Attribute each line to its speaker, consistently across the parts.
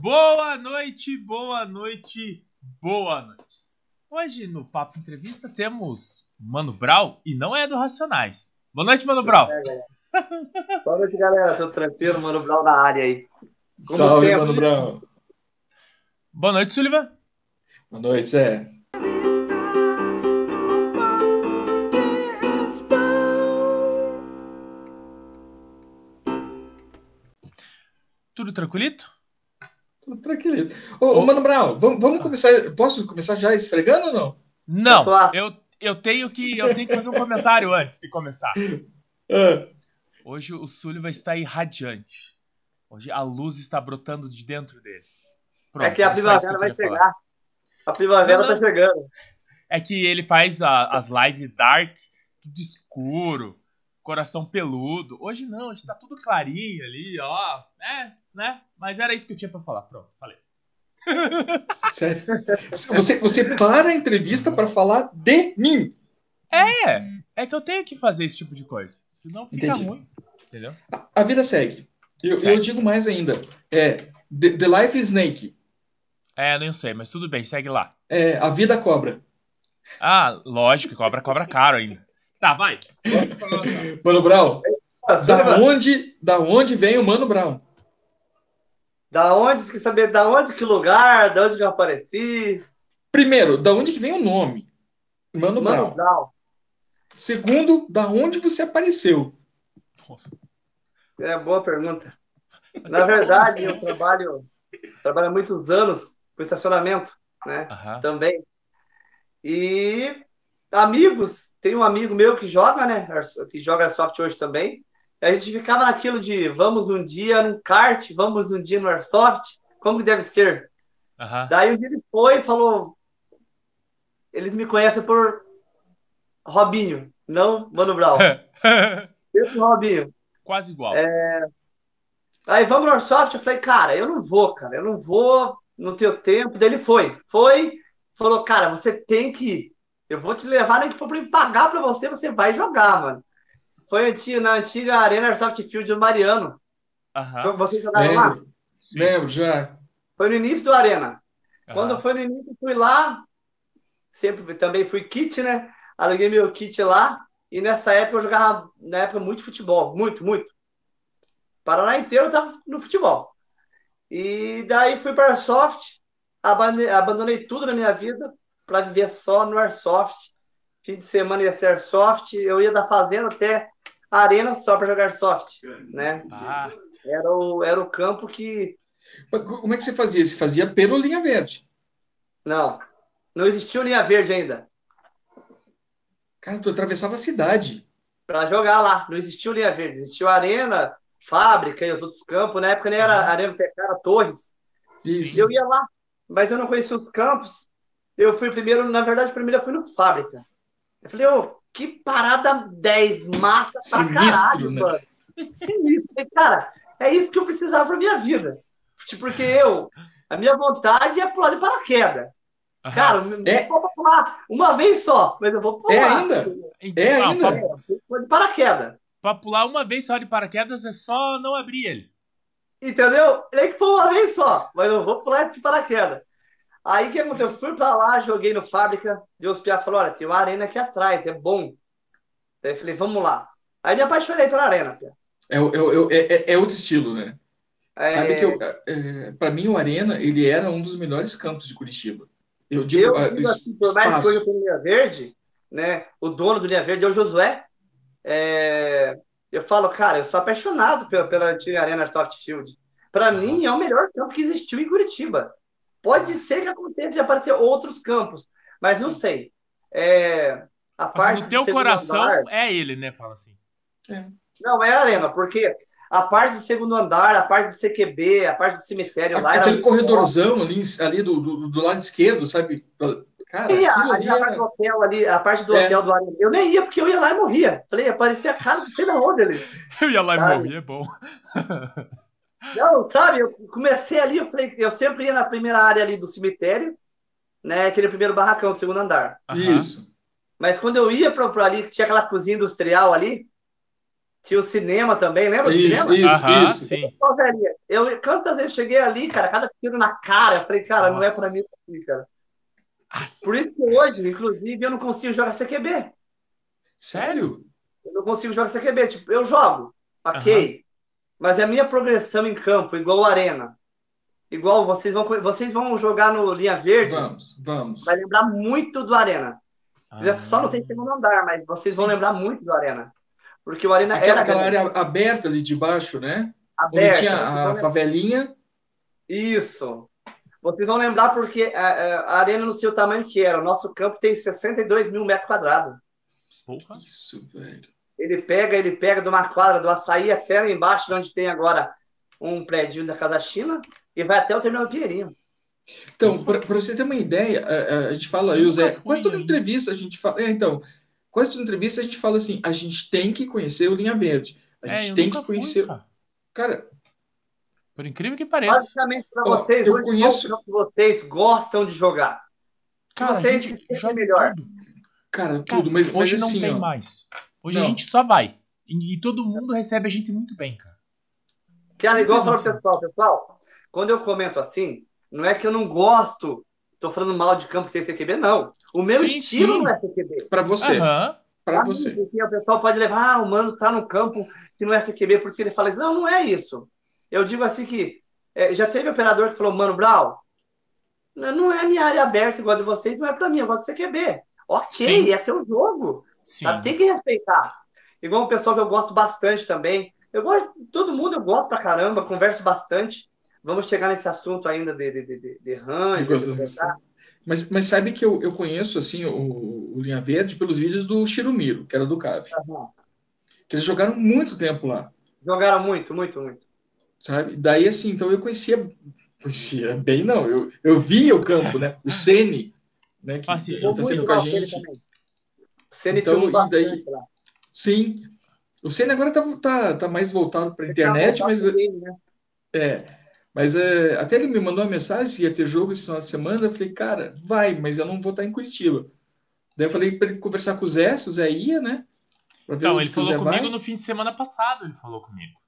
Speaker 1: Boa noite, boa noite, boa noite. Hoje no Papo Entrevista temos Mano Brau e não é do Racionais. Boa noite, Mano Brau.
Speaker 2: boa noite, galera. Tô tranquilo, Mano Brau na área aí.
Speaker 3: Como Salve, sempre. Mano Brau.
Speaker 1: Boa noite, Sullivan.
Speaker 3: Boa noite, Zé.
Speaker 1: Tudo tranquilito?
Speaker 3: Tudo tranquilito. Ô, ô Mano Brown, vamos, vamos, começar. Posso começar já esfregando ou não?
Speaker 1: Não, eu, eu, tenho que, eu tenho que fazer um comentário antes de começar.
Speaker 3: É.
Speaker 1: Hoje o Sullivan está irradiante. Hoje a luz está brotando de dentro dele.
Speaker 2: Pronto, é que a é primavera que vai chegar. Falar. A primavera está chegando.
Speaker 1: É que ele faz a, as lives dark, tudo escuro, coração peludo. Hoje não, hoje tá tudo clarinho ali, ó. É, né? Mas era isso que eu tinha para falar. Pronto, falei.
Speaker 3: Sério? Você, você para a entrevista para falar de mim.
Speaker 1: É, é que eu tenho que fazer esse tipo de coisa. Senão fica Entendi. ruim. Entendeu?
Speaker 3: A, a vida segue. Eu, segue. eu, digo mais ainda. É, the, the Life Snake.
Speaker 1: É, não sei, mas tudo bem, segue lá.
Speaker 3: É, a vida cobra.
Speaker 1: Ah, lógico, cobra cobra caro ainda. Tá, vai.
Speaker 3: Mano Brown, da onde, da onde vem o Mano Brown?
Speaker 2: Da onde, você quer saber da onde, que lugar, da onde que eu apareci?
Speaker 3: Primeiro, da onde que vem o nome? Mano, Mano Brown. Brown. Segundo, da onde você apareceu?
Speaker 2: Nossa. É boa pergunta. Na verdade, eu trabalho, trabalho há muitos anos com estacionamento, né? Também. E amigos, tem um amigo meu que joga, né? Que joga Airsoft hoje também. A gente ficava naquilo de vamos um dia no kart, vamos um dia no Airsoft, como que deve ser?
Speaker 1: Uhum.
Speaker 2: Daí um dia ele foi e falou: eles me conhecem por Robinho, não Mano Brown. Esse Robinho.
Speaker 1: Quase igual.
Speaker 2: É... Aí vamos no Airsoft, eu falei, cara, eu não vou, cara, eu não vou, no teu tempo. Daí ele foi, foi, falou, cara, você tem que ir. Eu vou te levar, nem que for para me pagar para você, você vai jogar, mano. Foi na antiga Arena Airsoft Field do Mariano.
Speaker 1: Uhum.
Speaker 2: Vocês jogaram lá?
Speaker 3: Lembro, já.
Speaker 2: Foi no início do Arena. Uhum. Quando foi no início, fui lá. Sempre também fui kit, né? Aluguei meu kit lá. E nessa época eu jogava, na época, muito futebol. Muito, muito. Paraná inteiro eu tava no futebol. E daí fui para Airsoft. Abandonei tudo na minha vida para viver só no Airsoft. Fim de semana ia ser Airsoft. Eu ia da fazenda até arena só para jogar soft, né?
Speaker 1: Ah.
Speaker 2: Era, o, era o campo que.
Speaker 3: Como é que você fazia? Você fazia pelo linha verde?
Speaker 2: Não, não existia linha verde ainda.
Speaker 3: Cara, tu atravessava a cidade.
Speaker 2: Para jogar lá, não existia linha verde, existia a arena, fábrica e os outros campos. Na época nem era uhum. arena Pecara Torres. Isso. Eu ia lá, mas eu não conhecia os campos. Eu fui primeiro, na verdade, primeiro eu fui no fábrica. Eu falei, ô, que parada 10, massa pra Sinistro, caralho, né? mano. Sinistro. Cara, é isso que eu precisava pra minha vida. Porque eu, a minha vontade é pular de paraquedas. Uhum. Cara, é. vou pular uma vez só, mas eu vou pular.
Speaker 3: É ainda?
Speaker 1: Então, é ainda?
Speaker 2: Pra, de paraquedas.
Speaker 1: Pra pular uma vez só de paraquedas é só não abrir ele.
Speaker 2: Entendeu? Tem que pular uma vez só, mas eu vou pular de paraquedas. Aí o que aconteceu? Eu fui pra lá, joguei no fábrica, Deus Pia falou: olha, tem uma arena aqui atrás, é bom. Eu falei, vamos lá. Aí me apaixonei pela arena, Pia.
Speaker 3: É, é, é, é, outro estilo, né? É... Sabe que eu, é, para mim o Arena ele era um dos melhores campos de Curitiba. Eu digo, eu,
Speaker 2: digo assim, por mais que hoje eu Linha Verde, né? O dono do Linha Verde é o Josué. É, eu falo, cara, eu sou apaixonado pela, pela antiga Arena Soft Field. Para mim é o melhor campo que existiu em Curitiba. Pode ser que aconteça de aparecer outros campos, mas não sei. É, a
Speaker 1: assim, parte no teu coração andar, é ele, né? Fala assim.
Speaker 2: É. Não, é a arena, porque a parte do segundo andar, a parte do CQB, a parte do cemitério a, lá.
Speaker 3: Aquele corredorzão ali, ali do, do, do, lado esquerdo, sabe?
Speaker 2: Cara, e a, ali a, parte do hotel ali, a parte do é. hotel do Arena. Eu nem ia, porque eu ia lá e morria. Falei, aparecia a cara, não sei da onde ali.
Speaker 1: Eu ia lá e morria, é bom.
Speaker 2: Não, sabe, eu comecei ali, eu, falei, eu sempre ia na primeira área ali do cemitério, né? Aquele primeiro barracão do segundo andar.
Speaker 3: Isso.
Speaker 2: Mas quando eu ia para ali, que tinha aquela cozinha industrial ali, Tinha o cinema também, lembra
Speaker 3: isso,
Speaker 2: do
Speaker 3: cinema? Isso,
Speaker 1: Aham,
Speaker 3: isso.
Speaker 1: sim.
Speaker 2: Eu, quantas vezes cheguei ali, cara, cada tiro na cara, eu falei, cara, não é pra mim assim, cara.
Speaker 1: Nossa.
Speaker 2: Por isso que hoje, inclusive, eu não consigo jogar CQB.
Speaker 3: Sério?
Speaker 2: Eu não consigo jogar CQB. Tipo, eu jogo, ok. Mas é a minha progressão em campo, igual o Arena. Igual vocês vão, vocês vão jogar no Linha Verde.
Speaker 3: Vamos, vamos.
Speaker 2: Vai lembrar muito do Arena.
Speaker 1: Ah.
Speaker 2: Só não tem segundo andar, mas vocês vão lembrar muito do Arena. Porque o Arena
Speaker 3: Aquela,
Speaker 2: era
Speaker 3: aquela área aberta ali de baixo, né?
Speaker 2: aberta.
Speaker 3: Onde tinha a favelinha.
Speaker 2: Isso. Vocês vão lembrar porque a, a Arena no seu tamanho que era. O nosso campo tem 62 mil metros quadrados.
Speaker 1: Porra.
Speaker 3: Isso, velho.
Speaker 2: Ele pega, ele pega de uma quadra do açaí até lá embaixo, onde tem agora um prédio da Casa China, e vai até o terminal Pinheirinho.
Speaker 3: Então, para você ter uma ideia, a, a gente fala, eu, Zé, quase toda entrevista a gente fala. É, então, quase toda entrevista a gente fala assim: a gente tem que conhecer o Linha Verde. A
Speaker 1: É,
Speaker 3: gente
Speaker 1: eu
Speaker 3: tem que conhecer.
Speaker 1: fui, cara.
Speaker 3: Cara,
Speaker 1: Por incrível que pareça.
Speaker 2: Basicamente, para vocês,
Speaker 3: eu conheço-
Speaker 2: que vocês gostam de jogar.
Speaker 1: Cara,
Speaker 2: vocês se sentem
Speaker 1: joga
Speaker 2: melhor.
Speaker 1: tudo.
Speaker 3: cara, tudo, mas, mas
Speaker 1: hoje não
Speaker 3: assim,
Speaker 1: tem
Speaker 3: ó,
Speaker 1: mais. Hoje a
Speaker 3: Não.
Speaker 1: gente só vai. E, e todo mundo recebe a gente muito bem, cara.
Speaker 2: Cara, igual eu falo pro
Speaker 1: Simples
Speaker 2: pessoal, pessoal, quando eu comento assim, não é que eu não gosto, tô falando mal de campo que tem CQB, não. O meu
Speaker 1: Sim,
Speaker 2: estilo
Speaker 1: sim.
Speaker 2: não é CQB.
Speaker 3: para você,
Speaker 1: Aham.
Speaker 3: para
Speaker 2: Pra mim,
Speaker 3: você.
Speaker 2: porque o pessoal pode levar, ah, o mano tá no campo que não é CQB, por isso que ele fala isso. Não, não é isso. Eu digo assim que é, já teve operador que falou, mano, Brau, não não é minha área aberta igual a de vocês, não é pra mim, eu gosto de CQB. Ok,
Speaker 1: Sim.
Speaker 2: é teu jogo.
Speaker 1: Sim.
Speaker 2: Tá? Tem que respeitar. Igual um pessoal que eu gosto bastante também. Eu gosto, todo mundo eu gosto pra caramba, converso bastante. Vamos chegar nesse assunto ainda de, de, de, de, de range.
Speaker 3: Mas, mas sabe que eu, eu conheço assim o, o Linha Verde pelos vídeos do Shirumiro, que era do Cave.
Speaker 2: Aham.
Speaker 3: Que eles jogaram muito tempo lá,
Speaker 2: Jogaram muito, muito, muito.
Speaker 3: sabe? Daí assim, então eu conhecia, conhecia bem não, eu, eu via o campo, né? O Sene, né? Que
Speaker 1: Ah, sim.
Speaker 2: Muito
Speaker 3: sendo com a gente.
Speaker 2: também. O Ceni
Speaker 3: Então,
Speaker 2: filmou
Speaker 3: e daí-
Speaker 2: lá.
Speaker 3: Sim. O Sene agora tá, tá, tá mais voltado para a
Speaker 2: tá
Speaker 3: internet,
Speaker 2: voltado
Speaker 3: mas
Speaker 2: né?
Speaker 3: É, mas é, até ele me mandou uma mensagem se ia ter jogo esse final de semana. Eu falei, cara, vai, mas eu não vou estar em Curitiba. Daí eu falei para ele conversar com o Zé, se o Zé ia, né? Pra ver
Speaker 1: Então,
Speaker 3: onde
Speaker 1: ele
Speaker 3: que
Speaker 1: falou
Speaker 3: Zé
Speaker 1: comigo
Speaker 3: vai.
Speaker 1: no fim de semana passado, ele falou comigo.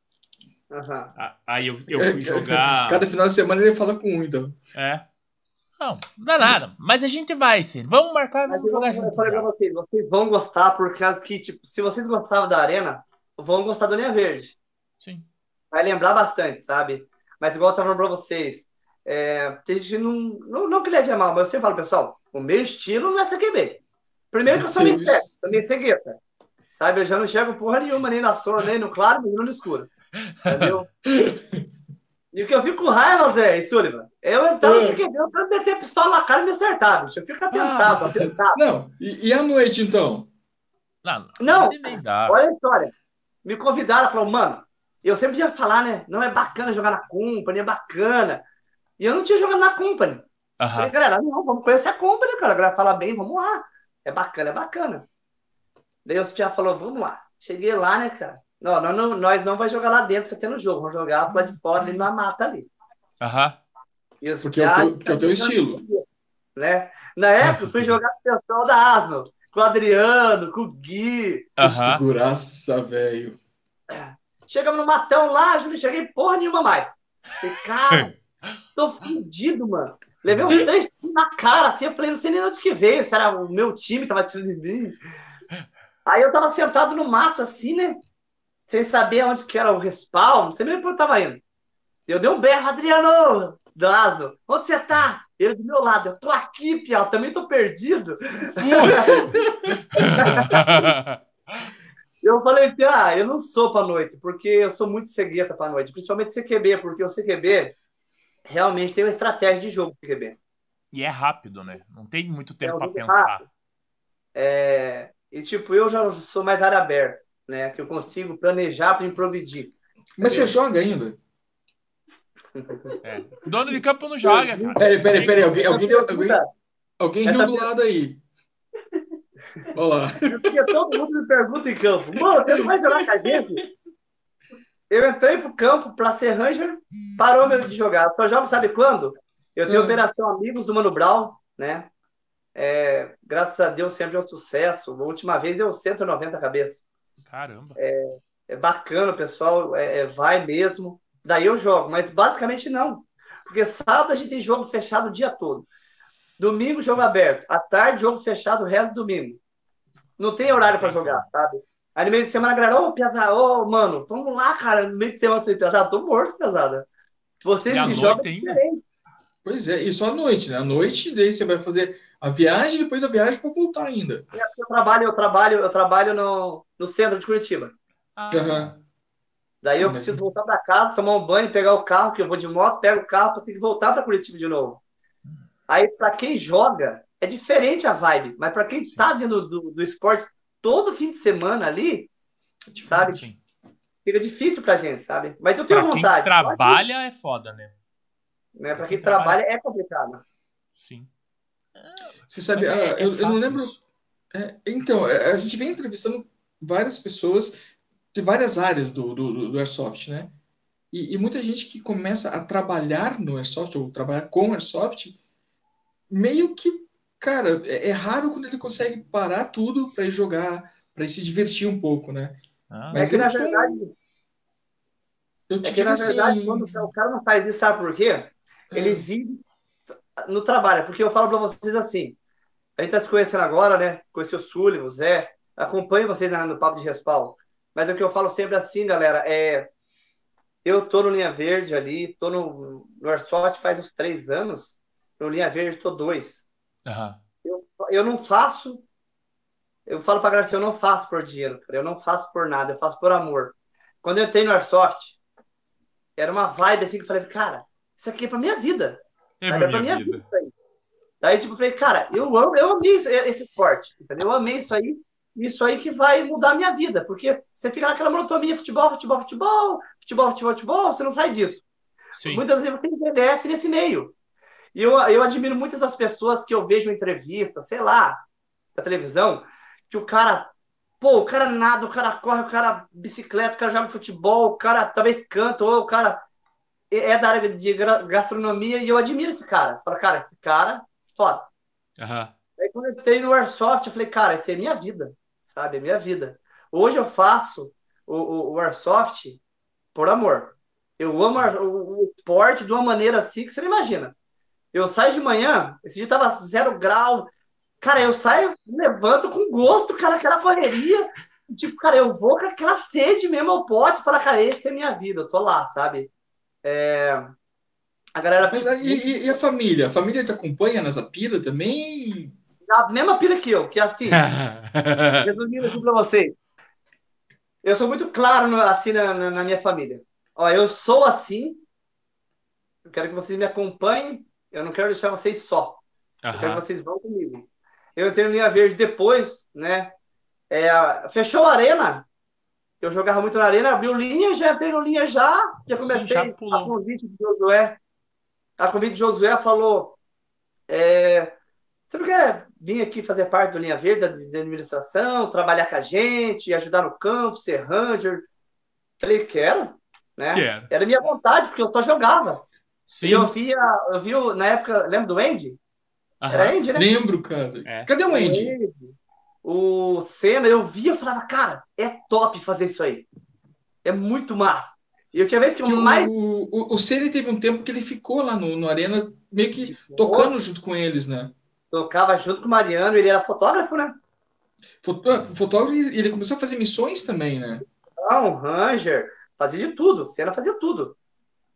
Speaker 1: Ah, Aí eu, eu fui jogar.
Speaker 3: Cada final de semana ele fala com um, então.
Speaker 1: É. Não, não dá nada. Mas a gente vai, sim. Vamos marcar, vamos
Speaker 2: eu,
Speaker 1: jogar
Speaker 2: eu
Speaker 1: junto.
Speaker 2: falei pra vocês, vocês vão gostar, por causa que, tipo, se vocês gostavam da Arena, vão gostar do Linha Verde.
Speaker 1: Sim.
Speaker 2: Vai lembrar bastante, sabe? Mas igual eu tava falando pra vocês, é, tem gente que não, não, não que leve a mal, mas eu sempre falo, pessoal, o meu estilo não é CQB. Primeiro que eu sou
Speaker 3: Sim,
Speaker 2: meio cegueta. Sabe? Eu já não enxergo porra nenhuma, nem na sombra, nem no claro, nem no escuro. Entendeu? E o que eu fico com raiva, Zé e Sullivan, eu entrar no
Speaker 3: É.
Speaker 2: CQB, eu quero meter a pistola na cara e me acertar, bicho. Eu fico atentado,
Speaker 3: Ah.
Speaker 2: atentado.
Speaker 3: Não, e, e à noite, então?
Speaker 1: Não,
Speaker 2: Não.
Speaker 1: nem dá.
Speaker 2: Olha a história. Me convidaram, falaram, mano, eu sempre ia falar, né? Não é bacana jogar na Company, é bacana. E eu não tinha jogado na Company. Falei,
Speaker 1: Aham.
Speaker 2: galera, não, vamos conhecer a Company, cara. A galera fala bem, vamos lá. É bacana, é bacana. Daí o já falou, vamos lá. Cheguei lá, né, cara? Não, não, não, nós não vamos jogar lá dentro, que tem no jogo. Vamos jogar lá de fora, ali na mata ali.
Speaker 1: Aham.
Speaker 2: Os
Speaker 3: Porque é o
Speaker 2: piá-
Speaker 3: teu, que é o teu estilo.
Speaker 2: Né? Na época, fui jogar com o pessoal da Asno, com o Adriano, com o Gui.
Speaker 1: Aham.
Speaker 3: Figuraça, velho.
Speaker 2: Chegamos no matão lá, eu não cheguei porra nenhuma mais. Falei, cara, tô fudido, mano. Levei uns três tiros na cara, assim, eu falei, não sei nem de onde que veio, se era o meu time que tava tirando de mim. Aí eu tava sentado no mato, assim, né? Sem saber onde que era o respawn, não sei nem pra onde eu tava indo. Eu dei um berro, Adriano, do Asno, onde você tá? Ele do meu lado, eu tô aqui, Piau, também tô perdido. Eu falei ah, eu não sou pra noite, porque eu sou muito cegueta pra noite, principalmente CQB, porque o CQB realmente tem uma estratégia de jogo CQB.
Speaker 1: e é rápido, né? Não tem muito tempo
Speaker 2: É
Speaker 1: pra
Speaker 2: jogo
Speaker 1: pensar.
Speaker 2: É, e tipo, eu já sou mais área aberta, né? Que eu consigo planejar para improvidir.
Speaker 3: Mas você joga ainda?
Speaker 1: É. Dono de campo não joga, cara.
Speaker 3: Peraí, peraí, peraí. Alguém, alguém, deu, alguém, alguém riu do lado aí. Olha lá.
Speaker 2: Porque todo mundo me pergunta em campo, mano, você não vai jogar com a gente? Eu entrei pro campo para ser Ranger, parou meu de jogar. Eu só jogo, sabe quando? Eu tenho
Speaker 3: Hum.
Speaker 2: Operação Amigos do Mano Brown, né? É, graças a Deus sempre é um sucesso. A última vez deu 190 cabeças.
Speaker 1: Caramba.
Speaker 2: É é bacana, pessoal é, é, vai mesmo. Daí eu jogo, mas basicamente não. Porque sábado a gente tem jogo fechado o dia todo. Domingo, jogo aberto. À tarde, jogo fechado o resto do domingo. Não tem horário para jogar, sabe? Aí no meio de semana a galera, ô, oh, pesado, ô, oh, mano, vamos lá, cara. No meio de semana eu falei, pesado, tô morto, pesada. Vocês que jogam é.
Speaker 3: Pois é, e só à noite, né? À noite, daí você vai fazer a viagem, depois da viagem para voltar ainda.
Speaker 2: Eu trabalho, eu trabalho, eu trabalho no, no centro de Curitiba.
Speaker 3: Ah. Uhum.
Speaker 2: Daí eu ah, preciso voltar para casa, tomar um banho, pegar o carro, que eu vou de moto, pego o carro para ter que voltar para Curitiba de novo. Aí, para quem joga, é diferente a vibe, mas para quem está dentro do, do esporte todo fim de semana ali, é sabe? Fica difícil pra gente, sabe? Mas eu tenho pra vontade.
Speaker 1: Quem trabalha pode... é foda, né?
Speaker 2: né? Pra quem, quem trabalha, trabalha é complicado.
Speaker 1: Sim.
Speaker 3: Você sabe, é, ah, eu, eu, não lembro. É, então, é, a gente vem entrevistando várias pessoas de várias áreas do, do, do Airsoft, né? E, e, muita gente que começa a trabalhar no Airsoft, ou trabalhar com Airsoft, meio que, cara, é, é raro quando ele consegue parar tudo para ir jogar, para ir se divertir um pouco, né?
Speaker 2: Ah, Mas é que, na verdade, eu te é que, na verdade, assim... quando o cara não faz isso, sabe por quê? Ele é. vive no trabalho. Porque eu falo para vocês assim, a gente está se conhecendo agora, né? Conheci o Sully, o Zé, acompanho vocês no Papo de Respaldo. Mas o que eu falo sempre assim, galera, é... Eu tô no Linha Verde ali, tô no, no Airsoft faz uns três anos, no Linha Verde tô dois.
Speaker 1: Uhum.
Speaker 2: Eu, eu não faço. Eu falo pra galera assim, eu não faço por dinheiro, cara. Eu não faço por nada, eu faço por amor. Quando eu entrei no Airsoft, era uma vibe assim que eu falei, cara, isso aqui é pra minha vida.
Speaker 1: É pra, minha, minha vida. vida
Speaker 2: Daí, tipo, falei, cara, eu amo, eu amei esse esporte, entendeu? Eu amei isso aí, isso aí que vai mudar a minha vida, porque você fica naquela monotonia, futebol, futebol, futebol, futebol, futebol, futebol, você não sai disso. Sim. Muitas vezes você envelhece nesse meio. E eu, eu admiro muitas das pessoas que eu vejo em entrevista, sei lá, da televisão, que o cara, pô, o cara nada, o cara corre, o cara bicicleta, o cara joga futebol, o cara talvez canta, ou o cara é da área de gastronomia e eu admiro esse cara. Fala, cara, esse cara, foda.
Speaker 1: Uhum.
Speaker 2: Aí quando eu entrei no Airsoft, eu falei, cara, essa é minha vida, sabe? É minha vida. Hoje eu faço o, o, o Airsoft por amor. Eu amo o, o esporte de uma maneira assim que você não imagina. Eu saio de manhã, esse dia tava zero grau. Cara, eu saio, levanto com gosto, cara, aquela correria. Tipo, cara, eu vou com aquela sede mesmo ao pote. Fala, cara, esse é minha vida, eu tô lá, sabe? É... A galera.
Speaker 3: Mas e, e, a família? A família te acompanha nessa pira também?
Speaker 2: A mesma pira que eu, que é assim. resumindo aqui pra vocês. Eu sou muito claro assim na, na, minha família. Ó, eu sou assim. Eu quero que vocês me acompanhem eu não quero deixar vocês só. Uhum. Eu quero que vocês vão comigo. Eu entrei no Linha Verde depois, né? É, fechou a arena. Eu jogava muito na arena, abriu linha, já entrei no linha já. Já comecei Sim, já a convite de Josué. A convite de Josué falou: é, Você não quer vir aqui fazer parte do Linha Verde, da, administração, trabalhar com a gente, ajudar no campo, ser ranger? Falei, quero. Né?
Speaker 1: Quero.
Speaker 2: Era minha vontade, porque eu só jogava. Sim. E eu via, eu vi na época, lembra do Andy?
Speaker 3: Aham. Era Andy, né? Lembro, cara. É. Cadê o Andy?
Speaker 2: O Senna, eu via e falava, cara, é top fazer isso aí. É muito massa. E eu tinha vez que, que mais.
Speaker 3: O, o, o Senna teve um tempo que ele ficou lá no, no Arena, meio que ficou. tocando junto com eles, né?
Speaker 2: Tocava junto com o Mariano, ele era fotógrafo, né?
Speaker 3: Fotógrafo, ele começou a fazer missões também, né?
Speaker 2: Não, Ranger, fazia de tudo. Senna fazia tudo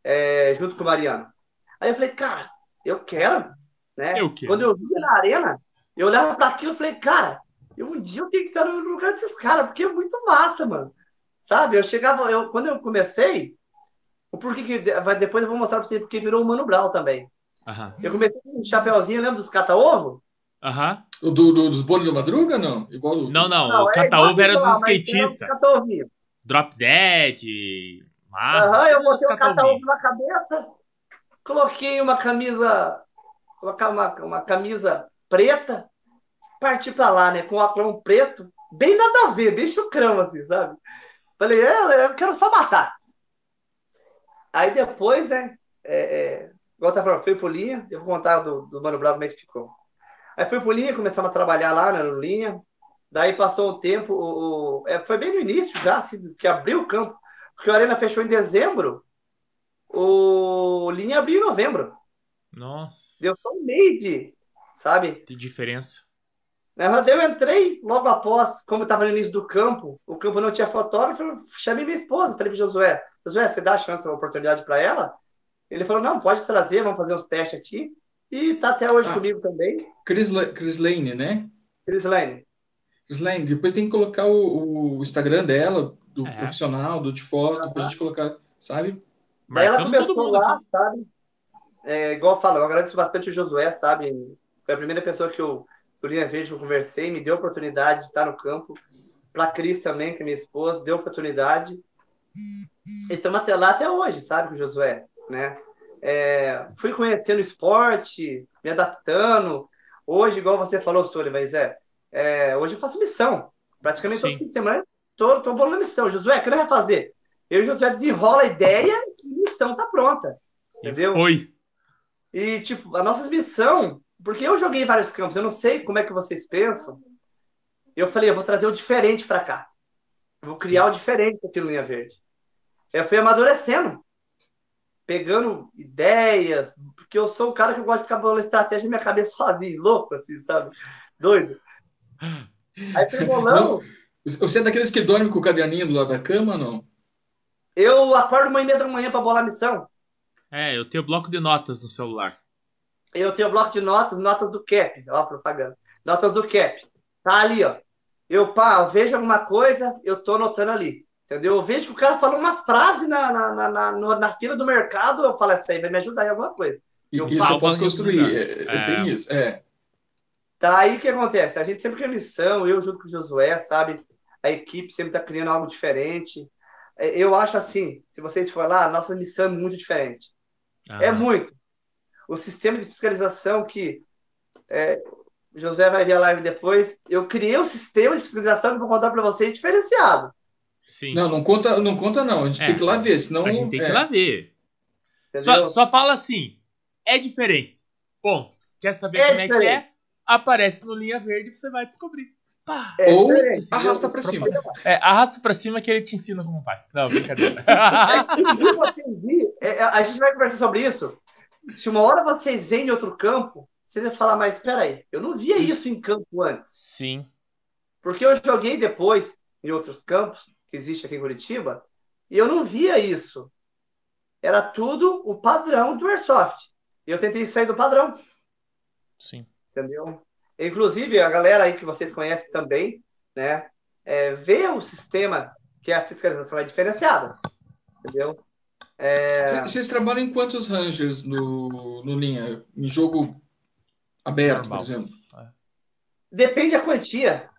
Speaker 2: é, junto com o Mariano. Aí eu falei, cara, eu quero, né?
Speaker 1: Eu quero.
Speaker 2: Quando eu via na arena, eu olhava para aquilo e falei, cara, eu, um dia eu tenho que estar no lugar desses caras, porque é muito massa, mano. Sabe? Eu chegava, eu, quando eu comecei, o porquê que depois eu vou mostrar para você porque virou o Mano Brau também.
Speaker 1: Uhum.
Speaker 2: Eu comecei com um chapéuzinho, lembra dos cata-ovo?
Speaker 1: Aham.
Speaker 3: Uhum. Do, do, dos bolos da madruga, não? Igual
Speaker 1: Não, não, não o é cata-ovo era dos skatistas. Drop Dead,
Speaker 2: Aham, uhum, eu botei um cata-ovo na cabeça, coloquei uma camisa, colocar uma, uma camisa preta, parti pra lá, né? Com o óculos preto, bem nada a ver, bem chucrão, assim, sabe? Falei, é, eu quero só matar. Aí depois, né? É, é, igual tá falando, fui pro Linha, eu vou contar do, do Mano Bravo como é que ficou. Aí fui pro Linha, começamos a trabalhar lá né, no Linha. Daí passou um tempo, o, o, é, foi bem no início já, assim, que abriu o campo, porque a Arena fechou em dezembro, o Linha abriu em novembro.
Speaker 1: Nossa.
Speaker 2: Deu só um mês de, sabe?
Speaker 1: De diferença.
Speaker 2: Eu entrei logo após, como estava no início do campo, o campo não tinha fotógrafo, eu chamei minha esposa, falei para Josué, Josué, você dá a chance, uma oportunidade para ela? Ele falou, não, pode trazer, vamos fazer uns testes aqui. E tá até hoje ah, comigo também.
Speaker 3: Chris, Chris Lane, né?
Speaker 2: Chris Lane.
Speaker 3: Chris Lane, depois tem que colocar o, o Instagram dela, do é. profissional, do de foto, uhum. pra gente colocar, sabe?
Speaker 2: Daí ela começou lá, sabe? É, igual eu falo, eu agradeço bastante o Josué, sabe? Foi a primeira pessoa que eu do Linha Verde eu conversei, me deu a oportunidade de estar no campo. Para a Cris também, que é minha esposa, deu oportunidade. E estamos até lá até hoje, sabe, com o Josué, né? É, fui conhecendo o esporte, me adaptando. Hoje, igual você falou, Sônia, mas é, é, hoje eu faço missão. Praticamente Sim. todo fim de semana estou tô, tô na missão. Josué, o que ele vai fazer? Eu e o Josué desenrola a ideia e a missão tá pronta. Entendeu?
Speaker 1: Foi.
Speaker 2: E, tipo, a nossa missão porque eu joguei em vários campos, eu não sei como é que vocês pensam. Eu falei, eu vou trazer o diferente para cá. Eu vou criar o diferente aqui no Linha Verde. Eu fui amadurecendo, pegando ideias, porque eu sou um cara que gosta de ficar bolando estratégia na minha cabeça sozinho, louco, assim, sabe? Doido. Aí fui bolando.
Speaker 3: Você é daqueles que dorme com o caderninho do lado da cama ou não?
Speaker 2: Eu acordo uma e meia da manhã para bolar a missão.
Speaker 1: É, eu tenho bloco de notas no celular
Speaker 2: eu tenho bloco de notas, notas do CAP, ó, propaganda. Notas do CAP. Tá ali, ó. Eu, pá, eu vejo alguma coisa, eu tô anotando ali. Entendeu? Eu vejo que o cara falou uma frase na, na, na, na, na fila do mercado, eu falo, essa aí vai me ajudar em alguma coisa.
Speaker 3: Eu isso eu posso construir, é, é, é, bem isso, é.
Speaker 2: Tá aí o que acontece? A gente sempre tem missão, eu junto com o Josué, sabe? A equipe sempre tá criando algo diferente. É, eu acho assim, se vocês forem lá, a nossa missão é muito diferente. Ah. É muito o sistema de fiscalização que é, José vai ver a live depois. Eu criei um sistema de fiscalização que vou contar para vocês diferenciado.
Speaker 3: Sim. Não, não conta, não conta não. A gente é, tem que ir lá ver, senão.
Speaker 1: A gente tem é. que ir lá ver. Só, só, fala assim: é diferente. Bom, quer saber é como diferente. é que é? Aparece no linha verde e você vai descobrir.
Speaker 3: Pá, é Ou arrasta para cima.
Speaker 1: É, arrasta para cima que ele te ensina como faz. Não, brincadeira.
Speaker 2: É, a gente vai conversar sobre isso se uma hora vocês vêm em outro campo, você vai falar, mas espera aí, eu não via isso em campo antes.
Speaker 1: Sim.
Speaker 2: Porque eu joguei depois em outros campos, que existe aqui em Curitiba, e eu não via isso. Era tudo o padrão do Airsoft. E eu tentei sair do padrão.
Speaker 1: Sim.
Speaker 2: Entendeu? Inclusive, a galera aí que vocês conhecem também, né, é, vê o sistema que a fiscalização é diferenciada. Entendeu?
Speaker 3: É... Vocês trabalham em quantos Rangers no, no linha? Em jogo aberto, Normal. por exemplo? É.
Speaker 2: Depende da quantia.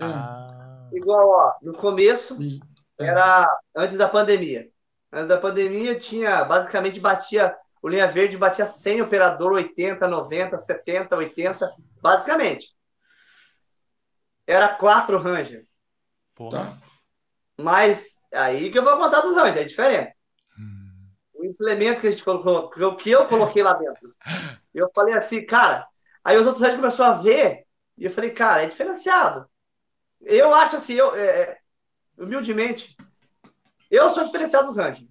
Speaker 2: Ah. Igual, ó, no começo é. era antes da pandemia. Antes da pandemia tinha, basicamente batia, o linha verde batia 100 operador, 80, 90, 70, 80, basicamente. Era quatro Ranger.
Speaker 1: Tá.
Speaker 2: Mas aí que eu vou contar dos Ranger, é diferente implemento que a gente colocou, o que eu coloquei lá dentro. Eu falei assim, cara. Aí os outros começaram a ver, e eu falei, cara, é diferenciado. Eu acho assim, eu, é, é humildemente, eu sou diferenciado dos Rangers.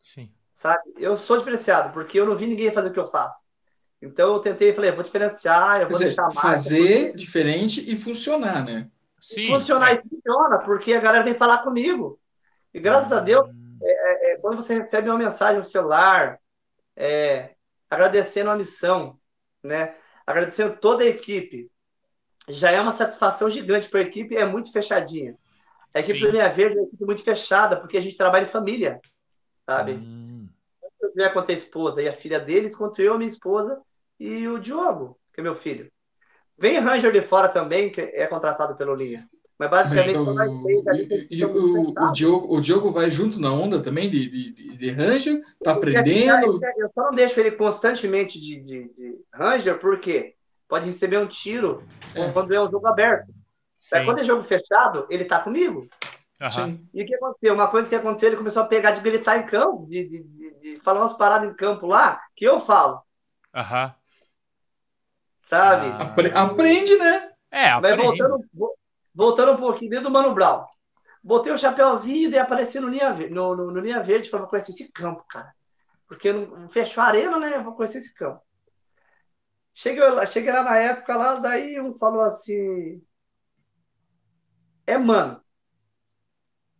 Speaker 1: Sim.
Speaker 2: Sabe? Eu sou diferenciado, porque eu não vi ninguém fazer o que eu faço. Então eu tentei, falei, vou diferenciar, eu vou
Speaker 3: dizer, deixar mais. Fazer diferente e funcionar, né?
Speaker 2: Sim. Funcionar e funciona, porque a galera vem falar comigo. E graças a Deus, é, é, quando você recebe uma mensagem no celular, é, agradecendo a missão, né? agradecendo toda a equipe, já é uma satisfação gigante para a equipe, é muito fechadinha. A equipe do Linha Verde é uma equipe muito fechada, porque a gente trabalha em família, sabe? Hum. Eu quanto a esposa e a filha deles, quanto eu, a minha esposa e o Diogo, que é meu filho. Vem Ranger de fora também, que é contratado pelo Linha. Mas basicamente
Speaker 3: são nós três ali. E, o, o, Diogo, o Diogo vai junto na onda também de, de, de Ranger? Tá aprendendo?
Speaker 2: Eu só não deixo ele constantemente de, de, de Ranger, porque pode receber um tiro é. quando é um jogo aberto. Sim. quando é jogo fechado, ele tá comigo.
Speaker 1: Uhum.
Speaker 2: E o que aconteceu? Uma coisa que aconteceu, ele começou a pegar de gritar em campo, de, de, de, de falar umas paradas em campo lá, que eu falo.
Speaker 1: Aham. Uhum.
Speaker 2: Sabe?
Speaker 3: Apre aprende, né?
Speaker 1: É, aprende.
Speaker 2: Mas voltando, voltando um pouquinho, dentro do Mano Brown. Botei o um chapéuzinho e apareci no linha, no, no, no linha verde para conhecer esse campo, cara. Porque não fechou a arena, né? Eu vou conhecer esse campo. Cheguei, cheguei lá na época, lá, daí um falou assim: É mano.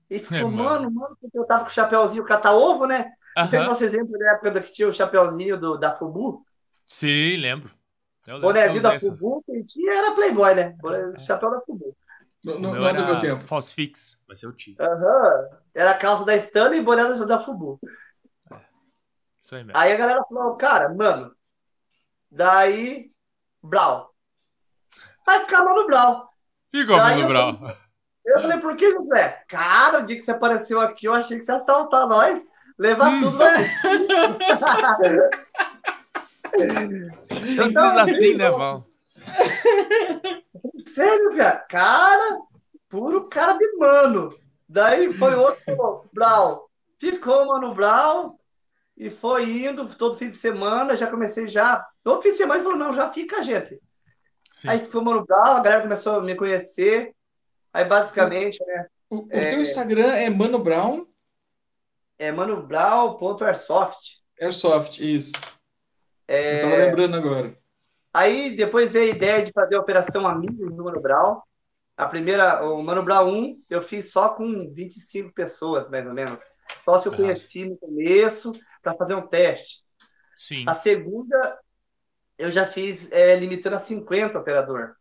Speaker 2: E ficou, é, mano, mano, porque eu tava com o chapéuzinho cata-ovo, né? Não sei se vocês lembram da época que tinha o chapéuzinho do, da Fubu.
Speaker 1: Sim, lembro.
Speaker 2: Bonézinho da Fubu, que tinha era Playboy, né? É. Chapéu da Fubu.
Speaker 3: Não, não, não é do meu tempo.
Speaker 1: False Fix, vai ser o Tiff.
Speaker 2: Aham. Era a calça da Stanley e boné da Fubu. É. Isso aí mesmo. Aí a galera falou, cara, mano. Daí, Brau. Vai ficar Mano Brau.
Speaker 1: Ficou Mano Brau.
Speaker 2: Eu falei, por que, José? Cara, o dia que você apareceu aqui, eu achei que você ia assaltar nós. Levar tudo
Speaker 1: Simples então, assim, né, Val?
Speaker 2: Sério, cara? Cara, puro cara de mano. Daí foi outro Brau. Ficou, mano, Brau. E foi indo todo fim de semana. Já comecei já. Todo fim de semana ele falou: não, já fica, gente. Sim. Aí ficou Mano Brau, a galera começou a me conhecer. Aí basicamente, né?
Speaker 3: O, o é, teu Instagram é Mano Brown?
Speaker 2: É manobrown.airsoft.
Speaker 3: Airsoft, isso. É... Eu tava lembrando agora.
Speaker 2: Aí depois veio a ideia de fazer a Operação Amigos do Mano Brown. A primeira, o Mano Brown 1, eu fiz só com 25 pessoas, mais ou menos. Só se eu conheci no começo, para fazer um teste.
Speaker 1: Sim.
Speaker 2: A segunda, eu já fiz é, limitando a 50 operador.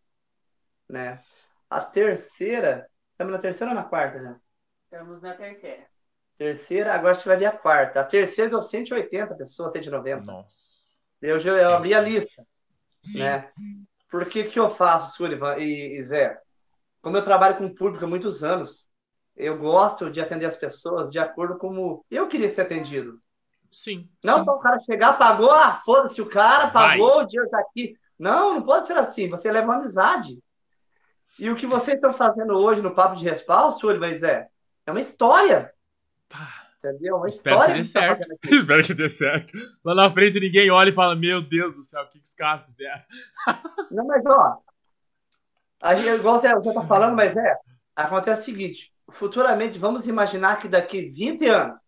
Speaker 2: Né? A terceira, estamos na terceira ou na quarta já?
Speaker 4: Estamos na terceira.
Speaker 2: Terceira, agora a gente vai ver a quarta. A terceira deu 180 pessoas, 190.
Speaker 1: Nossa.
Speaker 2: Eu, eu abri a lista. Sim. Né? Por que, que eu faço, Sullivan e, e Zé? Como eu trabalho com o público há muitos anos, eu gosto de atender as pessoas de acordo com como eu queria ser atendido.
Speaker 1: Sim.
Speaker 2: Não
Speaker 1: para
Speaker 2: o cara chegar, pagou, ah, foda-se, o cara pagou, Vai. o dinheiro tá aqui. Não, não pode ser assim. Você leva uma amizade. E o que vocês estão fazendo hoje no Papo de Respaldo, Sullivan e Zé, é uma história. Entendeu? Uma
Speaker 1: Espero que dê certo. Tá Espero que dê certo. Lá na frente ninguém olha e fala: Meu Deus do céu, o que, que os caras fizeram?
Speaker 2: Não, mas ó. A gente, igual você, você tá falando, mas é. Acontece o seguinte: futuramente, vamos imaginar que daqui 20 anos.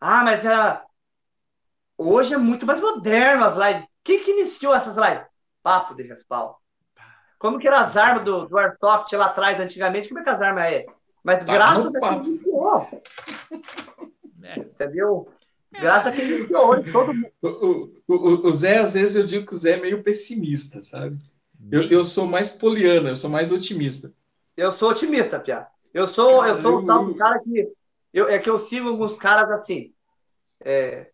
Speaker 2: Ah, mas era. Hoje é muito mais moderno as lives. Quem que iniciou essas lives? Papo de respaldo. Como que eram as armas do, do Airsoft lá atrás, antigamente? Como é que as armas é? Mas tá graças a quem iniciou. É. Entendeu? Graças a quem iniciou todo mundo. O,
Speaker 3: o, o, Zé, às vezes, eu digo que o Zé é meio pessimista, sabe? Eu, eu sou mais poliana, eu sou mais otimista.
Speaker 2: Eu sou otimista, Pia. Eu sou, cara, eu sou o tal do cara que. Eu, é que eu sigo alguns caras assim. É,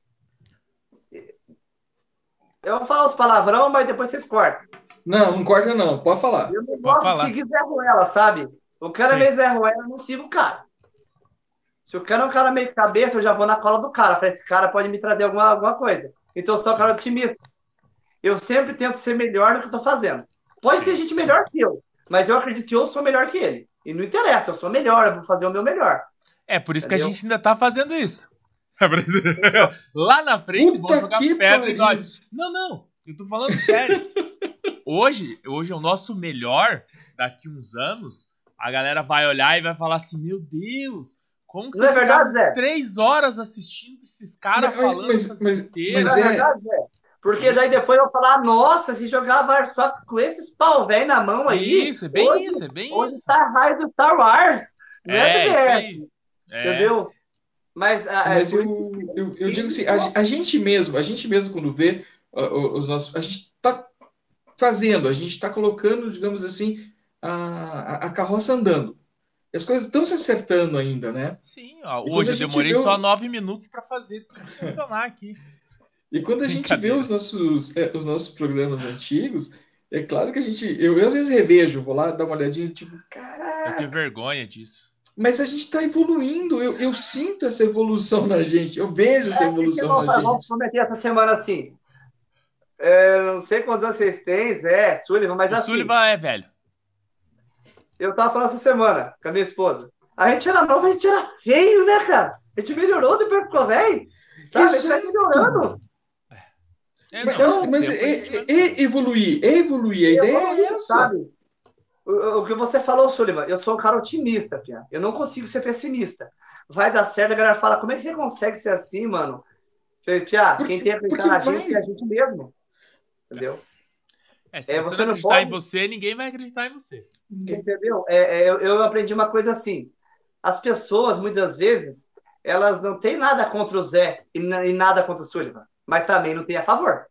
Speaker 2: eu vou falar os palavrão, mas depois vocês cortam.
Speaker 3: Não, não corta não, pode falar.
Speaker 2: Eu não gosto de seguir Zé Ruela, sabe? O cara é meio Zé Ruela, eu não sigo o cara. Se o cara é um cara meio cabeça, eu já vou na cola do cara. Falei, esse cara pode me trazer alguma, alguma coisa. Então eu sou um cara otimista. Eu sempre tento ser melhor do que eu tô fazendo. Pode Sim. ter gente melhor que eu, mas eu acredito que eu sou melhor que ele. E não interessa, eu sou melhor, eu vou fazer o meu melhor.
Speaker 1: É, por isso Entendeu? que a gente ainda tá fazendo isso. Lá na frente,
Speaker 3: Puta vão jogar pedra e nós.
Speaker 1: Não, não, eu tô falando sério. hoje, hoje é o nosso melhor, daqui uns anos, a galera vai olhar e vai falar assim: Meu Deus, como que
Speaker 2: não vocês é verdade, Zé?
Speaker 1: três horas assistindo esses caras falando mas, essas mas, besteiras?
Speaker 2: Mas é... é verdade, Zé. Porque daí depois eu vou falar, nossa, se jogava só com esses pau velho na mão aí.
Speaker 1: Isso, é bem hoje, isso, é bem
Speaker 2: hoje
Speaker 1: isso.
Speaker 2: Tá raio do Star Wars.
Speaker 1: Né, é, isso aí.
Speaker 2: É. Entendeu? Mas,
Speaker 3: a, mas eu, eu, eu, digo assim, a, a, gente mesmo, a gente mesmo quando vê uh, os nossos, a gente tá fazendo, a gente está colocando, digamos assim, a, a carroça andando. As coisas estão se acertando ainda, né?
Speaker 1: Sim, ó, hoje eu demorei só nove minutos para fazer funcionar aqui.
Speaker 3: E quando a gente vê os nossos, é, os nossos programas antigos, é claro que a gente. Eu, eu às vezes revejo, vou lá dar uma olhadinha, tipo, caraca.
Speaker 1: Eu tenho vergonha disso.
Speaker 3: Mas a gente está evoluindo, eu, eu sinto essa evolução na gente, eu vejo essa é, evolução na gente.
Speaker 2: Vamos prometer essa semana assim. É, não sei quantos anos vocês têm, Zé, Sullivan, mas o assim.
Speaker 1: Sullivan é velho.
Speaker 2: Eu tava falando essa semana com a minha esposa. A gente era novo, a gente era feio, né, cara? A gente melhorou depois que ficou velho. Sabe? Exato. A gente vai melhorando.
Speaker 3: É, não, mas, mas é, é, é, evoluir, é evoluir, a ideia é essa. Sabe?
Speaker 2: o, o, que você falou, Sullivan, eu sou um cara otimista, Pia. Eu não consigo ser pessimista. Vai dar certo, a galera fala, como é que você consegue ser assim, mano? Pia, quem tem que acreditar na gente é a gente mesmo. Entendeu?
Speaker 1: É, se é, você, você não acreditar pode... em você, ninguém vai acreditar em você.
Speaker 2: Entendeu? É, é, eu, eu aprendi uma coisa assim. As pessoas, muitas vezes, elas não têm nada contra o Zé e, e nada contra o Sullivan, mas também não tem a favor.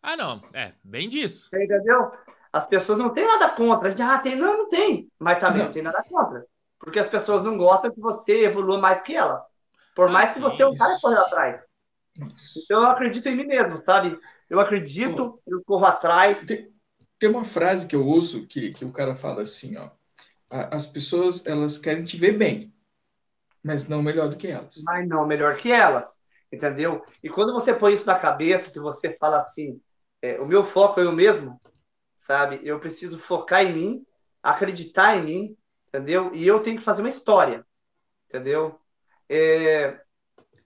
Speaker 1: Ah, não. É, bem disso.
Speaker 2: Entendeu? As pessoas não têm nada contra. A gente, ah, tem, não, não tem. Mas também não. não tem nada contra. Porque as pessoas não gostam que você evolua mais que elas. Por mais ah, que você é um cara correndo atrás. Então eu acredito em mim mesmo, sabe? Eu acredito, eu corro atrás.
Speaker 3: Tem, tem, uma frase que eu ouço que, que o cara fala assim, ó. As pessoas, elas querem te ver bem, mas não melhor do que elas.
Speaker 2: Mas não melhor que elas, entendeu? E quando você põe isso na cabeça, que você fala assim, é, o meu foco é eu mesmo, sabe? Eu preciso focar em mim, acreditar em mim, entendeu? E eu tenho que fazer uma história, entendeu? É,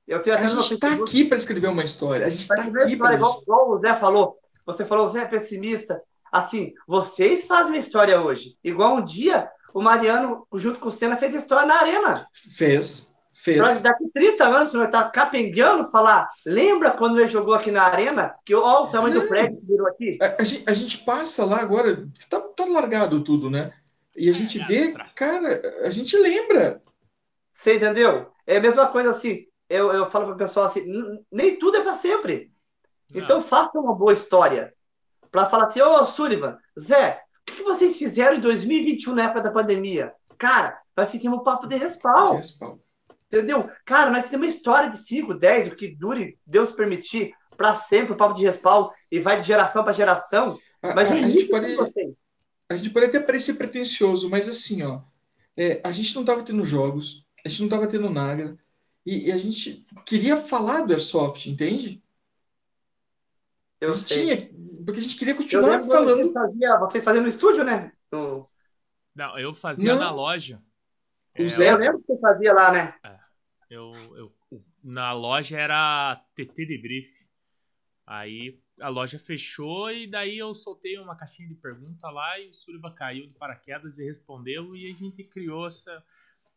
Speaker 3: eu tenho a gente está aqui para escrever uma história. A gente está aqui para.
Speaker 2: Igual, igual o Zé falou. Você falou, Zé é pessimista. Assim, vocês fazem uma história hoje. Igual um dia o Mariano, junto com o Senna, fez a história na Arena.
Speaker 3: Fez. Fez. Pra
Speaker 2: daqui 30 anos, você vai estar capengueando, falar. Lembra quando ele jogou aqui na Arena? Que olha o tamanho do prédio que virou aqui.
Speaker 3: A, a, gente, a, gente, passa lá agora, tá, tá largado tudo, né? E a gente vê, cara, a gente lembra.
Speaker 2: Você entendeu? É a mesma coisa assim eu, eu falo para o pessoal assim: nem tudo é para sempre. Não. Então faça uma boa história. Para falar assim: Ô oh, Sullivan, Zé, o que vocês fizeram em 2021 na época da pandemia? Cara, nós fizemos um papo de respaldo. Entendeu? Cara, nós fizemos uma história de 5, 10, o que dure, Deus permitir, para sempre o papo de respaldo e vai de geração para geração. Mas
Speaker 3: a, a, a gente pode, a gente pode até parecer pretencioso, mas assim, ó, é, a gente não estava tendo jogos, a gente não estava tendo nada, e, e, a gente queria falar do Airsoft, entende?
Speaker 2: Eu.
Speaker 3: Tinha, porque a gente queria continuar falando.
Speaker 2: Você fazia, vocês faziam no estúdio, né? No...
Speaker 1: Não, eu fazia Não. na loja.
Speaker 2: O é, Zé, eu lembro que você fazia lá, né?
Speaker 1: É, eu, eu, na loja era TT de Brief. Aí a loja fechou e daí eu soltei uma caixinha de pergunta lá e o Suriba caiu de paraquedas e respondeu e a gente criou essa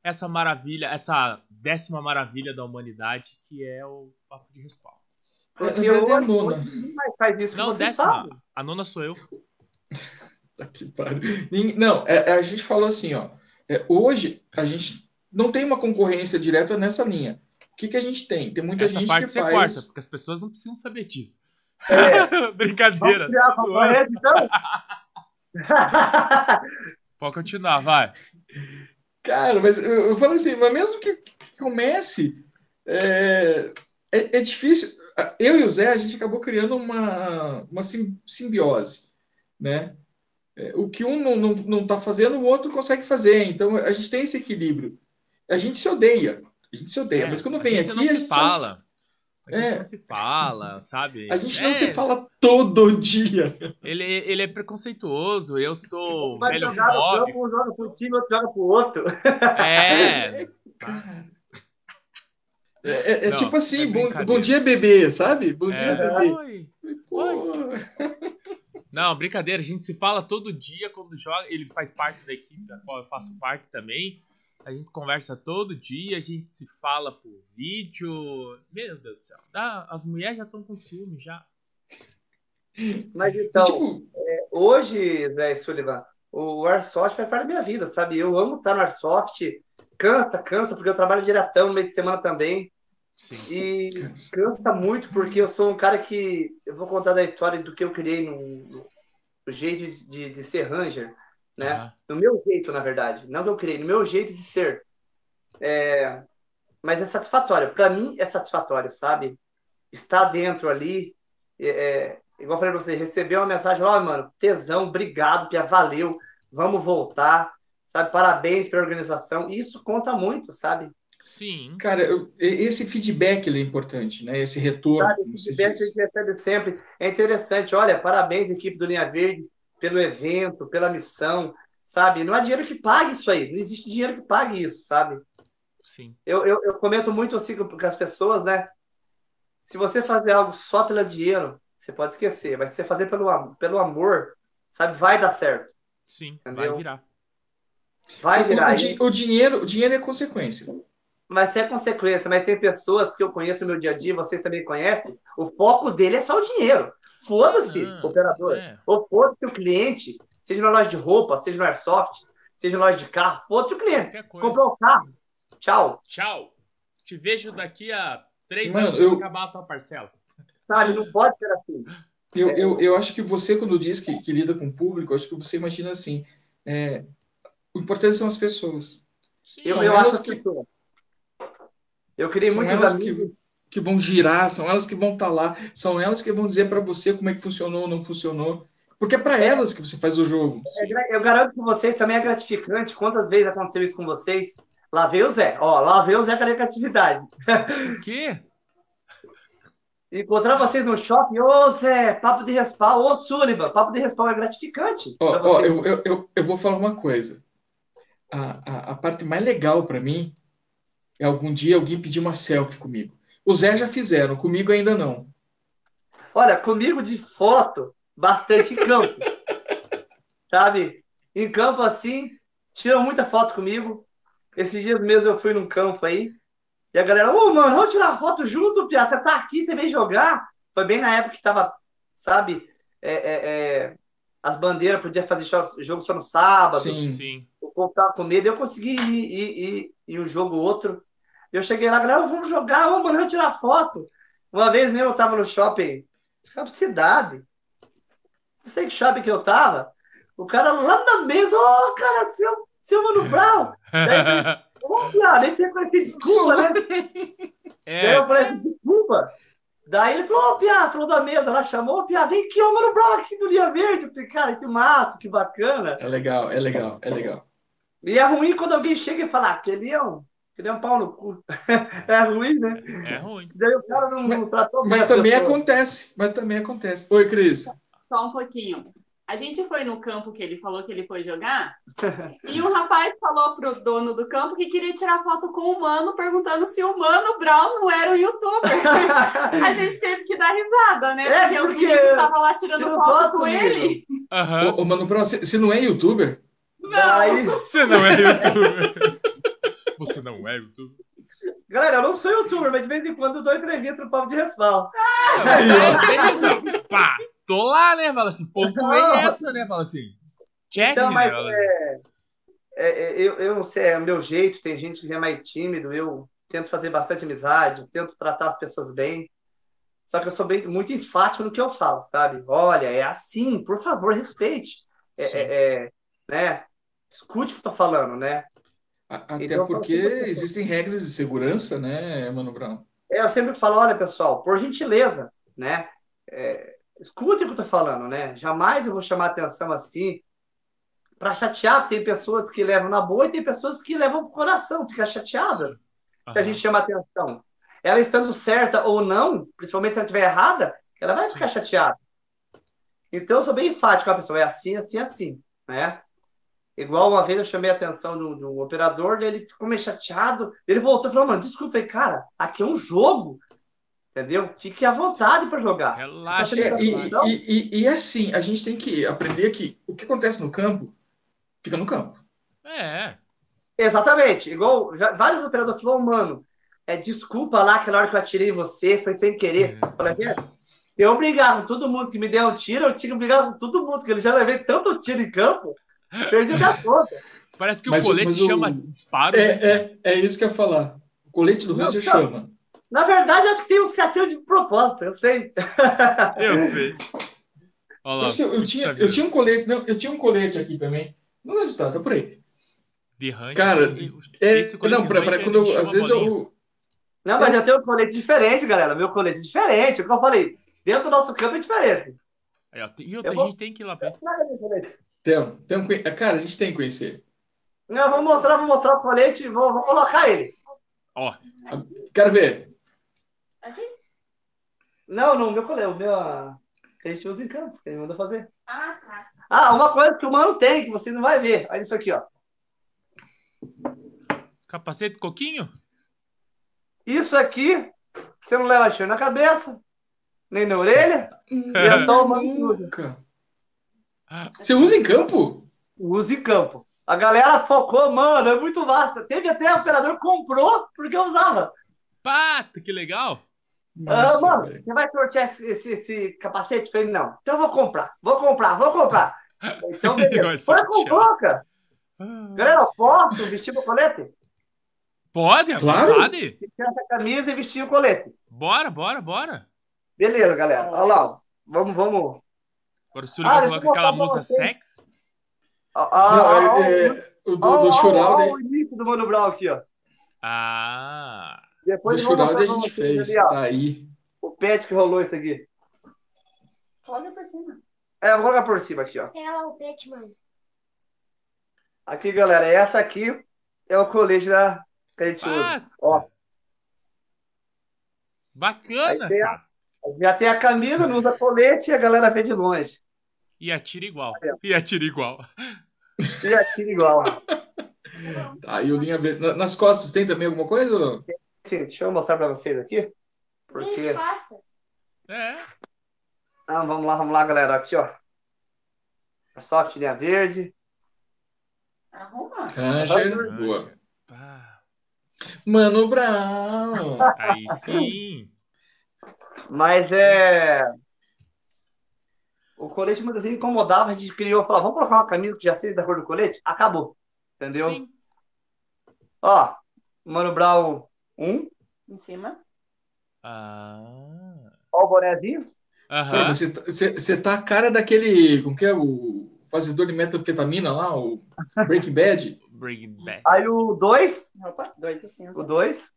Speaker 1: essa maravilha, essa décima maravilha da humanidade, que é o papo de respaldo.
Speaker 2: Porque eu, eu, a nona. faz isso
Speaker 1: Não, décima. A nona sou eu.
Speaker 3: Não, é, é, a gente falou assim, ó. É, hoje a gente não tem uma concorrência direta nessa linha. O que, que a gente tem? Tem muita Essa gente parte que você faz... corta,
Speaker 1: porque as pessoas não precisam saber disso. É. Brincadeira. Vamos então? Pode continuar, vai.
Speaker 3: Cara, mas eu, eu falo assim, mas mesmo que, que comece, é, é, é, difícil. Eu e o Zé, a gente acabou criando uma, uma simbiose, né? É, o que um não, não, não tá fazendo, o outro consegue fazer. Então, a gente tem esse equilíbrio. A gente se odeia. A gente se odeia. É, mas quando vem aqui,
Speaker 1: a gente fala. A gente é. não se fala, sabe?
Speaker 3: A gente é. não se fala todo dia.
Speaker 1: Ele, ele é preconceituoso, eu sou Vai velho fóbico.
Speaker 2: Um joga pro time, outro joga pro outro.
Speaker 1: É.
Speaker 3: É, é, é não, tipo assim, é bom, bom dia, bebê, sabe? Bom dia, bebê. Oi.
Speaker 1: Oi. Não, brincadeira, a gente se fala todo dia quando joga. Ele faz parte da equipe da qual eu faço parte também. A gente conversa todo dia, a gente se fala por vídeo. Meu Deus do céu. Dá, as mulheres já estão com ciúme já.
Speaker 2: Mas então, tipo... é, hoje, Zé Sullivan, o Airsoft faz parte da minha vida, sabe? Eu amo estar no Airsoft. Cansa, cansa, porque eu trabalho diretão no meio de semana também. Sim. E cansa. cansa muito, porque eu sou um cara que. Eu vou contar da história do que eu criei no, no, no jeito de, de ser Ranger né? Uhum. No meu jeito, na verdade. Não que eu criei, no meu jeito de ser. É... Mas é satisfatório. Para mim, é satisfatório, sabe? Estar dentro ali. É... é igual eu falei pra você, receber uma mensagem, ó, oh, mano, tesão, obrigado, Pia, valeu, vamos voltar, sabe? Parabéns pela organização. Isso conta muito, sabe?
Speaker 1: Sim.
Speaker 3: Cara, eu, esse feedback é importante, né? Esse retorno. Sabe,
Speaker 2: esse feedback a gente recebe sempre. É interessante. Olha, parabéns, equipe do Linha Verde pelo evento, pela missão, sabe? Não há dinheiro que pague isso aí, não existe dinheiro que pague isso, sabe?
Speaker 1: Sim.
Speaker 2: Eu, eu, eu comento muito assim com as pessoas, né? Se você fazer algo só pelo dinheiro, você pode esquecer, mas se você fazer pelo, pelo amor, sabe, vai dar certo.
Speaker 1: Sim, Entendeu? vai virar.
Speaker 2: Vai virar.
Speaker 3: O, o, o, dinheiro, o dinheiro é consequência.
Speaker 2: Mas é consequência, mas tem pessoas que eu conheço no meu dia a dia, vocês também conhecem, o foco dele é só o dinheiro. Foda-se, ah, operador. É. Ou foda-se o cliente, seja na loja de roupa, seja no airsoft, seja na loja de carro, foda-se o cliente. Comprou o carro. Tchau.
Speaker 1: Tchau. Te vejo daqui a três Mano, anos eu... acabar a tua parcela.
Speaker 2: Sabe, não pode ser assim.
Speaker 3: Eu, é. eu, eu acho que você, quando diz que, que lida com o público, acho que você imagina assim: é, o importante são as pessoas.
Speaker 2: Sim, eu, eu acho que. que eu criei são muitos amigos.
Speaker 3: Que, que vão girar, são elas que vão estar tá lá, são elas que vão dizer para você como é que funcionou ou não funcionou. Porque é para elas que você faz o jogo.
Speaker 2: É, eu garanto que vocês também é gratificante. Quantas vezes aconteceu isso com vocês? Lá veio o Zé. Ó, lá veio o Zé com a negatividade.
Speaker 1: O quê?
Speaker 2: Encontrar vocês no shopping, ô Zé, papo de respawn, ô Sullivan, papo de respawn é gratificante.
Speaker 3: Ó, ó eu, eu, eu, eu, vou falar uma coisa. A, a, a parte mais legal para mim é algum dia alguém pedir uma selfie comigo. O Zé já fizeram, comigo ainda não.
Speaker 2: Olha, comigo de foto, bastante em campo. sabe? Em campo assim, tiram muita foto comigo. Esses dias mesmo eu fui num campo aí, e a galera, ô, oh, mano, vamos tirar foto junto, Pia. Você tá aqui, você vem jogar. Foi bem na época que tava, sabe, é, é, é, as bandeiras podiam fazer jogo só no sábado.
Speaker 1: Sim, sim.
Speaker 2: O povo tava com medo, eu consegui ir, ir, ir, ir um jogo outro. Eu cheguei lá, galera, vamos jogar, vamos tirar foto. Uma vez mesmo eu tava no shopping, cidade. Não sei que shopping que eu tava. O cara lá na mesa, ô, oh, cara, seu, seu Mano Brown. Daí, Ô, piada, nem tinha conhecido desculpa, né? É. Daí eu falei assim, desculpa. Daí ele falou, ô, Piá, falou da mesa, ela chamou, Piá, vem aqui, ô, Mano Brown, aqui do Linha Verde. Eu falei, cara, que massa, que bacana.
Speaker 3: É legal, é legal, é legal.
Speaker 2: E é ruim quando alguém chega e fala, ah, aquele é um, aquele é um pau no cu. é ruim, né?
Speaker 1: É ruim.
Speaker 2: Daí o cara não,
Speaker 3: mas,
Speaker 2: não tratou
Speaker 3: Mas também acontece, mas também acontece. Oi, Cris.
Speaker 4: Só um pouquinho. A gente foi no campo que ele falou que ele foi jogar, e um rapaz falou pro dono do campo que queria tirar foto com o Mano, perguntando se o Mano Brown não era um youtuber. a gente teve que dar risada, né?
Speaker 2: É,
Speaker 4: porque, porque os meninos estavam lá tirando foto, foto, com ele.
Speaker 3: Uhum. Ô, ô, Mano Brown, você não é youtuber?
Speaker 4: Não.
Speaker 1: Você não é youtuber. Você não é youtuber.
Speaker 2: Galera, eu não sou youtuber, mas de vez em quando eu dou entrevista no Papo de Respaldo.
Speaker 1: Ah, Pá, tô lá, né? Fala assim, pontuei essa, né? Fala assim, check, então, mas,
Speaker 2: né? É, é, é, eu, eu não sei, é o meu jeito, tem gente que é mais tímido, eu tento fazer bastante amizade, tento tratar as pessoas bem, só que eu sou bem, muito enfático no que eu falo, sabe? Olha, é assim, por favor, respeite. É, é, é, né? Escute o que eu tô falando, né?
Speaker 3: Até então, porque existem regras de segurança, né, Mano Brown?
Speaker 2: É, eu sempre falo, olha, pessoal, por gentileza, né? É, escute o que eu tô falando, né? Jamais eu vou chamar atenção assim para chatear. Tem pessoas que levam na boa e tem pessoas que levam pro coração, ficam chateadas que a gente chama atenção. Ela estando certa ou não, principalmente se ela estiver errada, ela vai ficar chateada. Então eu sou bem enfático com a pessoa, é assim, assim, assim, né? Igual uma vez eu chamei a atenção do, do operador, ele ficou meio chateado, ele voltou e falou, mano, desculpa, eu falei, cara, aqui é um jogo, Entendeu? Fique à vontade para jogar.
Speaker 3: Relaxa. É, e, e, e, e, assim, a gente tem que aprender que o que acontece no campo, fica no campo.
Speaker 1: É.
Speaker 2: Exatamente. Igual já, vários operadores falaram, mano, é, desculpa lá aquela hora que eu atirei em você, foi sem querer. É. Falei, é, eu brigava com todo mundo que me deu um tiro, eu tinha que brigar com todo mundo, que ele já levei tanto tiro em campo, perdi a conta.
Speaker 1: Parece que mas, o colete chama disparo.
Speaker 3: É, né? é, é isso que eu ia falar. O colete do Ranger chama.
Speaker 2: Na verdade, acho que tem uns catinhos de propósito, eu sei.
Speaker 1: Eu sei.
Speaker 3: Olha lá, eu, eu, tinha, eu tinha um colete, não, eu tinha um colete aqui também. Não onde está? Tá por aí.
Speaker 1: De range,
Speaker 3: Cara, é, não, pra, pra, quando eu, às vezes eu.
Speaker 2: Não, mas eu tenho um colete diferente, galera. Meu colete é diferente. Como eu falei, dentro do nosso campo é diferente.
Speaker 1: e outra, vou... a gente tem que ir lá ver.
Speaker 3: Tem, tem, cara, a gente tem que conhecer.
Speaker 2: Não, vou mostrar, vou mostrar o colete e vou, vou colocar ele.
Speaker 1: Ó.
Speaker 3: Quero ver.
Speaker 2: Não, não, meu colega, o meu. Que a gente usa em campo, que ele manda fazer.
Speaker 4: Ah, tá.
Speaker 2: Ah, uma coisa que o mano tem, que você não vai ver. Olha isso aqui, ó.
Speaker 1: Capacete coquinho?
Speaker 2: Isso aqui, você não leva cheiro na cabeça, nem na orelha, e é só o mano
Speaker 3: Você usa em campo?
Speaker 2: uso em campo. A galera focou, mano, é muito massa. Teve até o operador que comprou porque eu usava.
Speaker 1: Pato, que legal.
Speaker 2: Nossa, ah, mano, véio. você vai sortear esse, esse, esse capacete? Eu falei, não. Então eu vou comprar, vou comprar, vou comprar. Então, beleza. Foi comprou, cara. Ah. Galera, posso vestir o colete?
Speaker 1: Pode,
Speaker 3: claro.
Speaker 2: Pode. Vestir essa camisa e vestir o colete.
Speaker 1: Bora, bora, bora.
Speaker 2: Beleza, galera. Olha lá. Vamos, vamos.
Speaker 1: Agora o Sully ah, vai colocar aquela música sex.
Speaker 3: Ah, ah, Não, é, é, o do, do Chural, né?
Speaker 2: o início do Mano Brown aqui, ó.
Speaker 1: Ah.
Speaker 3: Depois do Chural a gente fez. Ali, tá aí.
Speaker 2: O pet que rolou isso aqui.
Speaker 4: Coloca por cima.
Speaker 2: É, vou colocar por cima aqui, ó.
Speaker 4: É lá o pet, mano.
Speaker 2: Aqui, galera, essa aqui é o colete da que a gente ah, usa. Ó.
Speaker 1: Bacana, tem a,
Speaker 2: Já tem a camisa, não usa colete e a galera vê de longe.
Speaker 1: E atira igual. E atira igual.
Speaker 2: E atira igual.
Speaker 3: Tá, e o linha verde. Nas costas tem também alguma coisa ou não?
Speaker 2: Sim, deixa eu mostrar pra vocês aqui. Porque.
Speaker 1: É.
Speaker 2: Ah, vamos lá, vamos lá, galera. Aqui, ó. Soft linha verde.
Speaker 4: Arruma.
Speaker 3: Ranger, boa. Mano Brown.
Speaker 1: Aí sim.
Speaker 2: Mas é. O colete muitas vezes incomodava, a gente criou, falou, vamos colocar uma camisa que já seja da cor do colete? Acabou. Entendeu? Sim. Ó, Mano Brown 1.
Speaker 4: Em cima.
Speaker 1: Ah.
Speaker 2: Ó o bonézinho.
Speaker 3: Aham. Você, você, você tá a cara daquele. Como que é? O fazedor de metanfetamina lá, o Breaking Bad.
Speaker 1: Breaking Bad.
Speaker 2: Aí o 2.
Speaker 4: Opa, 2 assim.
Speaker 2: O 2.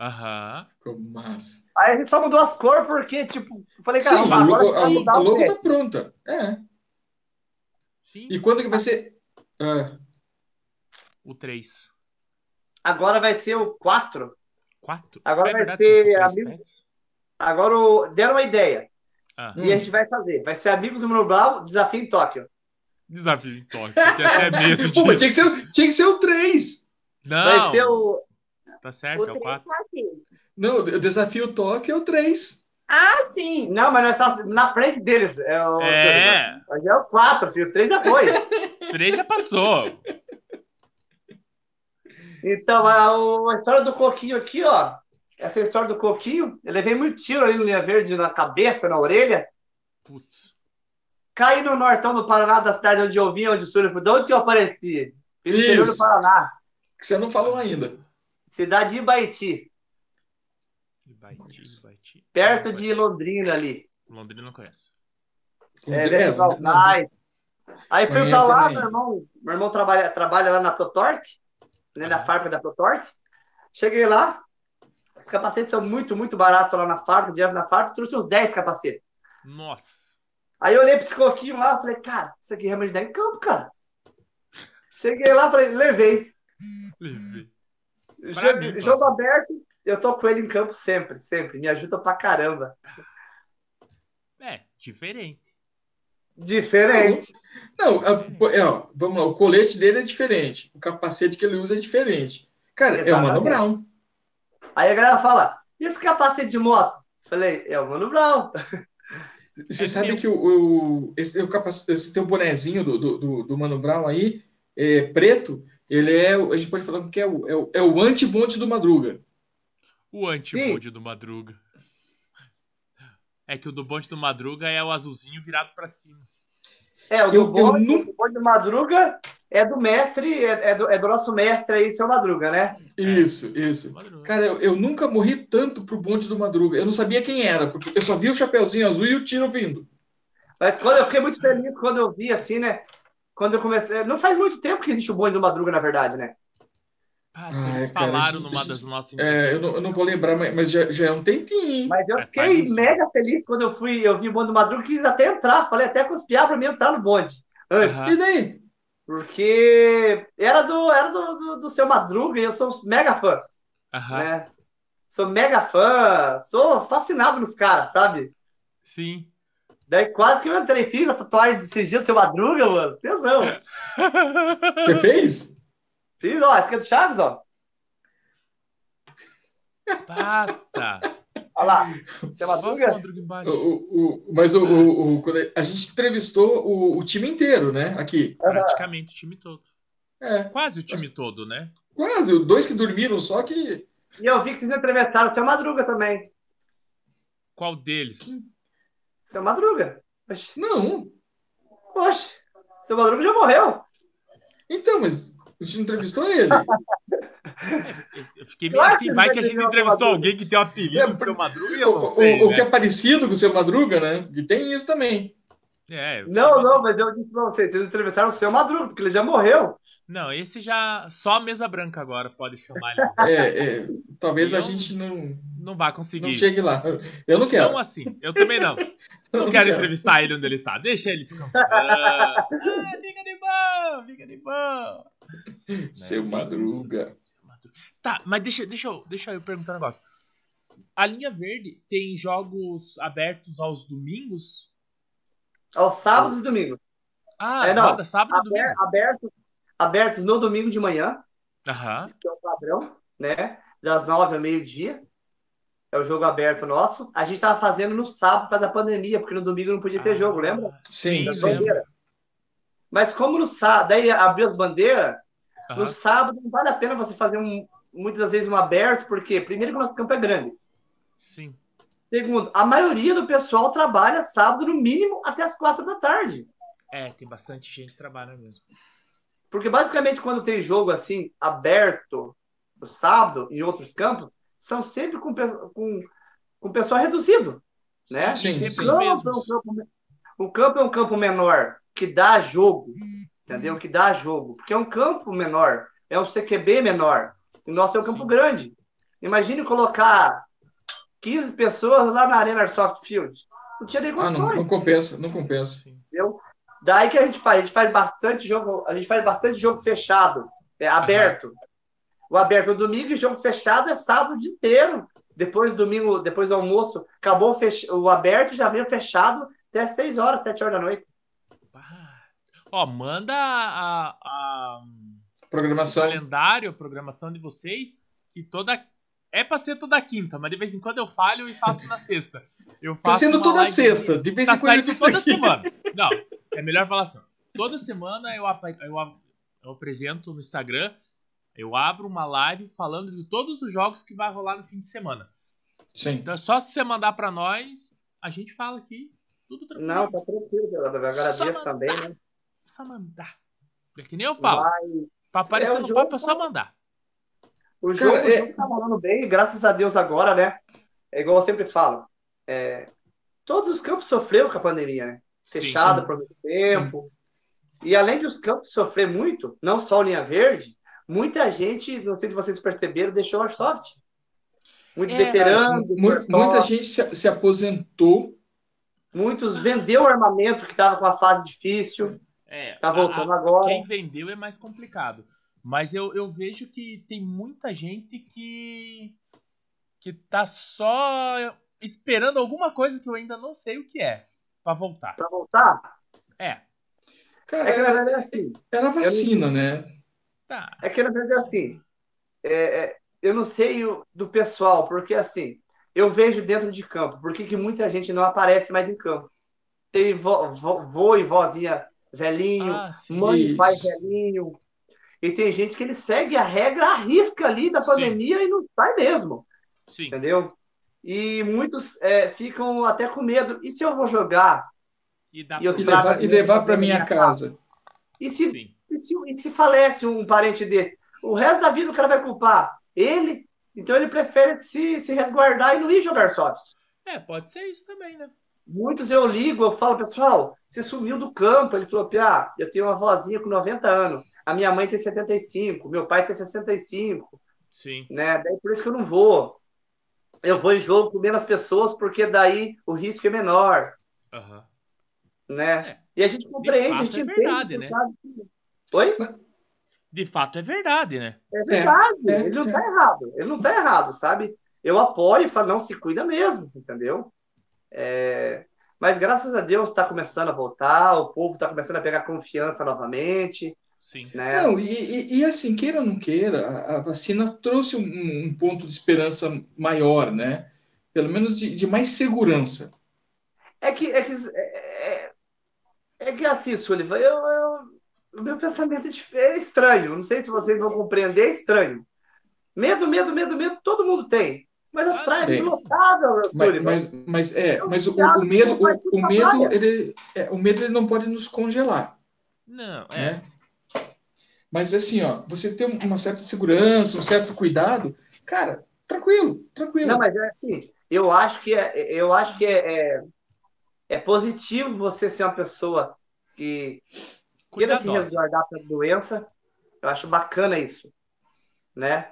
Speaker 1: Aham.
Speaker 3: Ficou massa.
Speaker 2: Aí a gente só mudou as cores porque, tipo, eu falei, cara,
Speaker 3: Sim, agora a, a, a logo tá pronta. É.
Speaker 1: Sim.
Speaker 3: E quando que vai ser?
Speaker 1: Uh... O 3.
Speaker 2: Agora vai ser o 4.
Speaker 1: 4?
Speaker 2: Agora é vai verdade, ser. Amigo... Agora o... deram uma ideia.
Speaker 1: Ah.
Speaker 2: E hum. a gente vai fazer. Vai ser Amigos do Blau, Desafio em Tóquio.
Speaker 1: Desafio em Tóquio. Tem até medo disso.
Speaker 3: Pô, tinha, que ser, tinha que ser o 3.
Speaker 1: Não.
Speaker 2: Vai ser o.
Speaker 1: Tá certo, o é o 4. Tá
Speaker 3: Não, o Desafio Tóquio é o 3.
Speaker 4: Ah, sim.
Speaker 2: Não, mas nós estamos na frente deles. É o,
Speaker 1: é.
Speaker 2: Mas é o 4, filho. O 3 já foi.
Speaker 1: O 3 já passou.
Speaker 2: Então, a, a história do Coquinho aqui, ó essa história do Coquinho, eu levei muito tiro ali no Linha Verde, na cabeça, na orelha.
Speaker 1: Putz.
Speaker 2: Caí no nortão do Paraná, da cidade onde eu vinha, onde o Súrio De onde que eu apareci? Interior do Paraná.
Speaker 3: Que você não falou ainda.
Speaker 2: Cidade de Ibaiti.
Speaker 1: Ibaiti, Ibaiti.
Speaker 2: Perto de Londrina ali.
Speaker 1: Londrina não conhece.
Speaker 2: É, é. Aí fui pra lá, meu irmão, meu irmão trabalha, trabalha lá na Protorque, né, na fábrica da Protorque. Cheguei lá, os capacetes são muito, muito baratos lá na fábrica, direto na fábrica, trouxe uns 10 capacetes.
Speaker 1: Nossa.
Speaker 2: Aí eu olhei pra esse coquinho lá e falei, cara, isso aqui realmente dá em campo, cara. Cheguei lá falei, levei.
Speaker 1: Levei.
Speaker 2: Jogo, mim, jogo aberto, eu tô com ele em campo sempre, sempre. Me ajuda pra caramba.
Speaker 1: É, diferente.
Speaker 2: Diferente.
Speaker 3: Não, é, ó, vamos lá, o colete dele é diferente. O capacete que ele usa é diferente. Cara, Exatamente. é o Mano Brown.
Speaker 2: Aí a galera fala, e esse capacete de moto? Falei, é o Mano Brown.
Speaker 3: Você é sabe que o, o, esse, o capacete, esse teu bonezinho do, do, do, Mano Brown aí, é, preto, ele é, a gente pode falar que é o, é o, é o anti-bonde do Madruga.
Speaker 1: O anti-bonde do Madruga. É que o do bonde do Madruga é o azulzinho virado para cima.
Speaker 2: É, o do eu, bonde, eu bonde do Madruga é do mestre, é, é, do, é do nosso mestre aí, seu Madruga, né?
Speaker 3: Isso, isso. Cara, eu, eu, nunca morri tanto pro bonde do Madruga. Eu não sabia quem era, porque eu só vi o Chapeuzinho Azul e o tiro vindo.
Speaker 2: Mas quando eu fiquei muito feliz quando eu vi assim, né? Quando eu comecei. Não faz muito tempo que existe o bonde do Madruga, na verdade, né?
Speaker 1: Ah, ah eles cara, falaram numa das nossas
Speaker 3: É, eu não, eu não, vou lembrar, mas já, já é um tempinho.
Speaker 2: Mas eu é, fiquei mega feliz quando eu fui, eu vi o bonde do Madruga, quis até entrar, falei até com os piá pra mim entrar no bonde.
Speaker 3: Antes. Uhum. E daí?
Speaker 2: Porque era do, era do, do, do seu Madruga e eu sou mega fã.
Speaker 1: Uhum.
Speaker 2: Né? Sou mega fã, sou fascinado nos caras, sabe?
Speaker 1: Sim.
Speaker 2: Daí quase que eu entrei, fiz a tatuagem de dias seu Madruga, mano. Tesão.
Speaker 3: Você fez?
Speaker 2: Fiz, ó, esse aqui é do Chaves, ó.
Speaker 1: Pata.
Speaker 2: Olha lá. Seu Madruga.
Speaker 3: O, o, mas o, o, o, a gente entrevistou o, o time inteiro, né? Aqui.
Speaker 1: Praticamente o time todo.
Speaker 3: É.
Speaker 1: Quase o time todo, né?
Speaker 3: Quase, dois que dormiram só que.
Speaker 2: E eu vi que vocês entrevistaram o seu Madruga também.
Speaker 1: Qual deles?
Speaker 2: Seu Madruga.
Speaker 3: Oxe. Não.
Speaker 2: Poxa, seu Madruga já morreu.
Speaker 3: Então, mas a gente entrevistou ele.
Speaker 1: Eu fiquei meio assim, vai que a gente entrevistou alguém que tem um apelido é, do seu Madruga e eu não sei.
Speaker 3: O, o
Speaker 1: né?
Speaker 3: que é parecido com o seu Madruga, né? E tem isso também.
Speaker 1: É,
Speaker 2: não, não, mas eu disse pra vocês, vocês entrevistaram o seu Madruga, porque ele já morreu.
Speaker 1: Não, esse já. Só a mesa branca agora pode chamar ele.
Speaker 3: É, é talvez a gente não.
Speaker 1: Não vai conseguir.
Speaker 3: Não chegue lá. Eu não quero.
Speaker 1: Então, assim, eu também não. Não, não quero, quero entrevistar ele onde ele tá. Deixa ele descansar. ah, fica de bom, fica de bom.
Speaker 3: Seu né? Madruga.
Speaker 1: Tá, mas deixa, deixa, eu, deixa eu perguntar um negócio. A linha verde tem jogos abertos aos domingos?
Speaker 2: Aos sábados e domingos.
Speaker 1: Ah, é, não, roda sábado
Speaker 2: e domingo. Aberto, abertos no domingo de manhã.
Speaker 1: Aham.
Speaker 2: Que é o padrão, né? Das nove ao meio-dia. É o jogo aberto nosso. A gente tava fazendo no sábado por causa da pandemia, porque no domingo não podia ter ah, jogo, lembra?
Speaker 3: Sim, sim.
Speaker 2: Mas como no sábado, daí abriu as bandeiras, uhum. no sábado não vale a pena você fazer um, muitas das vezes um aberto, porque primeiro que o nosso campo é grande.
Speaker 1: Sim.
Speaker 2: Segundo, a maioria do pessoal trabalha sábado no mínimo até as quatro da tarde.
Speaker 1: É, tem bastante gente que trabalha mesmo.
Speaker 2: Porque basicamente quando tem jogo assim aberto no sábado em outros campos, são sempre com, com, com pessoal reduzido. Né?
Speaker 1: Sim, sim, sempre campo.
Speaker 2: É um campo, o campo é um campo menor que dá jogo, entendeu? Que dá jogo. Porque é um campo menor, é um CQB menor. O nosso é um campo sim. grande. Imagine colocar 15 pessoas lá na Arena Airsoft Field. Não tinha nem
Speaker 3: condições. Ah, não, não compensa, não compensa.
Speaker 2: Entendeu? Daí que a gente faz, a gente faz bastante jogo, a gente faz bastante jogo fechado, é, aberto. Uhum. O aberto é domingo e jogo fechado é sábado o dia inteiro. Depois do domingo, depois do almoço, acabou o, fech... o aberto já veio fechado até 6 horas, 7 horas da noite.
Speaker 1: Ó, manda a, a
Speaker 3: programação.
Speaker 1: O calendário, a programação de vocês, que toda é para ser toda quinta, mas de vez em quando eu falho e faço na sexta. Eu
Speaker 3: tá faço tá sendo toda sexta, de vez
Speaker 1: tá
Speaker 3: em quando eu
Speaker 1: toda aqui. semana. Não, é melhor falar assim. Toda semana eu, eu, eu apresento no Instagram, eu abro uma live falando de todos os jogos que vai rolar no fim de semana.
Speaker 3: Sim.
Speaker 1: Então é só se você mandar para nós, a gente fala aqui. Tudo tranquilo.
Speaker 2: Não, tá tranquilo, eu agradeço também, né?
Speaker 1: Só mandar. É que nem eu falo. Mas... Pra aparecer é, no papo é só mandar.
Speaker 2: O jogo, Cara, é... o jogo tá rolando bem, graças a Deus agora, né? É igual eu sempre falo. É... Todos os campos sofreram com a pandemia, né? Fechado por muito tempo. Sim. E além de os campos sofrer muito, não só o Linha Verde, muita gente, não sei se vocês perceberam, deixou o Airsoft. Muitos é, veteranos.
Speaker 3: Muita gente se, se, aposentou.
Speaker 2: Muitos vendeu o armamento que estava com a fase difícil.
Speaker 1: É,
Speaker 2: tá voltando a, agora.
Speaker 1: Quem vendeu é mais complicado. Mas eu, eu vejo que tem muita gente que que tá só esperando alguma coisa que eu ainda não sei o que é para voltar.
Speaker 2: Para voltar?
Speaker 1: É.
Speaker 2: Cara, é que na verdade é assim.
Speaker 3: Era vacina, não... né?
Speaker 2: Tá. É que na verdade é assim. É, é, eu não sei o, do pessoal, porque assim, eu vejo dentro de campo, porque que muita gente não aparece mais em campo. Tem vô, vô, vô e vozinha velhinho, ah, mãe e pai velhinho, e tem gente que ele segue a regra à risca ali da pandemia sim. e não sai mesmo.
Speaker 1: Sim.
Speaker 2: Entendeu? E muitos é, ficam até com medo. E se eu vou jogar?
Speaker 3: E, e, eu e levar, e levar para minha casa? casa?
Speaker 2: E, se, e, se, e se falece um parente desse? O resto da vida o cara vai culpar ele? Então ele prefere se, se resguardar e não ir jogar só.
Speaker 1: É, pode ser isso também, né?
Speaker 2: Muitos eu ligo, eu falo, pessoal, você sumiu do campo. Ele falou, Piá, eu tenho uma vozinha com 90 anos. A minha mãe tem 75, meu pai tem 65.
Speaker 1: Sim.
Speaker 2: Né? Daí por isso que eu não vou. Eu vou em jogo com menos pessoas, porque daí o risco é menor.
Speaker 1: Uhum.
Speaker 2: Né? É. E a gente compreende, a gente
Speaker 1: é verdade, né?
Speaker 2: Oi?
Speaker 1: De fato é verdade, né?
Speaker 2: É verdade. É, ele não tá errado. Ele não tá errado, sabe? Eu apoio e falo, não, se cuida mesmo, entendeu? É... Mas graças a Deus está começando a voltar, o povo está começando a pegar confiança novamente.
Speaker 1: Sim.
Speaker 3: Né? Não, e, e, e, assim, queira ou não queira, a, a vacina trouxe um, um, ponto de esperança maior, né? pelo menos de, de mais segurança.
Speaker 2: É que é que é, é, é que assim, Sullivan, eu, eu, o meu pensamento é, é estranho. Não sei se vocês vão compreender, é estranho. Medo, medo, medo, medo, todo mundo tem. Mas as praias
Speaker 3: Tem.
Speaker 2: lotadas,
Speaker 3: Mas, mas, mas é,
Speaker 2: Eu
Speaker 3: mas o, o medo, o, o medo, ele, é, o medo ele não pode nos congelar,
Speaker 1: Não, é.
Speaker 3: né? Mas assim, ó, você ter uma certa segurança, um certo cuidado, cara, tranquilo, tranquilo.
Speaker 2: Não, mas é assim, eu acho que é, eu acho que é, é, é positivo você ser uma pessoa que queira se resguardar para doença. Eu acho bacana isso, né?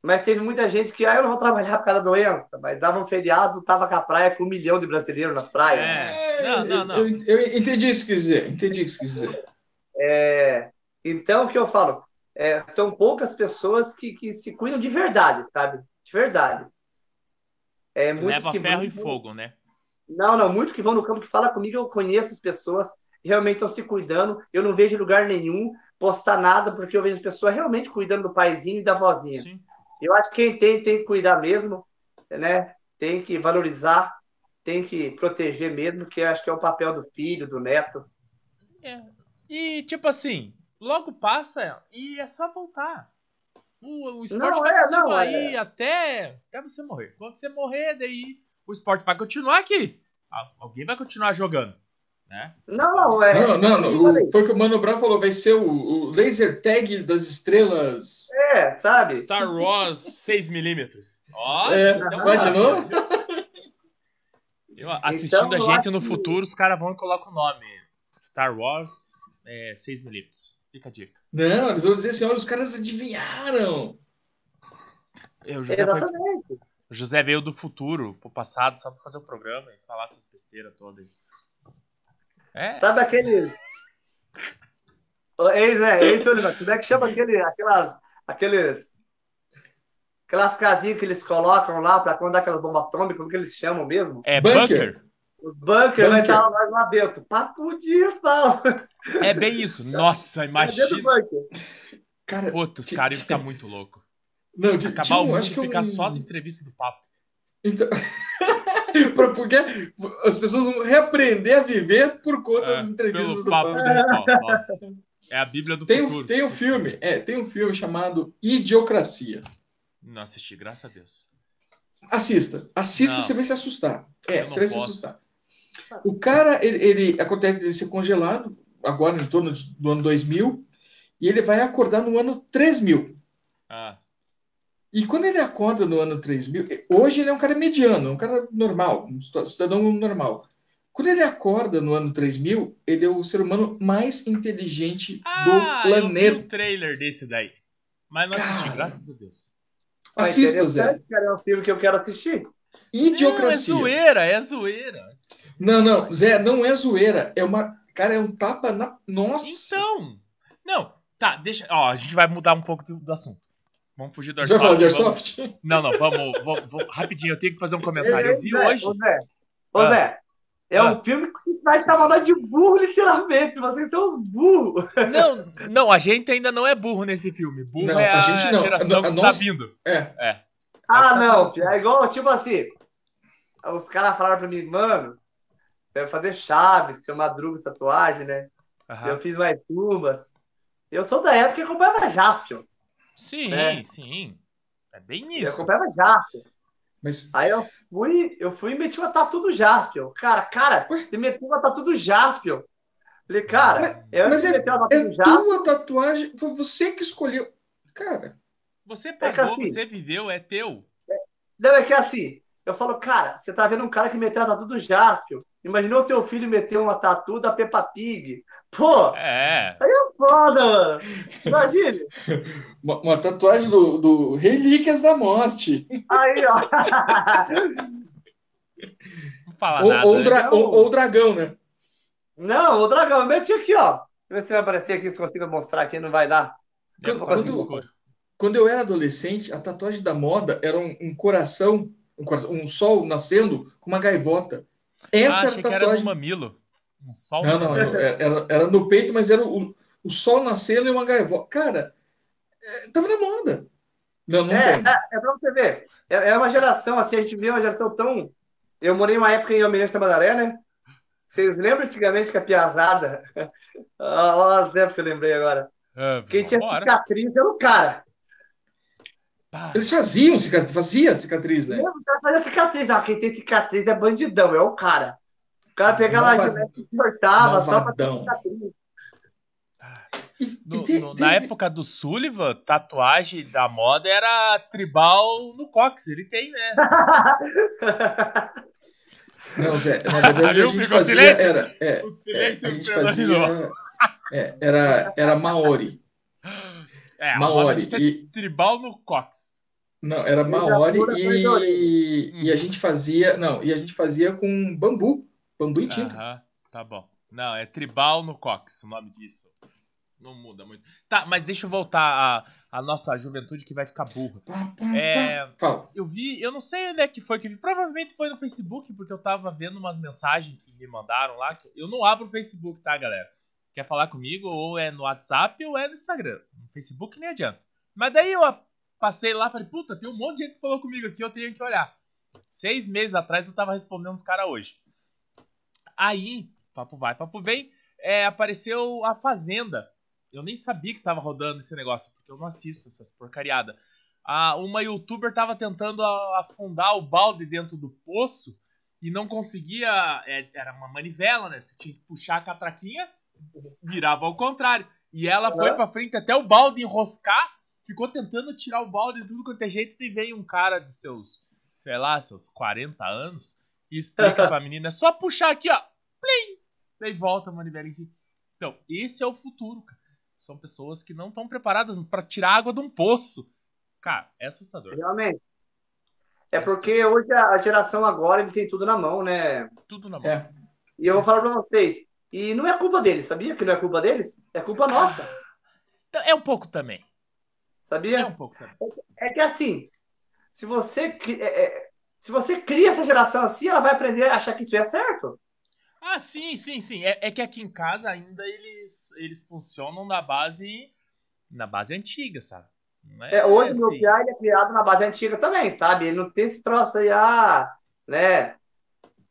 Speaker 2: Mas teve muita gente que, ah, eu não vou trabalhar por causa da doença, mas dava um feriado, tava com a praia com um milhão de brasileiros nas praias.
Speaker 1: É. Não, não, não.
Speaker 3: Eu, eu entendi isso que dizer, entendi isso que quis dizer.
Speaker 2: É, então, o que eu falo? É, são poucas pessoas que, que se cuidam de verdade, sabe? De verdade. É,
Speaker 1: Leva
Speaker 2: que
Speaker 1: ferro
Speaker 2: vão-
Speaker 1: e fogo, né?
Speaker 2: Não, não, muitos que vão no campo que falam comigo, eu conheço as pessoas, realmente estão se cuidando, eu não vejo lugar nenhum postar nada, porque eu vejo as pessoas realmente cuidando do paizinho e da vozinha.
Speaker 1: Sim.
Speaker 2: Eu acho que quem tem, tem que cuidar mesmo, né? Tem que valorizar, tem que proteger mesmo, que eu acho que é o papel do filho, do neto.
Speaker 1: É. E, tipo assim, logo passa e é só voltar. O, o esporte
Speaker 2: Não,
Speaker 1: vai
Speaker 2: é,
Speaker 1: continuar
Speaker 2: não,
Speaker 1: aí até, até você morrer. Quando você morrer, daí o esporte vai continuar aqui. Al- Alguém vai continuar jogando, né?
Speaker 2: Não, não, é.
Speaker 3: Não, não, não, o- foi o que o Mano Brown falou, vai ser o, o laser tag das estrelas.
Speaker 2: É, sabe?
Speaker 1: Star Wars 6mm. Ó,
Speaker 3: É,
Speaker 1: então,
Speaker 3: imaginou?
Speaker 1: Eu, assistindo
Speaker 2: Então,
Speaker 1: a
Speaker 2: eu
Speaker 1: gente
Speaker 2: acho
Speaker 1: no
Speaker 2: que-
Speaker 1: futuro, os caras vão e colocam o nome. Star Wars é, 6mm. Fica a dica.
Speaker 3: Não, eles vão dizer assim, olha, os caras adivinharam.
Speaker 1: Eu, José, foi-
Speaker 2: Exatamente.
Speaker 1: o José veio do futuro pro passado só pra fazer o programa e falar essas besteiras todas. É,
Speaker 2: Sabe aquele. Ô, Ei, Zé, ei, seu Oliver, como é que chama aquele, aquelas, aqueles. Aquelas casinhas que eles colocam lá para quando dá aquelas bombas atômicas, como que eles chamam mesmo?
Speaker 1: é
Speaker 3: Bunker.
Speaker 1: bunker.
Speaker 2: Os bunkers, vai
Speaker 3: Bunker.
Speaker 2: estar lá no Bento. Papo disso, tal.
Speaker 1: É bem isso. Nossa,
Speaker 2: É dentro do
Speaker 1: imagina.
Speaker 2: bunker.
Speaker 3: Cara,
Speaker 1: Puta, os caras iam ficar muito loucos.
Speaker 3: não, de,
Speaker 1: Acabar o mundo e ficar só as entrevistas do papo.
Speaker 3: Então... Porque as pessoas vão reaprender a viver por conta
Speaker 1: É,
Speaker 3: das entrevistas do
Speaker 1: papo do. É a Bíblia do
Speaker 3: Tem,
Speaker 1: futuro.
Speaker 3: tem um filme, é, tem um filme chamado Idiocracia.
Speaker 1: Não assisti, graças a Deus.
Speaker 3: Assista, assista,
Speaker 1: Não.
Speaker 3: você vai se assustar. É, você vai se
Speaker 1: posso.
Speaker 3: assustar. O cara, ele, ele acontece de ser congelado agora em torno de- do ano 2000 e ele vai acordar no ano 3000.
Speaker 1: Ah,
Speaker 3: E quando ele acorda no ano 3000, hoje ele é um cara mediano, um cara normal, um cidadão normal. Quando ele acorda no ano 3000, ele é o ser humano mais inteligente
Speaker 1: ah
Speaker 3: do
Speaker 1: eu vi
Speaker 3: planeta.
Speaker 1: o trailer desse daí. Mas não assisti,
Speaker 3: Cara.
Speaker 1: graças a Deus.
Speaker 2: Ah,
Speaker 3: Assista, Zé.
Speaker 2: Cara, é um filme que eu quero assistir.
Speaker 3: Idiocracia.
Speaker 1: Não, é zoeira, é zoeira.
Speaker 3: Não, não, Zé, não é zoeira. É uma. Cara, é um tapa na. Nossa!
Speaker 1: Então. Não, tá, deixa. Ó, a gente vai mudar um pouco do, do assunto. Vamos fugir do
Speaker 3: Já
Speaker 1: Airsoft.
Speaker 3: falou de
Speaker 1: vamos-
Speaker 3: Airsoft?
Speaker 1: Não, não, vamos, vamos, vamos- Rapidinho, eu tenho que fazer um comentário. Eu vi
Speaker 2: Zé,
Speaker 1: hoje.
Speaker 2: Ô, Zé, ô,
Speaker 1: Ah.
Speaker 2: Zé, é
Speaker 1: Ah.
Speaker 2: um filme que vai chamar nós de burro, literalmente. Vocês são os burros.
Speaker 1: Não, não, a gente ainda não é burro nesse filme. Burro
Speaker 3: Não,
Speaker 1: é a,
Speaker 3: a gente não.
Speaker 1: geração
Speaker 3: A- a
Speaker 1: que
Speaker 3: nossa-
Speaker 1: tá vindo.
Speaker 3: É.
Speaker 1: É.
Speaker 2: Ah,
Speaker 1: tá
Speaker 2: não.
Speaker 1: acontecendo.
Speaker 2: É igual, tipo assim. Os caras falaram pra mim, mano, eu ia fazer chaves, seu madruga tatuagem, né?
Speaker 1: Aham.
Speaker 2: Eu fiz mais tubas. Eu sou da época que acompanhava Jaspion.
Speaker 1: Sim,
Speaker 2: É.
Speaker 1: sim. É bem
Speaker 2: Eu
Speaker 1: isso.
Speaker 2: acompanhava Jaspion.
Speaker 3: Mas.
Speaker 2: Aí eu fui, eu fui e meti uma tatu do Jaspion. Cara, cara, você meteu uma tatu do Jaspion. Falei, cara, eu
Speaker 3: mas
Speaker 2: meti uma tatu
Speaker 3: É tua tatuagem. Foi você que escolheu. Cara,
Speaker 1: Você
Speaker 2: que
Speaker 1: pagou,
Speaker 2: assim-
Speaker 1: você viveu, é teu.
Speaker 2: Não, é que assim, eu falo, cara, você tá vendo um cara que meteu a tatu do Jaspion. Imaginou o teu filho meter uma tatu da Peppa Pig. Pô,
Speaker 1: É.
Speaker 2: foda, mano. Imagine.
Speaker 3: uma, uma tatuagem do, do Relíquias da Morte.
Speaker 2: Aí, ó.
Speaker 1: Não fala
Speaker 3: ou,
Speaker 1: nada.
Speaker 3: ou,
Speaker 1: né?
Speaker 3: dra-
Speaker 2: Não.
Speaker 3: ou- ou o dragão, né?
Speaker 2: Não, o dragão, eu meti aqui, ó. Deixa eu ver se vai aparecer aqui, se consigo mostrar aqui, não vai dar.
Speaker 1: É
Speaker 3: quando- quando-. Quando eu era adolescente, a tatuagem da moda era um, um coração, um coração, um sol nascendo com uma gaivota.
Speaker 1: Ah,
Speaker 3: Essa
Speaker 1: achei
Speaker 3: era
Speaker 1: que
Speaker 3: a
Speaker 1: era
Speaker 3: tatuagem.
Speaker 1: mamilo. Um sol
Speaker 3: Não, não, era, era- era no peito, mas era o, o sol nascendo e uma gaivota. Cara, é, tava na moda. Não, não
Speaker 2: é,
Speaker 3: tem.
Speaker 2: É, é pra você ver. É, é uma geração, assim, a gente vê uma geração tão. Eu morei uma época em Almirante Tamandaré, né? Vocês lembram antigamente que a piazada. Olha as épocas que eu lembrei agora.
Speaker 1: Ah,
Speaker 2: Quem tinha cicatriz era o cara.
Speaker 1: Pá,
Speaker 3: Eles faziam cicatriz, fazia cicatriz, né?
Speaker 2: Lembra? O cara fazia cicatriz. Ah, quem tem cicatriz é bandidão, é o cara. O cara pegava a
Speaker 3: Malva-
Speaker 2: gilete e cortava só pra ter
Speaker 3: Malvadão.
Speaker 2: cicatriz.
Speaker 3: E-
Speaker 1: no- no- na época do Sullivan, tatuagem da moda era tribal no cox. Ele tem, né?
Speaker 3: Não, Zé, na verdade a
Speaker 1: Viu?
Speaker 3: gente
Speaker 1: Ficou
Speaker 3: fazia. Era, é, é, a gente fazia. é, era, era Maori.
Speaker 1: É, a
Speaker 3: Maori. E,
Speaker 1: tribal no cox.
Speaker 3: não, era Maori e, e a gente fazia. Não, e a gente fazia com bambu. Bambu em tinta.
Speaker 1: Aham, tá bom. Não, é tribal no cox, o nome disso. Não muda muito. Tá, mas deixa eu voltar à, à nossa juventude que vai ficar burra. É, eu vi, eu não sei onde é que foi que eu vi, provavelmente foi no Facebook, porque eu tava vendo umas mensagens que me mandaram lá. que eu não abro o Facebook, tá, galera? Quer falar comigo, ou é no WhatsApp ou é no Instagram. No Facebook nem adianta. Mas daí eu passei lá e falei, puta, tem um monte de gente que falou comigo aqui, eu tenho que olhar. Seis meses atrás eu tava respondendo os caras hoje. Aí, papo vai, papo vem, é, apareceu a Fazenda. Eu nem sabia que tava rodando esse negócio, porque eu não assisto essas porcariadas. Ah, uma youtuber tava tentando afundar o balde dentro do poço e não conseguia. é, era uma manivela, né? Você tinha que puxar a catraquinha, virava ao contrário. E ela foi pra frente até o balde enroscar, ficou tentando tirar o balde de tudo quanto é jeito, e veio um cara de seus, sei lá, seus 40 anos e explica pra menina: é só puxar aqui, ó. Plim! Daí volta a manivela em si. Então, esse é o futuro, cara. São pessoas que não estão preparadas pra tirar água de um poço. Cara, é assustador.
Speaker 2: Realmente. É porque hoje a geração agora ele tem tudo na mão, né?
Speaker 1: Tudo na mão.
Speaker 3: É.
Speaker 2: E eu vou falar pra vocês. E não é culpa deles, sabia que não é culpa deles? É culpa nossa,
Speaker 1: Então, É um pouco também. É
Speaker 2: sabia?
Speaker 1: um pouco também.
Speaker 2: É que assim, se você, é, é, se você cria essa geração assim, ela vai aprender a achar que isso é certo.
Speaker 1: Ah, sim, sim, sim. É, é que aqui em casa ainda eles, eles funcionam na base na base antiga, sabe? Não
Speaker 2: É, hoje meu
Speaker 1: assim.
Speaker 2: pai ele é criado na base antiga também, sabe? Ele não tem esse troço aí, ah, né?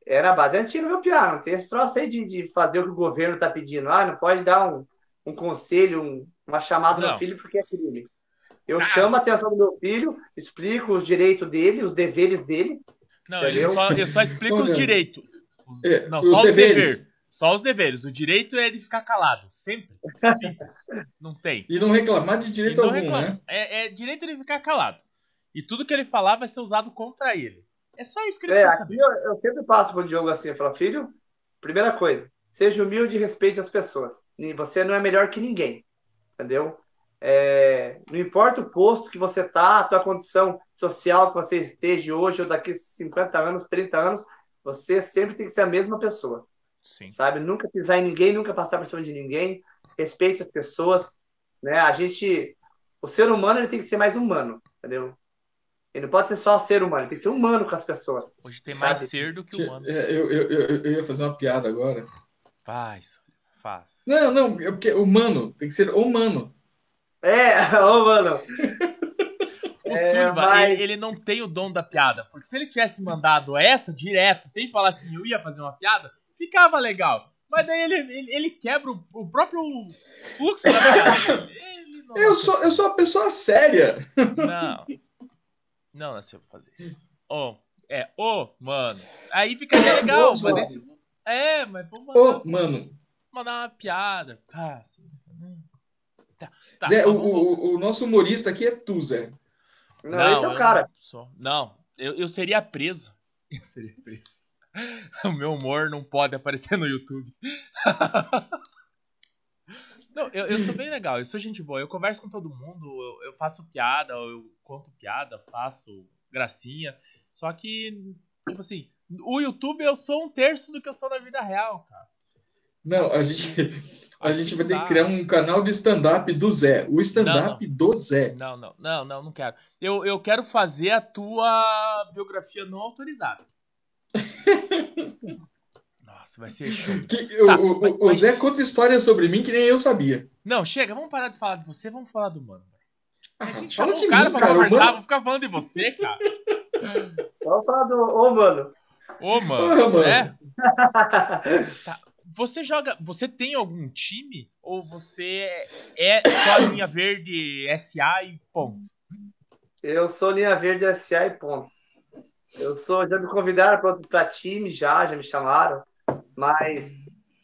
Speaker 2: É na base antiga, meu piá, não tem esse troço aí de, de fazer o que o governo tá pedindo. Ah, não pode dar um, um conselho, um- uma chamada
Speaker 1: Não.
Speaker 2: no filho porque é crime. Eu
Speaker 1: Ah.
Speaker 2: chamo a atenção do meu filho, explico os direitos dele, os deveres dele.
Speaker 1: Não, eu só, eu só explico os direitos. Os-
Speaker 3: É,
Speaker 1: não,
Speaker 3: os
Speaker 1: só os
Speaker 3: deveres.
Speaker 1: deveres. Só os deveres. O direito é de ficar calado. Sempre. Simples. Não tem.
Speaker 3: E não reclamar de direito
Speaker 1: não
Speaker 3: algum,
Speaker 1: reclama.
Speaker 3: né?
Speaker 1: É, é direito de ficar calado. E tudo que ele falar vai ser usado contra ele. É só isso que ele
Speaker 2: É,
Speaker 1: precisa saber.
Speaker 2: eu, eu sempre passo pro Diogo assim, eu falo, filho, primeira coisa, seja humilde e respeite as pessoas. E Você não é melhor que ninguém, entendeu? É, não importa o posto que você tá, a tua condição social que você esteja hoje ou daqui 50 anos, 30 anos, você sempre tem que ser a mesma pessoa,
Speaker 1: Sim.
Speaker 2: sabe? Nunca pisar em ninguém, nunca passar por cima de ninguém, respeite as pessoas, né? A gente, o ser humano, ele tem que ser mais humano, entendeu? Ele não pode ser só ser humano, ele tem que ser humano com as pessoas.
Speaker 1: Hoje tem mais
Speaker 2: Sabe?
Speaker 1: ser do que humano.
Speaker 3: é, Eu, eu, eu, eu ia fazer uma piada agora.
Speaker 1: Faz. Faz.
Speaker 3: Não, não, é porque humano, tem que ser humano.
Speaker 2: É, ô, É,
Speaker 1: Sullivan,
Speaker 2: mas-
Speaker 1: ele, ele não tem o dom da piada. Porque se ele tivesse mandado essa direto, sem falar assim, eu ia fazer uma piada, ficava legal. Mas daí ele, ele, ele quebra o, o próprio fluxo da piada.
Speaker 3: Eu sou, eu sou uma pessoa séria.
Speaker 1: Não. Não nasceu pra fazer isso. Ô, é, ô, mano. Aí ficaria legal, mas
Speaker 3: mano.
Speaker 1: nesse. É, mas vamos mandar,
Speaker 3: Ô, mano,
Speaker 1: mandar uma piada. Tá, hum. tá, tá,
Speaker 3: Zé, o,
Speaker 1: vamos
Speaker 3: o, o nosso humorista aqui é tu, Zé.
Speaker 2: Não, esse é
Speaker 1: eu
Speaker 2: o cara.
Speaker 1: Não, sou. não eu, eu seria preso. Eu seria preso. O meu humor não pode aparecer no YouTube. Não, eu, eu sou bem legal, eu sou gente boa, eu converso com todo mundo, eu, eu faço piada, eu conto piada, faço gracinha. Só que, tipo assim, o YouTube eu sou um terço do que eu sou na vida real, cara.
Speaker 3: Não, a gente, a gente vai ter que criar um canal de stand-up do Zé. O stand-up do Zé.
Speaker 1: Não, não, não, não, não quero. Eu, eu quero fazer a tua biografia não autorizada. Nossa, vai ser show.
Speaker 3: Que-
Speaker 1: Tá,
Speaker 3: o, o-
Speaker 1: mas-
Speaker 3: o
Speaker 1: mas-
Speaker 3: Zé conta histórias sobre mim que nem eu sabia.
Speaker 1: Não, chega, vamos parar de falar de você, vamos falar do mano. A gente Fala o cara mim, pra cara, conversar, vou ficar falando de você, cara.
Speaker 2: Vamos falar do. Ô, mano.
Speaker 1: Ô, mano. Ô, mano. É? tá. Você joga. Você tem algum time? Ou você é só linha verde SA e ponto?
Speaker 2: Eu sou linha verde SA e ponto. Eu sou. Já me convidaram para time, já, já me chamaram. Mas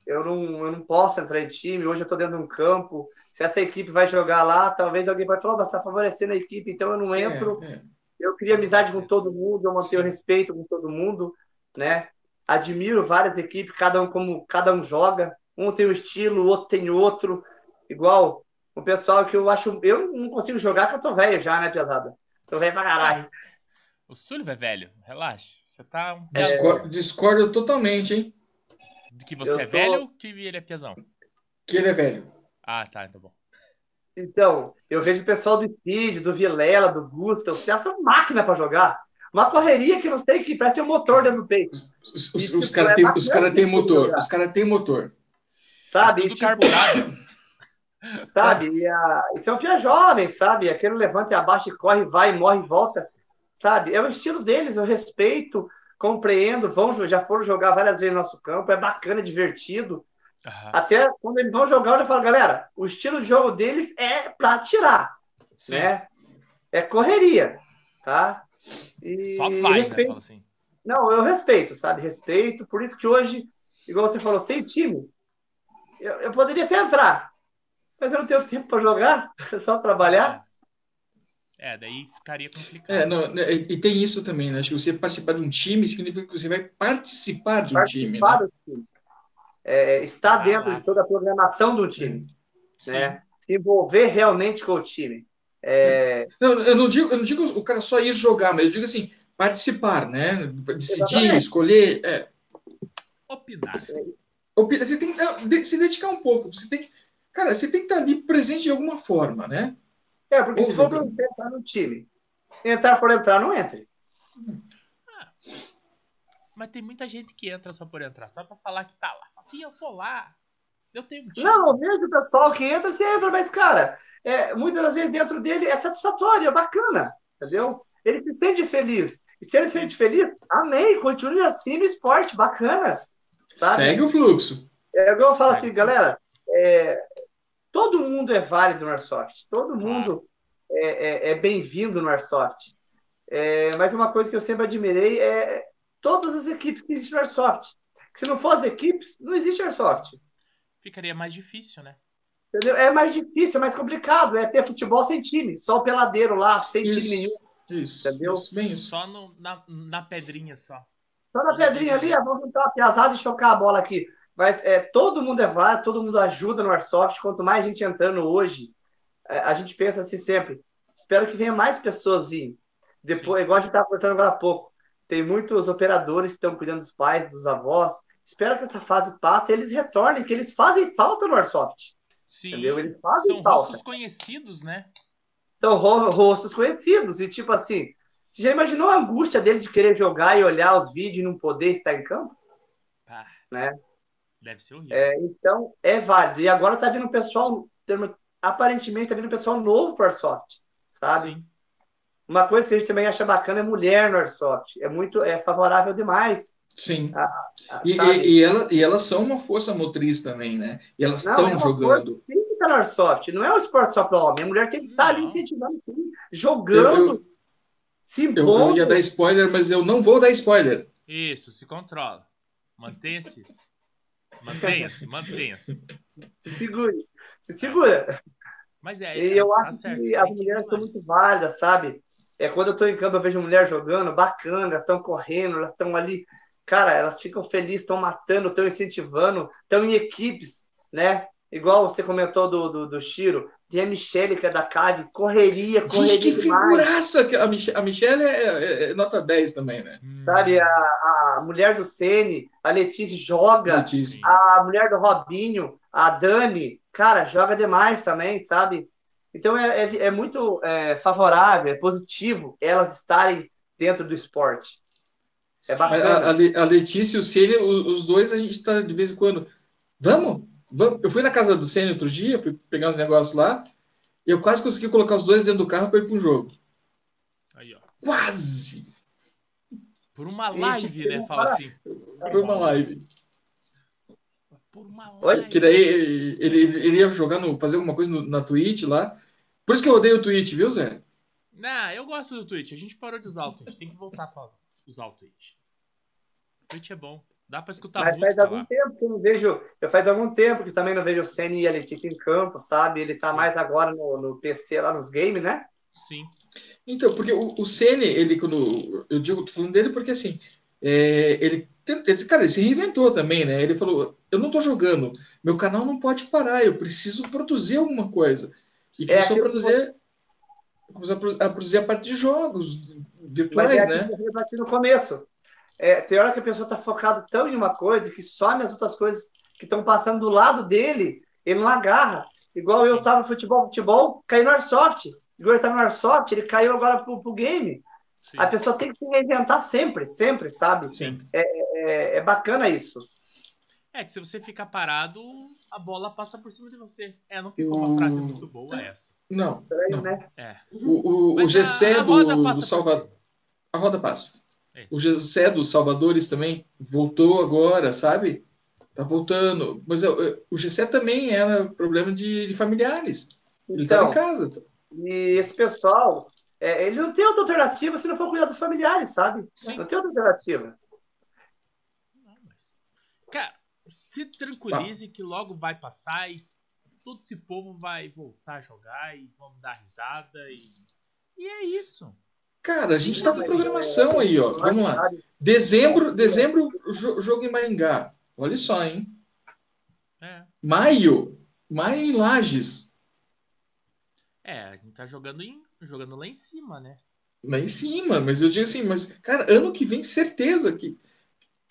Speaker 2: eu não, eu não posso entrar em time. Hoje eu estou dentro de um campo. Se essa equipe vai jogar lá, talvez alguém vai falar, oh, você está favorecendo a equipe, então eu não é, entro. É, é. Eu queria amizade com todo mundo, eu mantenho respeito com todo mundo, né? Admiro várias equipes, cada um como cada um joga. Um tem um estilo, o outro tem outro. Igual o pessoal que eu acho. Eu não consigo jogar porque eu tô velho já, né, pesada? Tô velho pra caralho.
Speaker 1: O Sullivan é velho, relaxa. Você tá. Um...
Speaker 3: Discordo, discordo totalmente, hein?
Speaker 1: De que você eu é tô... velho ou que ele é piazão?
Speaker 3: Que ele é velho.
Speaker 1: Ah, tá, então bom.
Speaker 2: Então, eu vejo o pessoal do Speed, do Vilela, do Gusta, os caras são máquina para jogar. Uma correria que não sei que parece ter um motor dentro do peito.
Speaker 3: Os, os, os caras têm cara tem motor. Os caras têm motor.
Speaker 2: Sabe? É tudo tipo, carburado. Sabe? E, a, e são pia jovem, sabe? Aquele levanta e abaixa e corre, vai, morre e volta. Sabe? É o estilo deles, eu respeito, compreendo, vão, já foram jogar várias vezes no nosso campo, é bacana, é divertido. Uhum. Até quando eles vão jogar, eu já falo, galera, o estilo de jogo deles é para tirar, né? É correria, tá?
Speaker 1: E Só vai, respeito... né? Assim.
Speaker 2: Não, eu respeito, sabe? Respeito. Por isso que hoje, igual você falou, sem time, eu, eu poderia até entrar, mas eu não tenho tempo para jogar, é só trabalhar.
Speaker 1: É, daí ficaria complicado.
Speaker 3: É, não, né, e tem isso também, né? Acho que você participar de um time significa que você vai participar de um participar time. Né? Do time.
Speaker 2: É, estar ah, dentro de toda a programação do time. Né? Se envolver realmente com o time. É...
Speaker 3: Não, eu não digo, eu não digo o cara só ir jogar, mas eu digo assim, participar, né? Decidir, Exatamente. escolher. É.
Speaker 1: Opinar.
Speaker 3: Opinar. Você tem que se dedicar um pouco. Você tem cara, você tem que estar ali presente de alguma forma, né?
Speaker 2: É, porque Ou se for para entrar no time, entrar por entrar, não entre.
Speaker 1: Ah, mas tem muita gente que entra só por entrar, só para falar que tá lá. Assim, eu tô lá. Eu tenho um
Speaker 2: time. Não, mesmo o pessoal que entra, você entra, mas, cara, é, muitas das vezes dentro dele é satisfatório, é bacana, entendeu? Ele se sente feliz. E se ele se sente feliz, amém, continue assim no esporte, bacana.
Speaker 3: Sabe? Segue o fluxo.
Speaker 2: É igual eu falo assim, galera, é, todo mundo é válido no Airsoft, todo mundo é, é, é bem-vindo no Airsoft. É, mas uma coisa que eu sempre admirei é todas as equipes que existem no Airsoft. Se não fossem equipes, não existe Airsoft.
Speaker 1: Ficaria mais difícil, né?
Speaker 2: Entendeu? É mais difícil, é mais complicado. É ter futebol sem time, só o peladeiro lá, sem
Speaker 3: isso,
Speaker 2: time
Speaker 3: nenhum. Isso, entendeu? Isso, bem isso.
Speaker 1: Só no, na, na pedrinha só.
Speaker 2: Só na pedrinha ali, vamos juntar uma piazada e chocar a bola aqui. Mas é, todo mundo é válido, todo mundo ajuda no Airsoft. Quanto mais gente entrando hoje, é, a gente pensa assim sempre. Espero que venha mais pessoas vir. Depois, Sim. igual a gente estava conversando agora há pouco, tem muitos operadores que estão cuidando dos pais, dos avós. Espero que essa fase passe e eles retornem, que eles fazem falta no Airsoft.
Speaker 1: Sim, entendeu? Eles fazem são falta. rostos conhecidos, né?
Speaker 2: São rostos conhecidos. E tipo assim, você já imaginou a angústia dele de querer jogar e olhar os vídeos e não poder estar em campo? Ah, né?
Speaker 1: Deve ser horrível.
Speaker 2: É, então, é válido. E agora tá vindo um pessoal, aparentemente tá vindo um pessoal novo para Airsoft, sabe? Sim. Uma coisa que a gente também acha bacana é mulher no Airsoft. É muito é favorável demais
Speaker 3: Sim. A, a, e, e, e, ela, e elas são uma força motriz também, né? E elas estão é jogando.
Speaker 2: Tem que estar no Airsoft, não é um esporte só para homem. A mulher tem que estar ali incentivando, jogando, eu, eu, se.
Speaker 3: Eu, eu ia dar spoiler, mas eu não vou dar spoiler.
Speaker 1: Isso, se controla. Mantenha-se. Mantenha-se, mantenha-se.
Speaker 2: Segure, segura.
Speaker 1: Mas é,
Speaker 2: e eu tá acho certo. que as mulheres são muito válidas, sabe? É quando eu estou em campo, eu vejo mulher jogando, bacana, elas estão correndo, elas estão ali cara, elas ficam felizes, estão matando, estão incentivando, estão em equipes, né? Igual você comentou do, do, do Chiro, tem a Michelle, que é da CAD, correria, correria. Gente,
Speaker 3: que figuraça! A, Mich a Michelle é, é, é, nota 10 também, né?
Speaker 2: Hum. Sabe, a, a mulher do Sene, a Letícia joga, Letícia. a mulher do Robinho, a Dani, cara, joga demais também, sabe? Então é, é, é muito é, favorável, é positivo elas estarem dentro do esporte.
Speaker 3: É bacana. A, a, Letícia e o Cênia, os dois, a gente tá de vez em quando. Vamos? Vamos? Eu fui na casa do Cênia outro dia, fui pegar uns negócios lá. Eu quase consegui colocar os dois dentro do carro para ir para um jogo.
Speaker 1: Aí, ó.
Speaker 3: Quase!
Speaker 1: Por uma live, né? Fala assim.
Speaker 3: Por uma live.
Speaker 1: Por uma live.
Speaker 3: Olha, que daí ele, ele, ele ia jogar no, fazer alguma coisa no, na Twitch lá. Por isso que eu odeio o Twitch, viu, Zé?
Speaker 1: Não, eu gosto do Twitch. A gente parou de usar o Twitch. Tem que voltar pra usar o Twitch. O Twitch é bom. Dá pra escutar
Speaker 2: Mas
Speaker 1: música
Speaker 2: faz algum
Speaker 1: lá.
Speaker 2: tempo que eu não vejo. Eu faz algum tempo que também não vejo o Senna e a Letícia em campo, sabe? Ele tá
Speaker 1: Sim.
Speaker 2: mais agora no, no PC lá nos games, né?
Speaker 1: Sim.
Speaker 3: Então, porque o, o Ceni, ele, quando. Eu digo, tô falando dele porque assim. é, ele, ele, cara, ele se reinventou também, né? Ele falou: eu não tô jogando, meu canal não pode parar, eu preciso produzir alguma coisa. E
Speaker 2: É,
Speaker 3: começou a produzir. Começou a produ- a produzir a parte de jogos
Speaker 2: Mas
Speaker 3: virtuais,
Speaker 2: é
Speaker 3: né?
Speaker 2: que eu aqui no começo. É, tem hora que a pessoa tá focada tão em uma coisa que some as outras coisas que estão passando do lado dele, ele não agarra. Igual eu tava no futebol, futebol, caí no Airsoft. Igual ele tá no Airsoft, ele caiu agora pro, pro game.
Speaker 1: Sim.
Speaker 2: A pessoa tem que se reinventar sempre, sempre, sabe?
Speaker 3: Sim.
Speaker 2: É, é bacana isso.
Speaker 1: É que se você ficar parado, a bola passa por cima de você. É, não ficou uma frase muito boa essa.
Speaker 3: Não.
Speaker 2: Peraí,
Speaker 3: não.
Speaker 2: né?
Speaker 1: É.
Speaker 3: O, o, o Gessé
Speaker 1: a- a
Speaker 3: do, Salvador. A roda passa.
Speaker 1: É.
Speaker 3: O Gessé dos Salvadores também voltou agora, sabe? Tá voltando. Mas eu- eu- o Gessé também era problema de, de familiares. Ele estava
Speaker 2: Então,
Speaker 3: em casa.
Speaker 2: e esse pessoal, é, ele não tem outra alternativa se não for cuidar dos familiares, sabe?
Speaker 1: Sim.
Speaker 2: Não tem outra alternativa.
Speaker 1: Não, mas... Cara, se tranquilize que logo vai passar e todo esse povo vai voltar a jogar e vamos dar risada e. E é isso.
Speaker 3: Cara, a gente tá com programação aí, ó. Vamos lá. Dezembro, dezembro, jo- jogo em Maringá. Olha só, hein?
Speaker 1: É.
Speaker 3: Maio, maio em Lages.
Speaker 1: É, a gente tá jogando, em, jogando lá em cima, né?
Speaker 3: Lá em cima, mas eu digo assim, mas, cara, ano que vem, certeza que,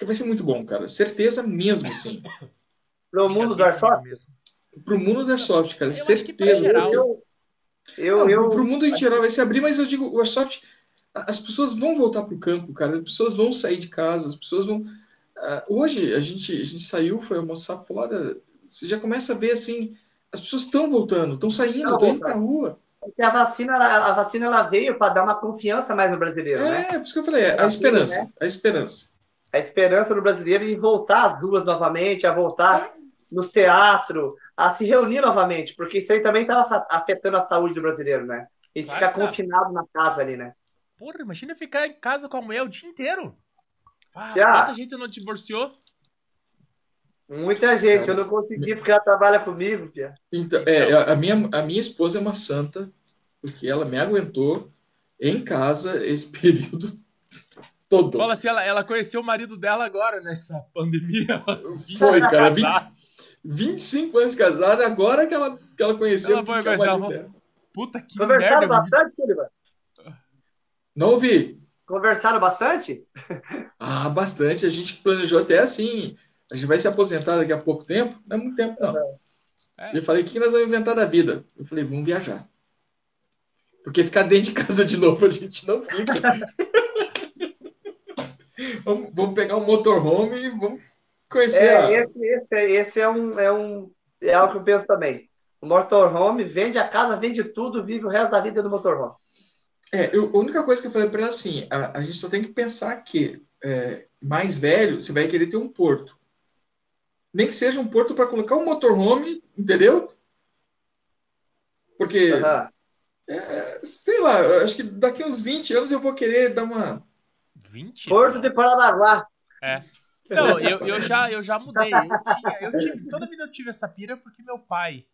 Speaker 3: que vai ser muito bom, cara. Certeza mesmo, assim.
Speaker 2: Pro mundo do Airsoft,
Speaker 1: mesmo.
Speaker 3: Pro mundo da Airsoft, cara.
Speaker 1: Eu
Speaker 3: certeza.
Speaker 1: geral-
Speaker 2: eu, eu,
Speaker 3: Não,
Speaker 2: eu,
Speaker 3: pro mundo em geral vai se abrir, mas eu digo, o Airsoft, a- as pessoas vão voltar pro campo, cara. As pessoas vão sair de casa, as pessoas vão. Ah, hoje a gente, a gente saiu, foi almoçar fora. Você já começa a ver assim, as pessoas estão voltando, estão saindo,
Speaker 2: Tão
Speaker 3: estão indo pra rua.
Speaker 2: porque a vacina, a vacina ela veio para dar uma confiança mais no brasileiro, né?
Speaker 3: É, por isso que eu falei, é a
Speaker 2: Tá
Speaker 3: esperança,
Speaker 2: vindo,
Speaker 3: a esperança.
Speaker 2: A esperança do brasileiro em voltar às ruas novamente, a voltar nos teatros, a se reunir novamente, porque isso aí também estava afetando a saúde do brasileiro, né? E
Speaker 1: Claro
Speaker 2: ficar
Speaker 1: tá.
Speaker 2: confinado na casa ali, né?
Speaker 1: Porra, imagina ficar em casa com a mulher o dia inteiro. Ah,
Speaker 2: Já.
Speaker 1: Quanta gente não divorciou?
Speaker 2: Muita gente, eu não consegui porque ela trabalha comigo, Pia.
Speaker 3: Então, é, a, a minha, a minha esposa é uma santa, porque ela me aguentou em casa esse período todo.
Speaker 1: Fala assim, ela, ela conheceu o marido dela agora nessa pandemia.
Speaker 3: Foi, cara,
Speaker 1: Casar.
Speaker 3: 25 anos de casada, agora que ela, que ela conheceu
Speaker 1: Ela foi
Speaker 3: que é o
Speaker 1: conhecer,
Speaker 3: marido
Speaker 1: ela
Speaker 3: dela.
Speaker 1: Puta que
Speaker 2: Conversaram
Speaker 1: merda.
Speaker 2: bastante, Sullivan?
Speaker 3: Não ouvi.
Speaker 2: Conversaram bastante?
Speaker 3: Ah, bastante. A gente planejou até assim. A gente vai se aposentar daqui a pouco tempo. Não é muito tempo, não.
Speaker 1: É.
Speaker 3: Eu falei, o que nós vamos inventar da vida? Eu falei, vamos viajar. Porque ficar dentro de casa de novo a gente não fica. vamos, vamos pegar um motorhome e vamos conhecer a...
Speaker 2: É, esse, esse, esse é um, é um é algo que eu penso também. O motorhome vende a casa, vende tudo, vive o resto da vida no motorhome.
Speaker 3: É, eu- a única coisa que eu falei para ela assim, a, a gente só tem que pensar que é, mais velho, você vai querer ter um porto. Nem que seja um porto para colocar um motorhome, entendeu? Porque,
Speaker 2: Aham.
Speaker 3: sei lá, acho que daqui uns 20 anos eu vou querer dar uma.
Speaker 1: 20?
Speaker 2: Porto de Paranaguá.
Speaker 1: Então, eu, eu, já, eu já mudei. Eu tinha, eu tive, toda vida eu tive essa pira porque meu pai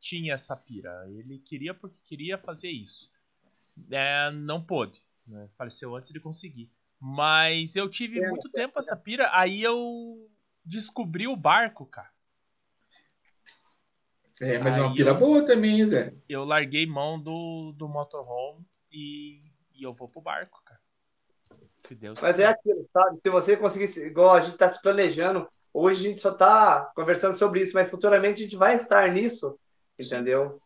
Speaker 1: tinha essa pira. Ele queria porque queria fazer isso. É, não pôde. né? Faleceu antes de conseguir. Mas eu tive
Speaker 2: É,
Speaker 1: muito tempo essa pira. Aí eu descobri o barco, cara.
Speaker 3: É, mas é uma
Speaker 1: Aí
Speaker 3: pira
Speaker 1: eu-
Speaker 3: boa também, hein, Zé.
Speaker 1: Eu larguei mão do, do motorhome e, e eu vou pro barco. Se Deus
Speaker 2: Mas é aquilo, sabe? Se você conseguir, se- igual a gente está se planejando, hoje a gente só está conversando sobre isso, mas futuramente a gente vai estar nisso, entendeu?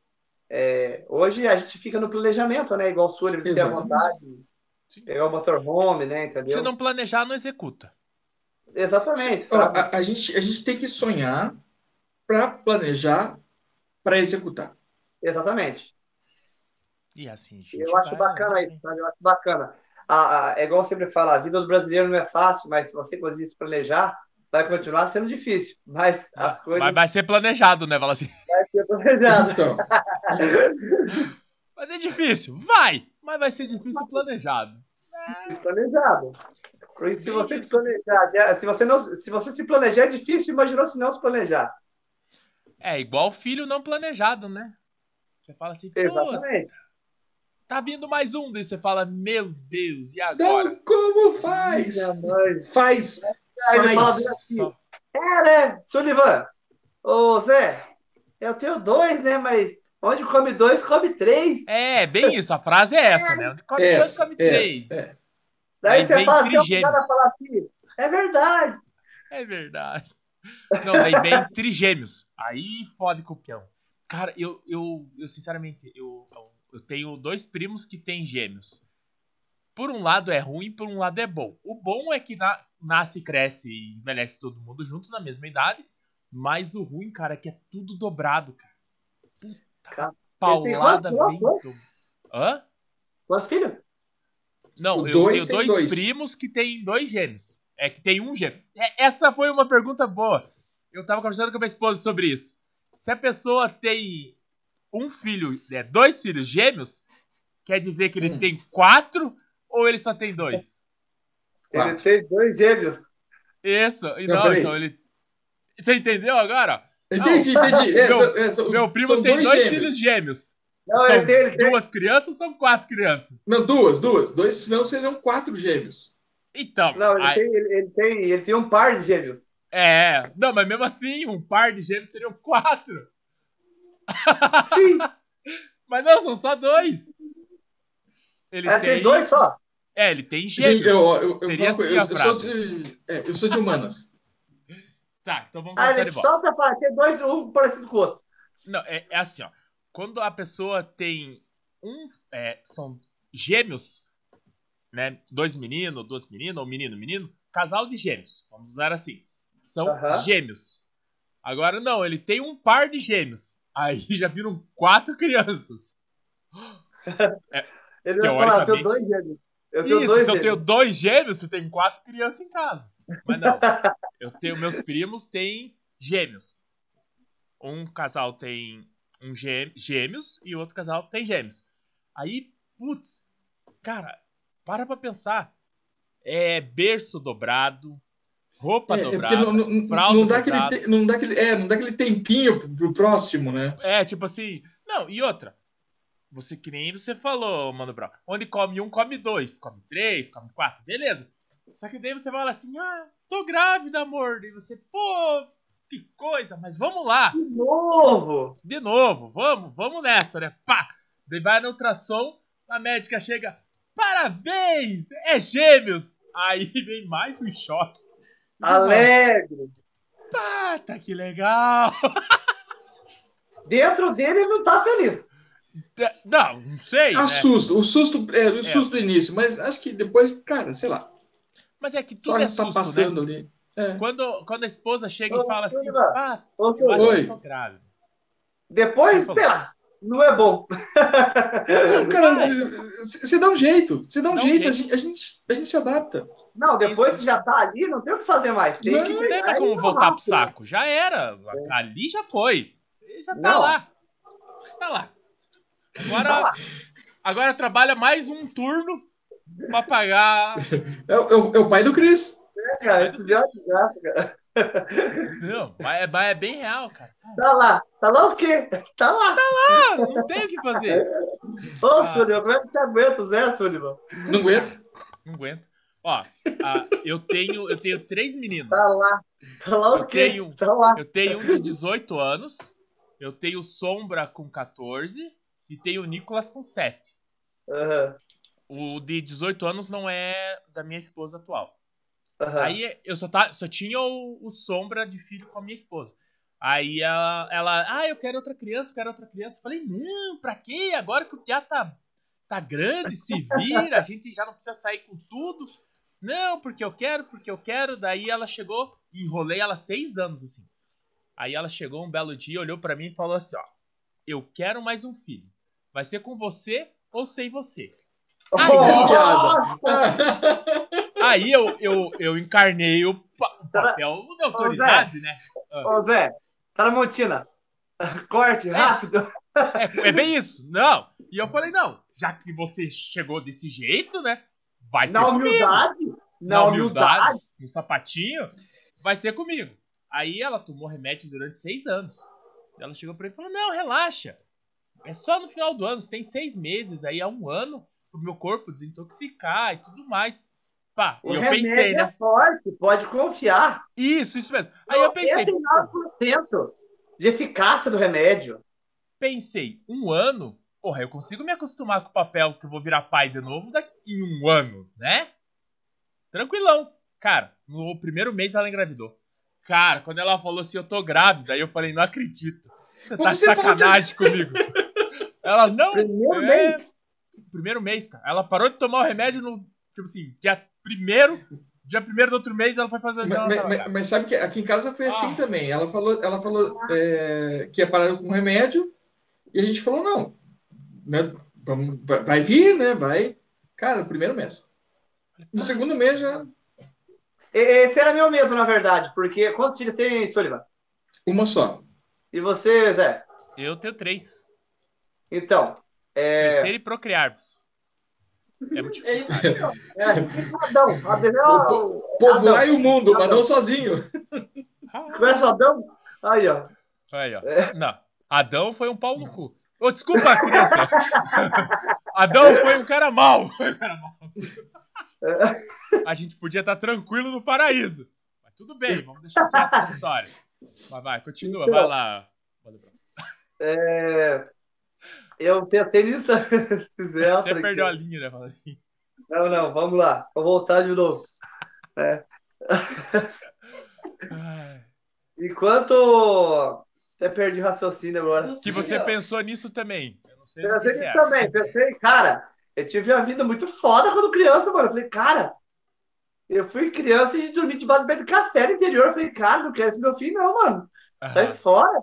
Speaker 2: É, hoje a gente fica no planejamento, né? Igual o Sullivan, tem a vontade,
Speaker 1: Sim.
Speaker 2: pegar o motorhome, né? Entendeu?
Speaker 1: Se não planejar, não executa.
Speaker 2: Exatamente,
Speaker 3: Ó, a, a gente, a gente tem que sonhar para planejar, para executar.
Speaker 2: Exatamente.
Speaker 1: E assim,
Speaker 2: gente Eu acho bacana isso, sabe? Eu acho bacana. A, a, é igual sempre fala, a vida do brasileiro não é fácil, mas se você conseguir se planejar, vai continuar sendo difícil. Mas ah, as coisas.
Speaker 1: Mas vai ser planejado, né? Fala assim.
Speaker 2: Vai ser planejado. Então.
Speaker 1: vai ser difícil, vai! Mas vai ser difícil planejado.
Speaker 2: Difícil planejado. Se você se planejar, se você, não, se você se planejar é difícil, imaginou se não se planejar.
Speaker 1: É igual filho não planejado, né? Você fala assim, Exatamente. Tá vindo mais um, daí você fala, meu Deus, e agora?
Speaker 3: Então, como faz? Faz.
Speaker 2: Faz. Assim, é, né, Sullivan? Ô, Zé, eu tenho dois, né, mas onde come dois, come três.
Speaker 1: É, bem isso, a frase é essa, né? Onde come essa, dois, come três.
Speaker 2: É. Daí Aí você fala assim, fala assim, é verdade.
Speaker 1: É verdade. Não, daí vem trigêmeos. Aí fode com o peão. Cara, eu, eu, eu sinceramente, eu, eu tenho dois primos que têm gêmeos. Por um lado é ruim, por um lado é bom. O bom é que na, nasce, cresce e envelhece todo mundo junto na mesma idade. Mas o ruim, cara, é que é tudo dobrado, cara. Puta cara, paulada vento. Hã?
Speaker 2: Quantos filhos?
Speaker 1: Não, o eu tenho dois, dois, primos que têm dois gêmeos. É que tem um gêmeo. É, essa foi uma pergunta boa. Eu tava conversando com a minha esposa sobre isso. Se a pessoa tem um filho, é, dois filhos gêmeos, quer dizer que ele hum. tem quatro ou ele só tem dois?
Speaker 2: Ele tem dois gêmeos.
Speaker 1: Isso, não, não então ele. Você entendeu agora?
Speaker 3: Entendi, não, entendi.
Speaker 1: É, meu, é, são, meu primo tem dois, dois filhos gêmeos. Não, são ele tem, ele duas crianças ou são quatro crianças?
Speaker 3: Não, duas, duas. Dois, senão seriam quatro gêmeos.
Speaker 1: Então.
Speaker 2: Não, ele, aí... tem, ele, ele, tem, ele tem um par de gêmeos.
Speaker 1: É, não, mas mesmo assim, um par de gêmeos seriam quatro.
Speaker 2: Sim.
Speaker 1: mas não, são só dois.
Speaker 2: Ele é, tem... tem dois só?
Speaker 1: É, ele tem gêmeos.
Speaker 3: Eu, eu, Seria assim eu, eu, sou de, é, eu sou de humanas.
Speaker 1: tá, então vamos começar ah,
Speaker 2: ele de volta. Só pra ter dois, um parecido com o outro.
Speaker 1: Não, é, é assim, ó. Quando a pessoa tem um. É, são gêmeos, né? Dois meninos, duas meninas, ou menino, menino. Casal de gêmeos. Vamos usar assim. São uh -huh. gêmeos. Agora não, ele tem um par de gêmeos. Aí já viram quatro crianças.
Speaker 2: É, ele teoricamente... falar, dois gêmeos.
Speaker 1: Eu Isso, dois se gêmeos. eu tenho dois gêmeos, você tem quatro crianças em casa. Mas não. eu tenho meus primos têm gêmeos. Um casal tem um gêmeos e outro casal tem gêmeos. Aí, putz, cara, para pra pensar. É berço dobrado, roupa é, é dobrada, é não, fralda
Speaker 3: não dá dobrada. Aquele, não, dá aquele, é, não dá aquele tempinho pro, pro próximo, né?
Speaker 1: É, tipo assim... Não, e outra. Você que nem você falou, Mano Brown. Onde come um, come dois. Come três, come quatro. Beleza. Só que daí você fala assim, ah, tô grávida, amor. E você, pô, que coisa, mas vamos lá.
Speaker 2: De novo.
Speaker 1: De novo, vamos, vamos nessa, né? Pá. Daí vai no ultrassom, a médica chega, parabéns, é gêmeos. Aí vem mais um choque.
Speaker 2: Alegre.
Speaker 1: Pá, tá que legal.
Speaker 2: Dentro dele ele não tá feliz.
Speaker 1: Não, não sei.
Speaker 3: Assusta, né? o susto, é, o é. susto do início, mas acho que depois, cara, sei lá.
Speaker 1: Mas é que tudo Só é tá susto, tá passando né? ali. É. Quando, quando a esposa chega e fala assim, ah, eu acho que eu tô grávida.
Speaker 2: Depois, sei lá, não é bom.
Speaker 3: Não, cara, você dá um jeito, você dá um, dá jeito, um jeito. A, gente, a, gente, se adapta.
Speaker 2: Não, depois que já tá ali, não tem o que fazer mais. Tem
Speaker 1: não, que não tem mais como voltar pro saco. Já era. É. Ali já foi. Você já tá não. lá. Tá lá. Agora, tá lá. agora trabalha mais um turno pra pagar.
Speaker 3: É, é, é o pai do Cris.
Speaker 2: É, cara, é graça, cara.
Speaker 1: Não, mas é, é, bem real, cara.
Speaker 2: Tá lá. Tá lá o quê? Tá lá.
Speaker 1: Tá lá, não tem o que fazer.
Speaker 2: Ô, ah. Sullivan, como é que você aguenta, Zé, Sullivan?
Speaker 3: Não aguento.
Speaker 1: Não aguento. Ó, ah, eu, tenho, eu tenho três meninos.
Speaker 2: Tá lá. Tá lá o
Speaker 1: eu
Speaker 2: quê?
Speaker 1: Tenho,
Speaker 2: tá lá.
Speaker 1: Eu tenho um de 18 anos, eu tenho Sombra com 14 e tenho o Nicolas com 7.
Speaker 2: Uhum.
Speaker 1: O de 18 anos não é da minha esposa atual. Uhum. Aí eu só, tá, só tinha o, o, Sombra de filho com a minha esposa. Aí ela, ela, ah, eu quero outra criança, eu quero outra criança. Eu falei, não, pra quê? Agora que o Piá tá, tá grande, se vira, a gente já não precisa sair com tudo. Não, porque eu quero, porque eu quero. Daí ela chegou, enrolei ela seis anos assim. Aí ela chegou um belo dia, olhou para mim e falou assim: ó, eu quero mais um filho. Vai ser com você ou sem você.
Speaker 3: Aí,
Speaker 1: aí eu, eu, eu encarnei o, papel da autoridade, né?
Speaker 2: Ô, Zé, Tramontina, corte, rápido.
Speaker 1: É, é, bem isso. Não. E eu falei, não, já que você chegou desse jeito, né? Vai ser
Speaker 2: Na humildade.
Speaker 1: Comigo. Na humildade. humildade. No sapatinho, vai ser comigo. Aí ela tomou remédio durante seis anos. Ela chegou pra mim e falou: Não, relaxa. É só no final do ano. Você tem seis meses aí, há um ano, pro meu corpo desintoxicar e tudo mais. Pá,
Speaker 2: o
Speaker 1: eu pensei, né?
Speaker 2: É forte, pode confiar.
Speaker 1: Isso, isso mesmo. Aí eu pensei.
Speaker 2: 99% de eficácia do remédio.
Speaker 1: Pensei, um ano? Porra, eu consigo me acostumar com o papel que eu vou virar pai de novo daqui em um ano, né? Tranquilão. Cara, no primeiro mês ela engravidou. Cara, quando ela falou assim, eu tô grávida, aí eu falei, não acredito. Você tá Você de sacanagem que... comigo. ela, não.
Speaker 2: Primeiro é... mês.
Speaker 1: Primeiro mês, cara. Ela parou de tomar o remédio no. Tipo assim, dia primeiro. Dia primeiro do outro mês ela foi fazer o
Speaker 3: exame. Mas, mas, mas, sabe que aqui em casa foi assim ah. também. Ela falou, ela falou é, que ia parar com remédio. E a gente falou, não. Né, vamos, vai, vai vir, né? Vai. Cara, primeiro mês. No segundo mês já
Speaker 2: esse era meu medo, na verdade, porque quantos filhos tem, Sullivan?
Speaker 3: Uma só.
Speaker 2: E você, Zé?
Speaker 1: Eu tenho três.
Speaker 2: Então. É...
Speaker 1: Crescer e procriar-vos.
Speaker 2: É muito difícil. é, Adão, Adão,
Speaker 3: Povoar o mundo, Adão. mas não sozinho.
Speaker 2: Conhece Adão? Aí, ó.
Speaker 1: Aí, ó. É. Não. Adão foi um pau no cu. Oh, desculpa, criança. Adão foi um cara mau. Foi um cara mau a gente podia estar tranquilo no paraíso. Mas tudo bem, vamos deixar quieto essa história. Mas vai, continua, então, vai lá.
Speaker 2: É, eu pensei nisso
Speaker 1: Quiser, Até perdeu a linha, né?
Speaker 2: Não, não, vamos lá. Vou voltar de novo. É. Enquanto. Até perdi raciocínio agora.
Speaker 1: Que você pensou nisso também.
Speaker 2: Eu não sei pensei nisso é. também. Pensei, cara, eu tive uma vida muito foda quando criança, mano. Eu falei, cara, eu fui criança e dormi debaixo do café no interior. Eu falei, cara, não quero esse meu filho, não, mano. Sai fora.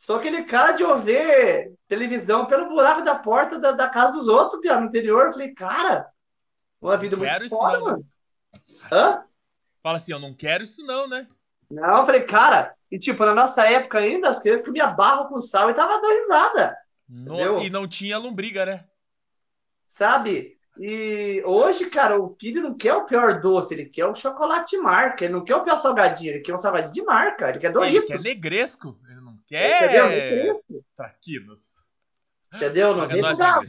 Speaker 2: Sou aquele cara de ouvir televisão pelo buraco da porta da, da casa dos outros, pior, no interior. Eu falei, cara, uma vida muito foda, não. mano. Hã?
Speaker 1: Fala assim, eu não quero isso não, né?
Speaker 2: Não, eu falei, cara, e tipo, na nossa época ainda, as crianças comiam barro com sal e tava dando risada.
Speaker 1: Nossa, entendeu? e não tinha lombriga, né?
Speaker 2: sabe? E hoje, cara, o filho não quer o pior doce, ele quer o chocolate de marca, ele não quer o pior salgadinho, ele quer um salgadinho de marca, ele quer Doritos.
Speaker 1: Ele quer negresco, ele não quer traquinas.
Speaker 2: Entendeu? Não vem, comprar,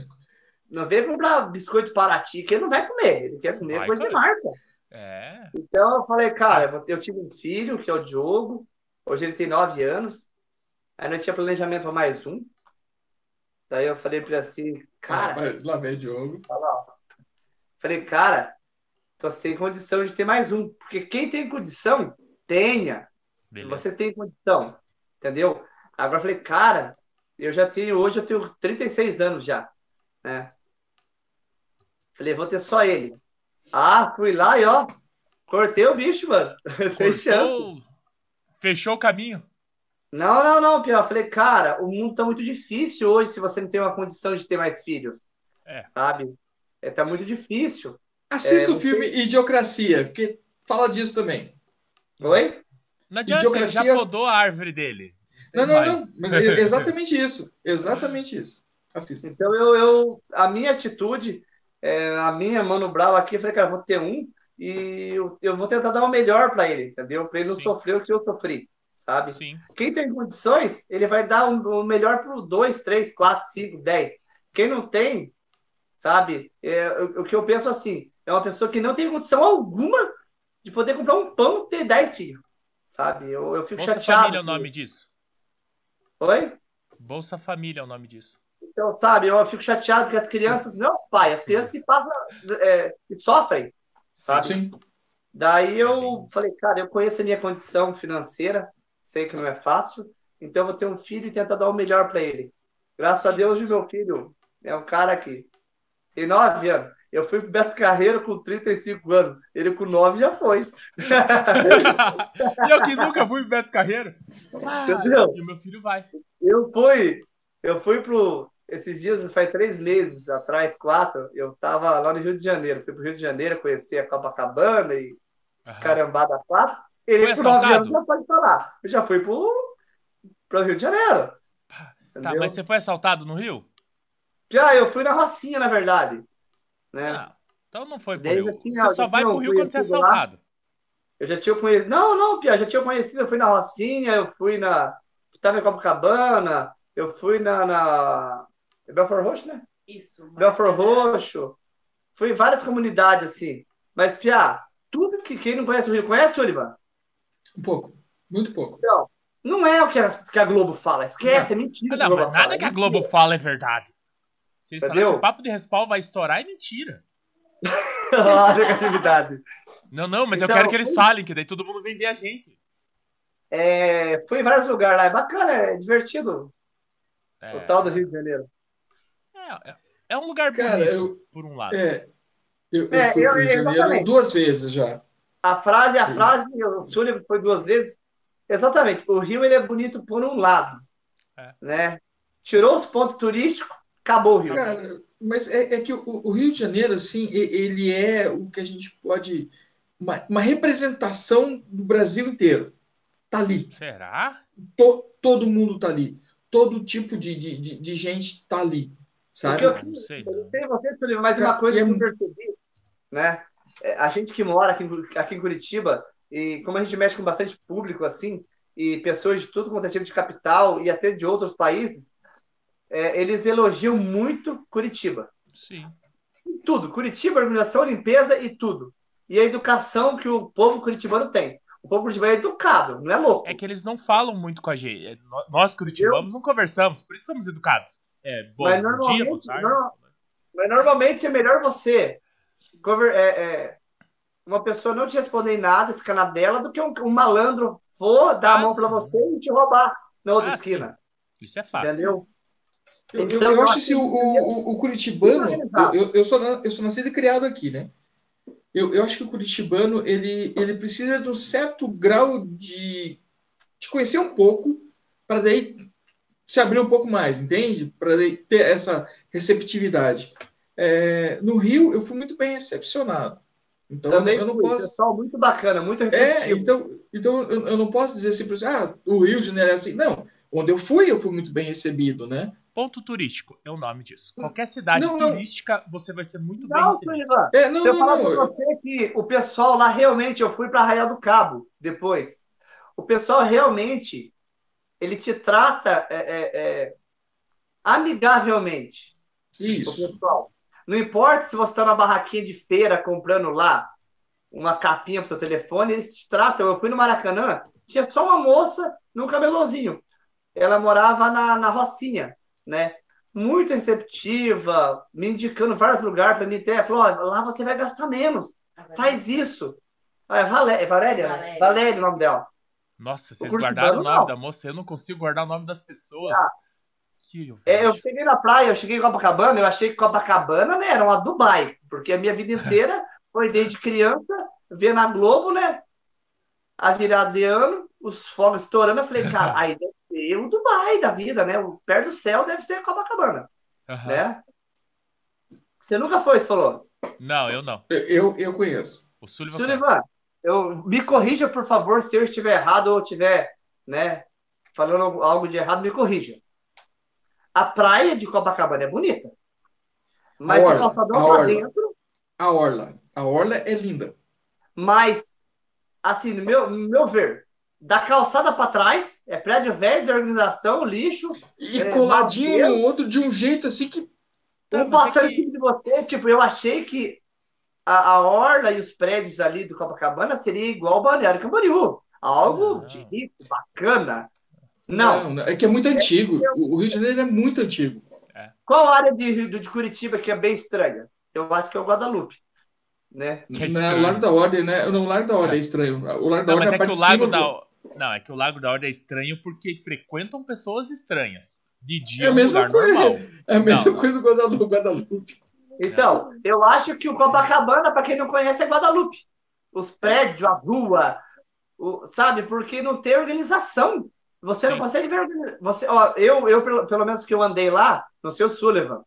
Speaker 2: não vem comprar biscoito para ti, que ele não vai comer, ele quer comer vai, coisa cara. de marca.
Speaker 1: É.
Speaker 2: Então eu falei, cara, eu tive um filho, que é o Diogo, hoje ele tem nove anos, aí não tinha planejamento para mais um. Daí eu falei para ele assim, cara.
Speaker 3: Lá vem Diogo.
Speaker 2: Falei, cara, tô sem condição de ter mais um. Porque quem tem condição, tenha. Beleza. Você tem condição. Entendeu? Agora eu falei, cara, eu já tenho, hoje eu tenho 36 anos já. Né? Falei, vou ter só ele. Ah, fui lá e ó, cortei o bicho, mano. Sem chance.
Speaker 1: Fechou o caminho.
Speaker 2: Não, não, não, Pia. Eu falei, cara, o mundo tá muito difícil hoje se você não tem uma condição de ter mais filhos.
Speaker 1: É.
Speaker 2: Sabe? É, tá muito difícil.
Speaker 3: Assista é, o filme tem... Idiocracia, porque fala disso também.
Speaker 2: Oi?
Speaker 1: Não adianta, Idiocracia... ele já podou a árvore dele.
Speaker 3: Não, não, não. Mas é exatamente isso. Exatamente isso. Assista.
Speaker 2: Então, eu, eu, a minha atitude, é, a minha Mano Brau aqui, eu falei, cara, vou ter um e eu, eu vou tentar dar o melhor para ele, entendeu? Para ele não Sim. sofrer o que eu sofri sabe?
Speaker 1: Sim.
Speaker 2: Quem tem condições, ele vai dar o um, um melhor para o 2, 3, 4, 5, 10. Quem não tem, sabe? É, o, o, que eu penso assim, é uma pessoa que não tem condição alguma de poder comprar um pão e ter 10 filhos, sabe? Eu, eu fico
Speaker 1: Bolsa
Speaker 2: chateado.
Speaker 1: Família é o nome disso.
Speaker 2: Oi?
Speaker 1: Bolsa Família é o nome disso.
Speaker 2: Então, sabe, eu fico chateado porque as crianças, não, pai, as Sim. crianças que passam, é, que sofrem, sabe? Sim. Daí eu falei, cara, eu conheço a minha condição financeira, sei que não é fácil, então eu vou ter um filho e tentar dar o melhor para ele. Graças a Deus, o meu filho é um cara que tem nove anos. Eu fui pro Beto Carreiro com 35 anos. Ele com 9 já foi.
Speaker 1: eu que nunca fui pro Beto Carreiro. Ah, e o meu filho vai.
Speaker 2: Eu fui, eu fui pro. esses dias, faz três meses atrás, quatro, eu tava lá no Rio de Janeiro. Fui pro Rio de Janeiro conhecer a Copacabana e uhum. carambada quatro. Ele
Speaker 1: Foi assaltado?
Speaker 2: já pode falar. Eu já fui pro, pro Rio de Janeiro.
Speaker 1: Tá, mas você foi assaltado no Rio?
Speaker 2: Já, eu fui na Rocinha, na verdade. Né?
Speaker 1: Ah, então não foi pro Rio. Tinha, você só vai pro Rio quando você é assaltado. Lá.
Speaker 2: Eu já tinha conhecido. Não, não, Pia, já tinha conhecido. Eu fui na Rocinha, eu fui na. Tava em Copacabana, eu fui na. na... Belfort Roxo, né?
Speaker 4: Isso.
Speaker 2: Belfort Roxo. Fui em várias comunidades, assim. Mas, Pia, tudo que quem não conhece o Rio, conhece, Olivan?
Speaker 3: Um pouco. Muito pouco.
Speaker 2: Não, não é o que a, que a Globo fala. Esquece, não. é mentira.
Speaker 1: Não, mas nada que a Globo fala é verdade. Vocês sabem que o papo de respaldo vai estourar é mentira.
Speaker 2: ah, negatividade.
Speaker 1: Não, não, mas então, eu quero que eles falem, que daí todo mundo vender a gente.
Speaker 2: É, fui em vários lugares lá, é bacana, é divertido. É... O tal do Rio de Janeiro.
Speaker 1: É, é, é um lugar Cara, bonito, eu, por um lado.
Speaker 3: É, eu, eu é, fui eu, Rio de Janeiro duas vezes já.
Speaker 2: A frase, a frase, o Sullivan foi duas vezes. Exatamente, o Rio ele é bonito por um lado. É. Né? Tirou os pontos turísticos, acabou o Rio.
Speaker 3: Cara, mas é, é que o, o, Rio de Janeiro, assim, ele é o que a gente pode. Uma, uma representação do Brasil inteiro. Tá ali.
Speaker 1: Será?
Speaker 3: To, todo mundo tá ali. Todo tipo de, de, de, de gente tá ali. Sabe?
Speaker 2: Eu, não sei. Eu sei você, mas uma coisa que eu percebi, né? É, a gente que mora aqui, aqui em Curitiba, e como a gente mexe com bastante público, assim, e pessoas de tudo quanto é tipo de capital e até de outros países, é, eles elogiam muito Curitiba.
Speaker 1: Sim.
Speaker 2: Tudo. Curitiba, organização, limpeza e tudo. E a educação que o povo curitibano tem. O povo curitibano é educado, não é louco.
Speaker 1: É que eles não falam muito com a gente. É, nós, curitibanos, Eu... não conversamos, por isso somos educados. É, bom,
Speaker 2: mas normalmente, dia, boa mas normalmente é melhor você é, é, uma pessoa não te responder em nada, ficar na dela, do que um, um malandro for dar ah, a mão para você e te roubar na outra ah, esquina.
Speaker 1: Sim. Isso é fato.
Speaker 2: Entendeu?
Speaker 3: Eu, então, eu, eu acho assim, o, o, o Curitibano, eu, eu, sou, eu sou nascido e criado aqui, né? Eu, eu acho que o Curitibano, ele, ele precisa de um certo grau de, de conhecer um pouco, para daí se abrir um pouco mais, entende? Para ter essa receptividade. É, no Rio, eu fui muito bem recepcionado. Então,
Speaker 2: Também
Speaker 3: eu não
Speaker 2: fui,
Speaker 3: posso.
Speaker 2: Pessoal muito bacana, muito
Speaker 3: é, receptivo. É, então, então eu, eu não posso dizer simplesmente, ah, o Rio de Janeiro é assim. Não, onde eu fui, eu fui muito bem recebido, né?
Speaker 1: Ponto turístico é o nome disso. Qualquer cidade não, não. turística, você vai ser muito não, bem recebido.
Speaker 2: É, não, eu falar para você que o pessoal lá realmente, eu fui para Arraial do Cabo depois. O pessoal realmente, ele te trata é, é, é amigavelmente.
Speaker 3: Isso.
Speaker 2: O pessoal. Não importa se você está na barraquinha de feira comprando lá uma capinha para o telefone, eles te tratam. Eu fui no Maracanã, tinha só uma moça num cabelozinho. Ela morava na, na Rocinha né? Muito receptiva, me indicando vários lugares para mim ter. Falou: oh, lá você vai gastar menos. Faz isso. Ah, é Valéria, Valéria, Valéria. Valéria o nome dela.
Speaker 1: Nossa, vocês guardaram o nome não. da moça? Eu não consigo guardar o nome das pessoas. Ah.
Speaker 2: Que é, eu cheguei na praia, eu cheguei em Copacabana, eu achei que Copacabana né, era uma Dubai, porque a minha vida inteira foi desde criança, ver na Globo, né? A virada de ano, os fogos estourando. Eu falei, cara, ser o Dubai da vida, né? O pé do céu deve ser Copacabana, uhum. né? Você nunca foi, você falou?
Speaker 1: Não, eu não.
Speaker 3: Eu, eu conheço.
Speaker 1: O Sullivan,
Speaker 2: Sullivan eu, me corrija, por favor, se eu estiver errado ou estiver, né, falando algo de errado, me corrija. A praia de Copacabana é bonita. Mas
Speaker 3: o calçadão lá dentro. A orla. A orla é linda.
Speaker 2: Mas, assim, no meu, no meu ver, da calçada para trás, é prédio velho de organização, lixo.
Speaker 3: E é, coladinho no outro de um jeito assim que.
Speaker 2: Um passando aqui de você, tipo, eu achei que a, a, orla e os prédios ali do Copacabana seria igual ao Balneário Camboriú. Algo não. de rico, bacana. Não.
Speaker 3: não. É que é muito antigo. É, o Rio de Janeiro é muito antigo.
Speaker 2: É. Qual área de, de Curitiba que é bem estranha? Eu acho que é o Guadalupe né?
Speaker 3: Que é não, o Largo da Ordem, né? Não, o Largo da Ordem é, é estranho. O Largo da
Speaker 1: não,
Speaker 3: Ordem
Speaker 1: é, que o Largo da Não, é que o Largo da Ordem é estranho porque frequentam pessoas estranhas. De dia é a mesma
Speaker 3: coisa.
Speaker 1: Normal.
Speaker 3: É a mesma não. coisa do Guadalupe. Guadalupe.
Speaker 2: Então, eu acho que o Copacabana, para quem não conhece, é Guadalupe. Os prédios, a rua, o, sabe? Porque não tem organização. Você Sim. não consegue ver. Você, ó, eu, eu, pelo, pelo menos que eu andei lá, no seu Sullivan,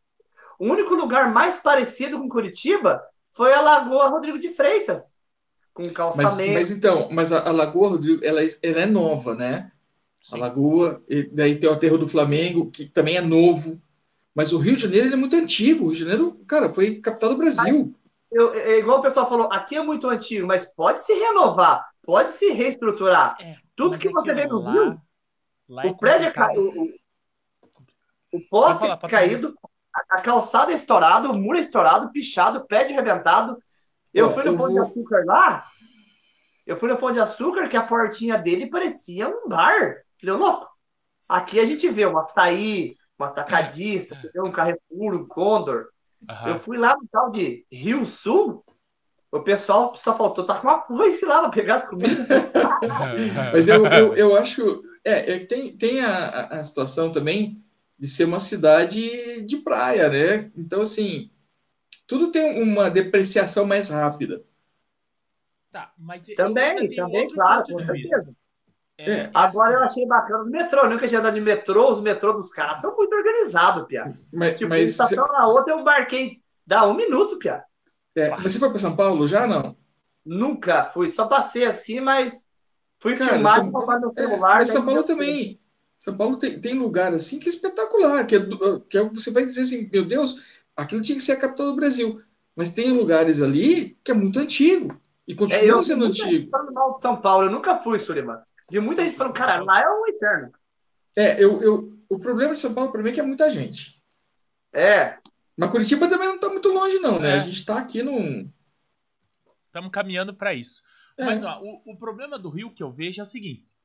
Speaker 2: o único lugar mais parecido com Curitiba foi a Lagoa Rodrigo de Freitas. Com calçamento.
Speaker 3: Mas, mas então, mas a, a, Lagoa Rodrigo, ela, ela é nova, né? Sim. A Lagoa, e daí tem o Aterro do Flamengo, que também é novo. Mas o Rio de Janeiro ele é muito antigo. O Rio de Janeiro, cara, foi capital do Brasil.
Speaker 2: Eu, é, igual o pessoal falou, aqui é muito antigo, mas pode se renovar, pode se reestruturar. É, Tudo que você vê no lá, Rio, lá é o prédio é caído, o, o poste é caído, a, a, calçada é estourada, o muro é estourado, pichado, o prédio arrebentado. Eu fui no Pão vou... de Açúcar lá, eu fui no Pão de Açúcar, que a portinha dele parecia um bar. Falei, louco, aqui a gente vê um açaí, um atacadista, um Carrefour, um Condor. Uhum. Eu fui lá no tal de Rio Sul, o pessoal só faltou estar tá com uma foice lá para pegar as comidas.
Speaker 3: Mas eu, eu, eu acho. É, é tem, tem a, a situação também de ser uma cidade de praia, né? Então, assim, tudo tem uma depreciação mais rápida.
Speaker 2: Tá, mas também, também, claro, com certeza. É, é, Agora assim. eu achei bacana o metrô. Eu nunca tinha andado de metrô. Os metrô dos caras são muito organizados, Pia. Mas, tipo, mas estação na outra eu embarquei. Dá um minuto, Pia.
Speaker 3: É, mas você foi para São Paulo já, não?
Speaker 2: Nunca fui. Só passei assim, mas fui cara, filmar São...
Speaker 3: e no celular. É, mas São Paulo também. São Paulo tem, tem lugar assim que é espetacular. Que, é, que é, você vai dizer assim, meu Deus, aquilo tinha que ser a capital do Brasil. Mas tem lugares ali que é muito antigo. E continua é, sendo antigo.
Speaker 2: Falando mal de São Paulo, eu nunca fui, Suleiman. Vi muita gente falando, cara, lá é um eterno.
Speaker 3: É, eu, eu, o problema de São Paulo para mim é que é muita gente.
Speaker 2: É.
Speaker 3: Mas Curitiba também não está muito longe, não, né? É. A gente está aqui num.
Speaker 1: Estamos caminhando para isso. É. Mas ó, o, o problema do Rio que eu vejo é o seguinte: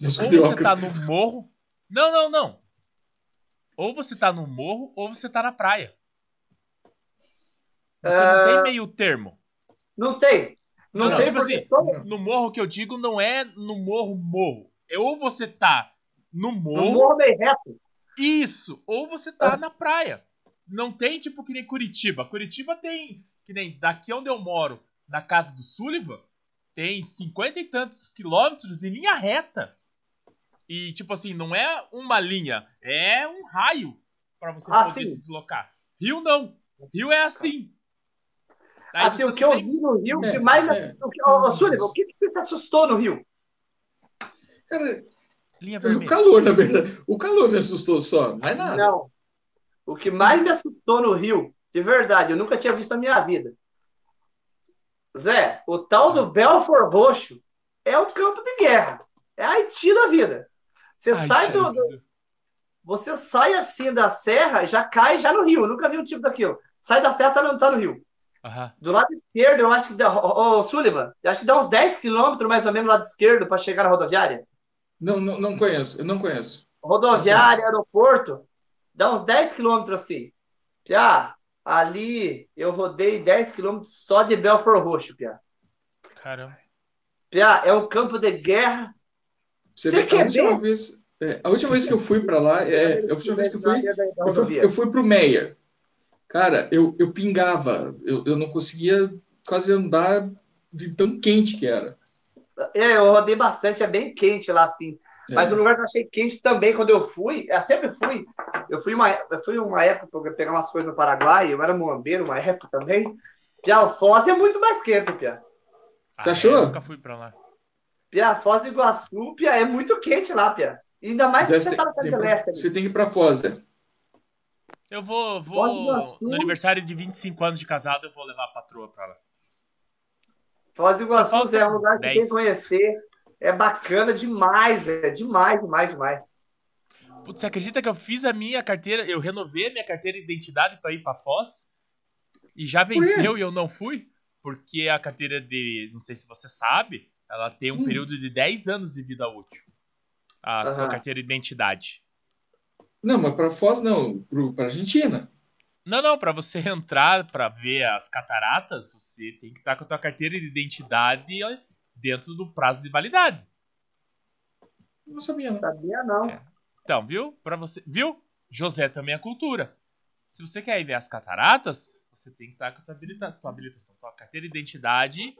Speaker 3: Os
Speaker 1: ou você está no morro. Não, não, não. Ou você está no morro ou você está na praia. Você não tem ah. meio termo.
Speaker 2: Não tem.
Speaker 1: Não, não, tipo assim, no morro que eu digo não é no morro morro. É ou você tá no morro. No
Speaker 2: morro bem reto.
Speaker 1: Isso, ou você tá ah. na praia. Não tem tipo que nem Curitiba. Curitiba tem, que nem daqui onde eu moro, na casa do Sullivan, tem cinquenta e tantos quilômetros em linha reta. E tipo assim, não é uma linha, é um raio para você ah, poder sim. se deslocar. Rio não. Rio é assim.
Speaker 2: Aí assim, o que eu vi no Rio, é, que mais. É. O, que, oh, Sullivan, o que, que você se assustou no Rio?
Speaker 3: Cara, Linha o calor, na verdade. O calor me assustou só, não é nada.
Speaker 2: Não. O que mais me assustou no Rio, de verdade, eu nunca tinha visto na minha vida. Zé, o tal do Belfort Roxo é o campo de guerra. É a Haiti da vida. Você Ai, sai do, do, Você sai assim da serra e já cai já no rio. Eu nunca vi um tipo daquilo. Sai da serra, tá no, tá no rio. Uhum. Do lado esquerdo, eu acho que dá. Ô, oh, Sullivan, eu acho que dá uns 10 quilômetros mais ou menos do lado esquerdo para chegar na rodoviária.
Speaker 3: Não, não, não conheço, eu não conheço.
Speaker 2: Rodoviária, não aeroporto, dá uns 10 quilômetros assim. Piá, ali eu rodei 10 quilômetros só de Belfort Roxo, Piá.
Speaker 1: Caramba.
Speaker 2: Piá, é um campo de guerra.
Speaker 3: Você, Você quer a última vez, é, a última vez que eu fui para lá, é, a última vez que eu fui, eu fui, eu fui pro Meyer. Cara, eu, eu pingava, eu, eu não conseguia quase andar de tão quente que era.
Speaker 2: É, eu rodei bastante, é bem quente lá, assim. É. Mas o lugar que eu achei quente também, quando eu fui, eu sempre fui. Eu fui uma, eu fui uma época para pegar umas coisas no Paraguai, eu era moambeiro uma época também. Pia, Foz é muito mais quente, Pia.
Speaker 3: Você ah, achou?
Speaker 1: Eu nunca fui para lá.
Speaker 2: Pia, Foz do Iguaçu, Pia, é muito quente lá, Pia. Ainda mais se você tá
Speaker 3: na Celeste. Você tem que ir para Foz, né?
Speaker 1: Eu vou, vou no aniversário de 25 anos de casado, eu vou levar a patroa pra lá.
Speaker 2: Foz do Iguaçu é um lugar que 10. tem que conhecer. É bacana demais, é demais, demais, demais.
Speaker 1: Putz, você acredita que eu fiz a minha carteira, eu renovei a minha carteira de identidade para ir para Foz? E já venceu e eu não fui? Porque a carteira de, não sei se você sabe, ela tem um hum. período de 10 anos de vida útil. A uhum. carteira de identidade.
Speaker 3: Não, mas para Foz não, para Argentina.
Speaker 1: Não, não, para você entrar para ver as cataratas, você tem que estar com a tua carteira de identidade dentro do prazo de validade.
Speaker 3: Não sabia, não.
Speaker 2: Sabia não. É.
Speaker 1: Então, viu? Para você, viu? José também é cultura. Se você quer ir ver as cataratas, você tem que estar com a tua, habilita, tua habilitação, tua carteira de identidade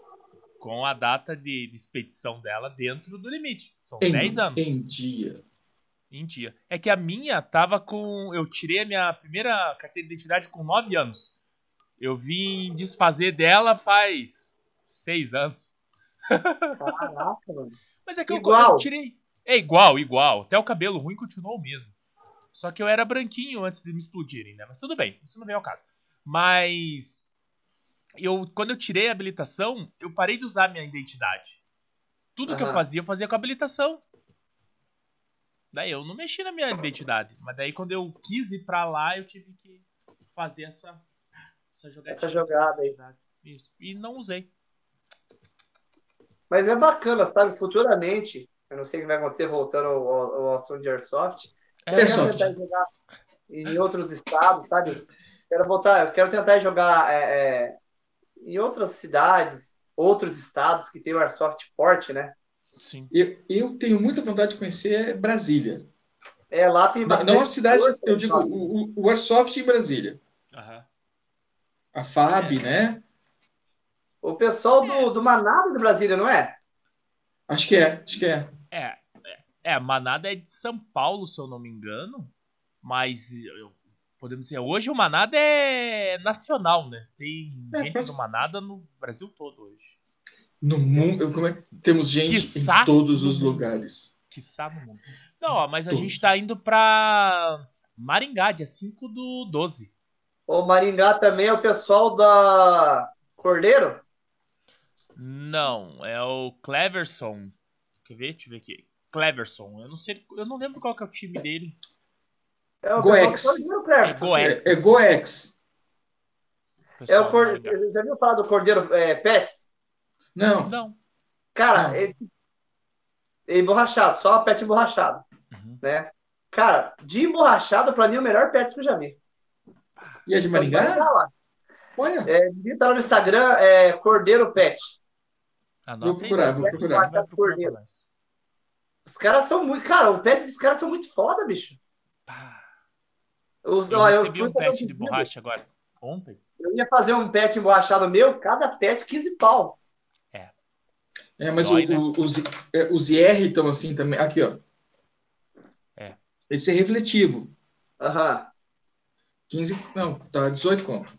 Speaker 1: com a data de, de expedição dela dentro do limite. São em, 10 anos.
Speaker 3: Em dia.
Speaker 1: Em dia. É que a minha tava com. Eu tirei a minha primeira carteira de identidade com 9 anos. Eu vim desfazer dela faz 6 anos.
Speaker 2: Caraca, mano.
Speaker 1: Mas é que igual. Eu, eu tirei. É igual, igual. Até o cabelo ruim continuou o mesmo. Só que eu era branquinho antes de me explodirem, né? Mas tudo bem, isso não vem ao caso. Mas eu, quando eu tirei a habilitação, eu parei de usar minha identidade. Tudo uhum. que eu fazia, eu fazia com a habilitação. Daí eu não mexi na minha identidade. Mas daí quando eu quis ir pra lá, eu tive que fazer essa,
Speaker 2: essa jogada. Essa jogada aí.
Speaker 1: Isso. E não usei.
Speaker 2: Mas é bacana, sabe? Futuramente, eu não sei o que vai acontecer voltando ao, ao assunto de Airsoft. É, Airsoft. tentar jogar em outros estados, sabe? Quero voltar, quero tentar jogar é, é, em outras cidades, outros estados que tem o Airsoft forte, né?
Speaker 3: Sim. Eu, eu tenho muita vontade de conhecer Brasília.
Speaker 2: É, lá tem
Speaker 3: bastante. Não a cidade, eu digo o, o, Airsoft em Brasília. Uhum. A FAB, é. né?
Speaker 2: O pessoal do, do Manada de Brasília, não é?
Speaker 3: Acho que é, acho que é.
Speaker 1: É, é, Manada é de São Paulo, se eu não me engano. Mas eu, podemos dizer, hoje o Manada é nacional, né? Tem é, gente do Manada no Brasil todo hoje.
Speaker 3: No mundo, como é? temos gente Quiçá em todos os mundo. lugares.
Speaker 1: Quiçá no mundo. Não, ó, mas a Todo. gente tá indo pra Maringá, dia 5 do 12.
Speaker 2: O Maringá também é o pessoal da Cordeiro?
Speaker 1: Não, é o Cleverson. Quer ver? Deixa eu ver aqui. Cleverson. Eu não sei, eu não lembro qual que é o time dele.
Speaker 2: É o Goex.
Speaker 3: É Goex. É Goex.
Speaker 2: É o Cordeiro. Já viu falar do Cordeiro é, Pets?
Speaker 3: Não.
Speaker 1: Não.
Speaker 2: Cara, emborrachado, só pet emborrachado. Uhum. Né? Cara, de emborrachado, pra mim, é o melhor pet que eu já vi.
Speaker 3: E é de Maringá?
Speaker 2: Olha. É, tá no Instagram, é Cordeiro Pet.
Speaker 3: vou procurar, vou procurar.
Speaker 2: Os caras são muito. Cara, o pet dos caras são muito foda, bicho.
Speaker 1: Os, eu ó, recebi eu um pet de borracha agora, ontem.
Speaker 2: Eu ia fazer um pet emborrachado meu, cada pet 15 pau.
Speaker 1: É.
Speaker 3: É, mas Dói, o, né? os, é, os IR estão assim também. Aqui, ó.
Speaker 1: É.
Speaker 3: Esse é refletivo.
Speaker 2: Aham. Uhum.
Speaker 3: 15. Não, tá 18 conto.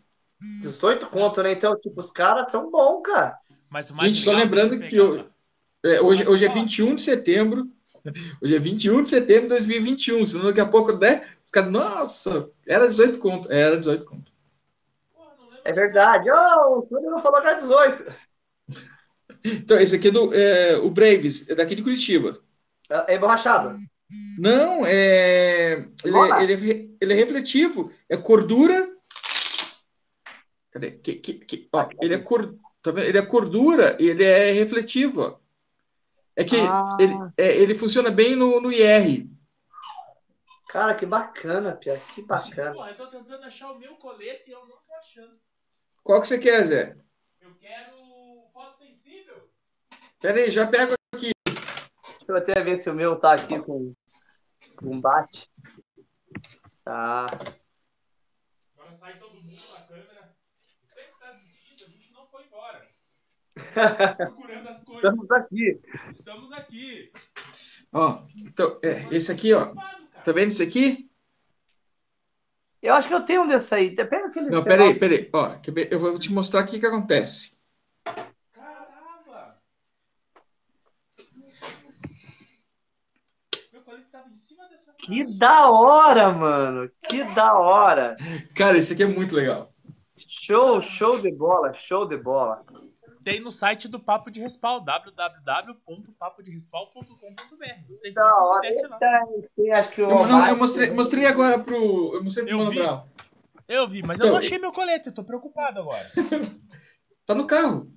Speaker 2: 18 conto, né? Então, tipo, os caras são bons, cara.
Speaker 3: Mas o mais Gente, só lembrando que eu, é, hoje, hoje é 21 de setembro. Hoje é 21 de setembro de 2021. Senão daqui a pouco, né? Os caras, nossa, era 18 conto. Era 18 conto.
Speaker 2: É verdade. Oh, o Túlio não falou já 18.
Speaker 3: Então, esse aqui é do é, o Braves, é daqui de Curitiba.
Speaker 2: É, é emborrachado.
Speaker 3: Não, é ele, é, ele, é, ele é refletivo. É cordura. Cadê? Que, que, que, ó, ele, é cor, tá vendo? ele é cordura e ele é refletivo. Ó. É que ah. ele, é, ele funciona bem no, no IR.
Speaker 2: Cara, que bacana, Pia. Que bacana.
Speaker 1: Pô, eu tô tentando achar o meu colete e eu não tô achando.
Speaker 3: Qual que você quer, Zé?
Speaker 1: Eu quero.
Speaker 3: Pera aí, já pego aqui.
Speaker 2: Deixa eu até ver se o meu tá aqui com, com bate. Tá.
Speaker 1: Agora sai todo mundo na câmera. Você que está assistindo, a gente não foi embora. Procurando as coisas.
Speaker 2: Estamos aqui.
Speaker 1: Estamos aqui.
Speaker 3: Ó, então, é, esse aqui, ó. Tá vendo esse aqui?
Speaker 2: Eu acho que eu tenho um desse aí. Pega aquele.
Speaker 3: Não, peraí, peraí. Ó, eu vou te mostrar o que, que acontece.
Speaker 1: Caramba! Meu colete tava em cima dessa
Speaker 2: Que da hora, mano! Que da hora!
Speaker 3: Cara, esse aqui é muito legal.
Speaker 2: Show, show de bola, show de bola
Speaker 1: tem no site do Papo de Respal, www.papoderespal.com.br. Você
Speaker 2: da hora, acho que
Speaker 3: eu, não, eu mostrei, mostrei agora pro. Eu mostrei pro eu vi.
Speaker 1: Eu vi, mas então, eu não achei meu colete, eu tô preocupado agora.
Speaker 3: tá no carro.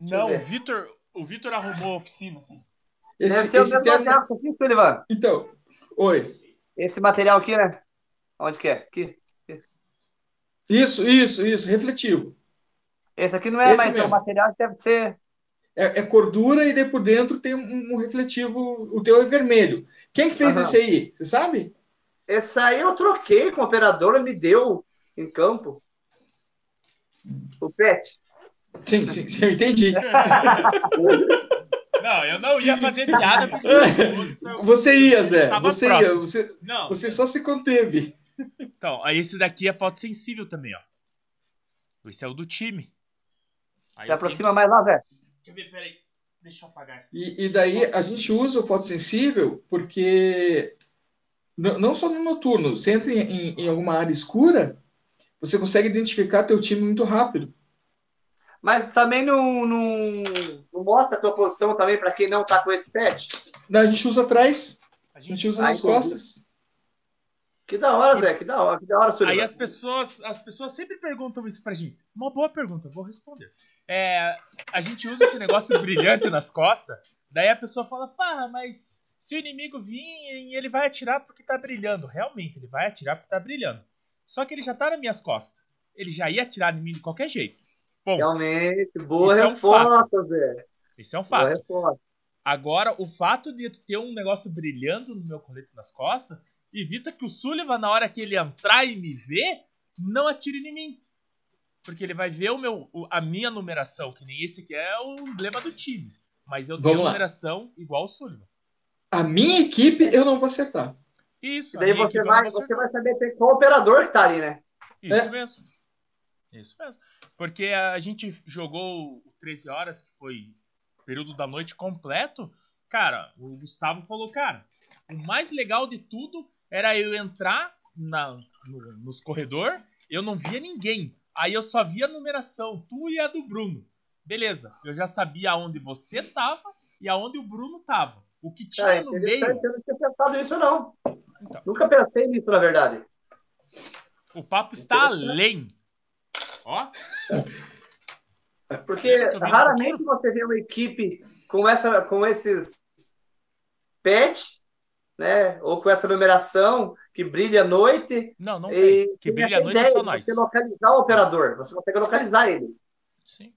Speaker 1: Não, o Vitor, o Vitor arrumou a oficina.
Speaker 2: Esse, Deve esse o aqui, Sullivan.
Speaker 3: Então, oi.
Speaker 2: Esse material aqui, né? Onde que é? Aqui.
Speaker 3: Isso, isso, isso, refletivo.
Speaker 2: Esse aqui não é, Esse mas mesmo. o material deve ser.
Speaker 3: É, é, cordura e daí por dentro tem um, um, refletivo. O teu é vermelho. Quem que fez esse aí? Você sabe?
Speaker 2: Esse aí eu troquei com o operador, me deu em campo. O PET.
Speaker 3: Sim, sim, sim, eu entendi.
Speaker 1: Não, eu não ia fazer piada porque
Speaker 3: você ia, Zé. Você próximo. ia. Você, não. você só se conteve.
Speaker 1: Então, aí esse daqui é foto sensível também, ó. Esse é o do time.
Speaker 2: Aí se aproxima mais lá, Zé. Deixa eu ver,
Speaker 3: peraí. Deixa eu apagar isso. E, e daí a gente usa o fotossensível porque não só no noturno, você entra em, em, alguma área escura, você consegue identificar teu time muito rápido.
Speaker 2: Mas também não, não mostra a tua posição também para quem não tá com esse pet?
Speaker 3: Não, a gente usa atrás. A gente, a gente usa nas costas.
Speaker 2: Que da hora, Zé, que da hora, que da hora,
Speaker 1: Aí as pessoas, as pessoas sempre perguntam isso pra gente. Uma boa pergunta, vou responder. É, a gente usa esse negócio brilhante nas costas, daí a pessoa fala, pá, mas se o inimigo vir, ele vai atirar porque tá brilhando. Realmente, ele vai atirar porque tá brilhando. Só que ele já tá nas minhas costas. Ele já ia atirar em mim de qualquer jeito.
Speaker 2: Bom, Realmente, boa resposta, é um Zé.
Speaker 1: Esse é um fato. Agora, o fato de ter um negócio brilhando no meu colete nas costas evita que o Sullivan, na hora que ele entrar e me ver, não atire em mim. Porque ele vai ver o meu, a minha numeração, que nem esse aqui é o emblema do time. Mas eu tenho a numeração igual o Sullivan.
Speaker 3: A minha equipe eu não vou acertar.
Speaker 2: Isso. E daí você vai, você vai saber qual operador que tá ali, né?
Speaker 1: Isso é. mesmo. Isso mesmo. Porque a gente jogou 13 horas, que foi período da noite completo. Cara, o Gustavo falou, cara, o mais legal de tudo era eu entrar na, no, nos corredor, eu não via ninguém. Aí eu só via a numeração, tu e a do Bruno. Beleza, eu já sabia aonde você tava e aonde o Bruno tava. O que tinha é, no meio. Eu
Speaker 2: não tinha pensado nisso, não. Então. Nunca pensei nisso, na verdade.
Speaker 1: O papo está além. Ó.
Speaker 2: Porque raramente você vê uma equipe com, essa, com esses patch, né? Ou com essa numeração que brilha à noite.
Speaker 1: Não, não tem. Que brilha à noite é só nós.
Speaker 2: Você localizar o operador, você consegue localizar ele.
Speaker 1: Sim.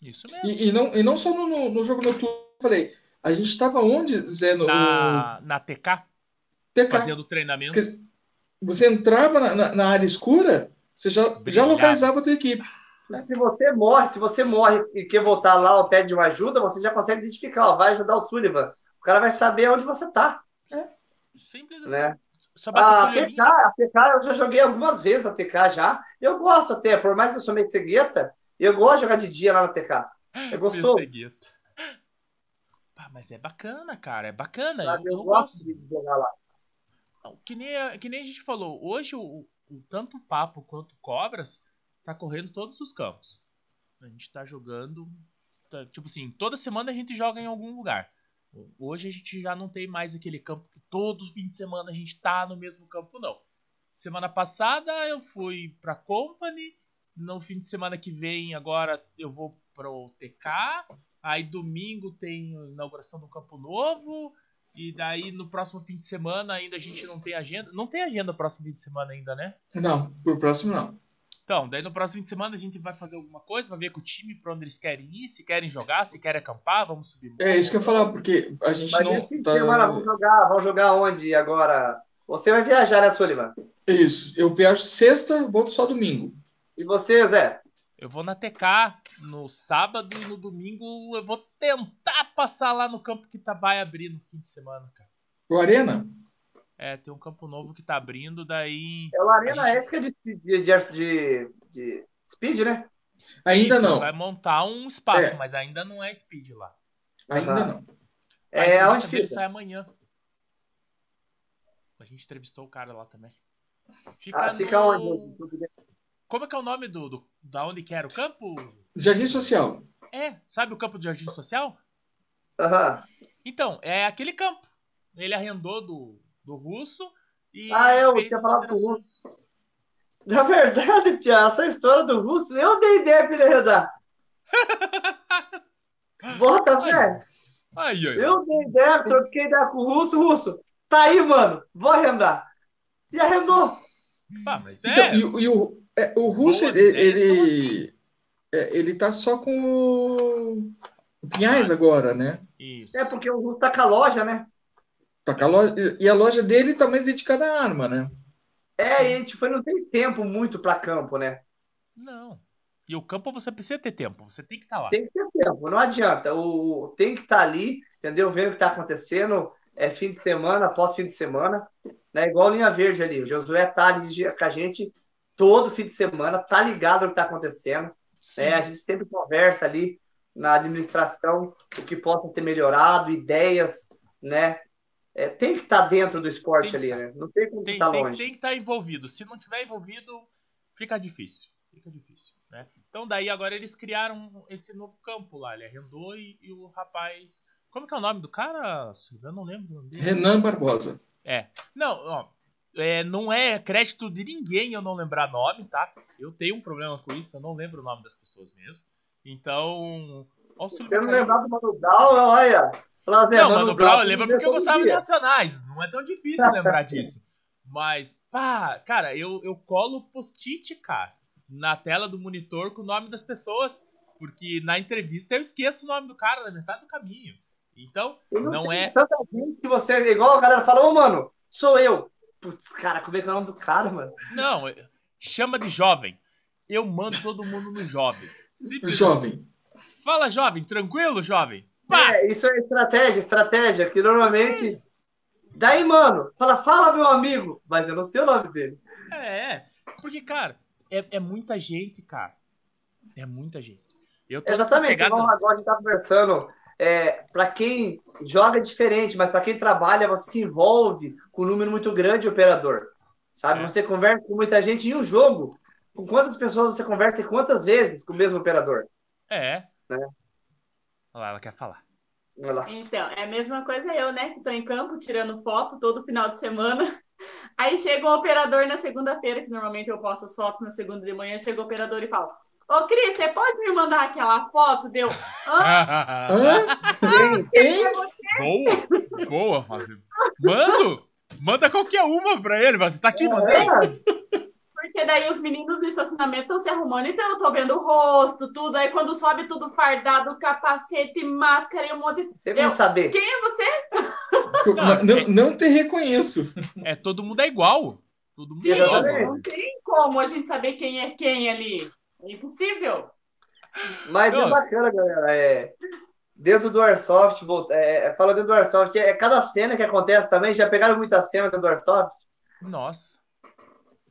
Speaker 1: Isso mesmo.
Speaker 3: E, e não, e não só no, no jogo noturno, eu falei. A gente estava onde, Zé? No,
Speaker 1: na, na TK, TK. Fazendo treinamento.
Speaker 3: Você entrava na, na, na área escura, você já, já localizava a tua equipe.
Speaker 2: Se você morre, se você morre e quer voltar lá ou pede uma ajuda, você já consegue identificar, ó, vai ajudar o Sullivan. O cara vai saber onde você tá. É. Simples assim. Né? A TK, a TK, eu já joguei algumas vezes a TK já. Eu gosto até, por mais que eu sou meio cegueta, eu gosto de jogar de dia lá na TK. É gostoso.
Speaker 1: Ah, mas é bacana, cara. É bacana. eu, eu, eu gosto de jogar lá. Não, que, nem, que nem a gente falou, hoje o, o tanto papo quanto cobras tá correndo todos os campos. A gente tá jogando. Tá, tipo assim, toda semana a gente joga em algum lugar. Hoje a gente já não tem mais aquele campo que todos os fins de semana a gente tá no mesmo campo, não. Semana passada eu fui pra Company. No fim de semana que vem, agora eu vou pro TK. Aí domingo tem inauguração do Campo Novo. E daí no próximo fim de semana ainda a gente não tem agenda. Não tem agenda no próximo fim de semana ainda, né?
Speaker 3: Não, pro próximo não.
Speaker 1: Então, daí no próximo fim de semana a gente vai fazer alguma coisa, vai ver com o time pra onde eles querem ir, se querem jogar, se querem acampar, vamos subir.
Speaker 3: É isso que eu ia falar, porque a gente Mas não.
Speaker 2: Tá... Semana, vamos jogar, vamos jogar onde agora? Você vai viajar, né, Sullivan?
Speaker 3: Isso, eu viajo sexta, volto só domingo.
Speaker 2: E você, Zé?
Speaker 1: Eu vou na TK no sábado e no domingo eu vou tentar passar lá no campo que tá, vai abrir no fim de semana, cara.
Speaker 3: O Arena?
Speaker 1: É, tem um campo novo que tá abrindo, daí.
Speaker 2: É o Arena gente... que é de, de, de, de, speed, né?
Speaker 3: Ainda Isso, não.
Speaker 1: Vai montar um espaço, é. mas ainda não é speed lá.
Speaker 3: Ainda uhum. não.
Speaker 2: É, onde fica?
Speaker 1: sai amanhã. A gente entrevistou o cara lá também.
Speaker 2: Fica, ah, fica onde?
Speaker 1: Como é que é o nome do, do da onde que era o campo?
Speaker 3: Jardim Social.
Speaker 1: É, sabe o campo do Jardim Social?
Speaker 2: Aham. Uhum.
Speaker 1: Então, é aquele campo. Ele arrendou do, do russo e
Speaker 2: ah, eu fez tinha falado do russo. Na verdade, Pia, essa história do russo, eu dei ideia para ele arrendar. Bota, velho. Eu dei ideia, troquei ideia com o russo, russo. Tá aí, mano, vou arrendar. E arrendou.
Speaker 1: Ah, mas então, é.
Speaker 3: Então, e, e o, é, o Russo, ele, ele, assim. é, ele tá só com o Pinhais agora, né?
Speaker 2: Isso. É porque o Russo tá com a loja, né?
Speaker 3: Tá a loja, e a loja dele tá mais dedicada à arma, né?
Speaker 2: É, e tipo, não tem tempo muito para campo, né?
Speaker 1: Não. E o campo você precisa ter tempo, você tem que estar tá lá.
Speaker 2: Tem que ter tempo, não adianta. O, tem que estar tá ali, entendeu? Vendo o que está acontecendo, é fim de semana, após fim de semana. Né? Igual linha verde ali. O Josué tá ali com a gente todo fim de semana, tá ligado no que está acontecendo. Né? A gente sempre conversa ali na administração o que possa ter melhorado, ideias, né? É, tem que estar tá dentro do esporte ali, né? Não tem como estar longe.
Speaker 1: Tem que estar tá envolvido. Se não tiver envolvido, fica difícil. Fica difícil, né? Então daí agora eles criaram esse novo campo lá. Ele arrendou e, e o rapaz... Como que é o nome do cara? Eu não lembro o nome dele.
Speaker 3: Renan Barbosa.
Speaker 1: É. Não, ó, é, não é crédito de ninguém eu não lembrar nome, tá? Eu tenho um problema com isso, eu não lembro o nome das pessoas mesmo. Então.
Speaker 2: Ó, o eu não lembrar do Mano Brown, olha.
Speaker 1: Não, Mano Brown, eu lembro porque eu gostava de Nacionais. Não é tão difícil lembrar disso. Mas, pá, cara, eu, eu colo post-it, cara, na tela do monitor com o nome das pessoas. Porque na entrevista eu esqueço o nome do cara na metade do caminho. Então, não, não é.
Speaker 2: Tanta gente que você, igual a galera falou, oh, mano, sou eu. Putz, cara, como é que é o nome do cara, mano?
Speaker 1: Não, chama de jovem. Eu mando todo mundo no jovem.
Speaker 3: Simples jovem.
Speaker 1: Assim. Fala, jovem. Tranquilo, jovem?
Speaker 2: Pá! É, isso é estratégia, estratégia, que normalmente... Daí, mano, fala, fala, meu amigo. Mas eu não sei o nome dele.
Speaker 1: É, porque, cara, é, é muita gente, cara. É muita gente. Eu tô
Speaker 2: Exatamente, pegada... agora a gente tá conversando é, para quem joga é diferente, mas para quem trabalha, você se envolve com um número muito grande de operador. Sabe? É. Você conversa com muita gente em um jogo. Com quantas pessoas você conversa e quantas vezes com o mesmo operador?
Speaker 1: É. Né? Olha lá, ela quer falar.
Speaker 4: Então, é a mesma coisa eu, né? Que estou em campo tirando foto todo final de semana. Aí chega um operador na segunda-feira, que normalmente eu posto as fotos na segunda de manhã, chega o operador e fala: Ô, Cris, você pode me mandar aquela foto? Deu. Hã?
Speaker 1: Hã? É? Boa, boa, Fábio. Mando! Manda qualquer uma pra ele, você tá aqui, mandando.
Speaker 4: Porque daí os meninos do estacionamento estão se arrumando, então eu tô vendo o rosto, tudo. Aí quando sobe tudo fardado, capacete, máscara e um monte de.
Speaker 2: Como saber.
Speaker 4: Quem é você?
Speaker 3: Desculpa, não, não, não te reconheço.
Speaker 1: É, todo mundo é igual. Todo mundo
Speaker 4: Sim,
Speaker 1: é igual.
Speaker 4: Não tem como a gente saber quem é quem ali. É impossível.
Speaker 2: Mas é bacana, galera. É, dentro do Airsoft, é, é, falando dentro do Airsoft, é cada cena que acontece também. Já pegaram muita cena dentro do Airsoft?
Speaker 1: Nossa.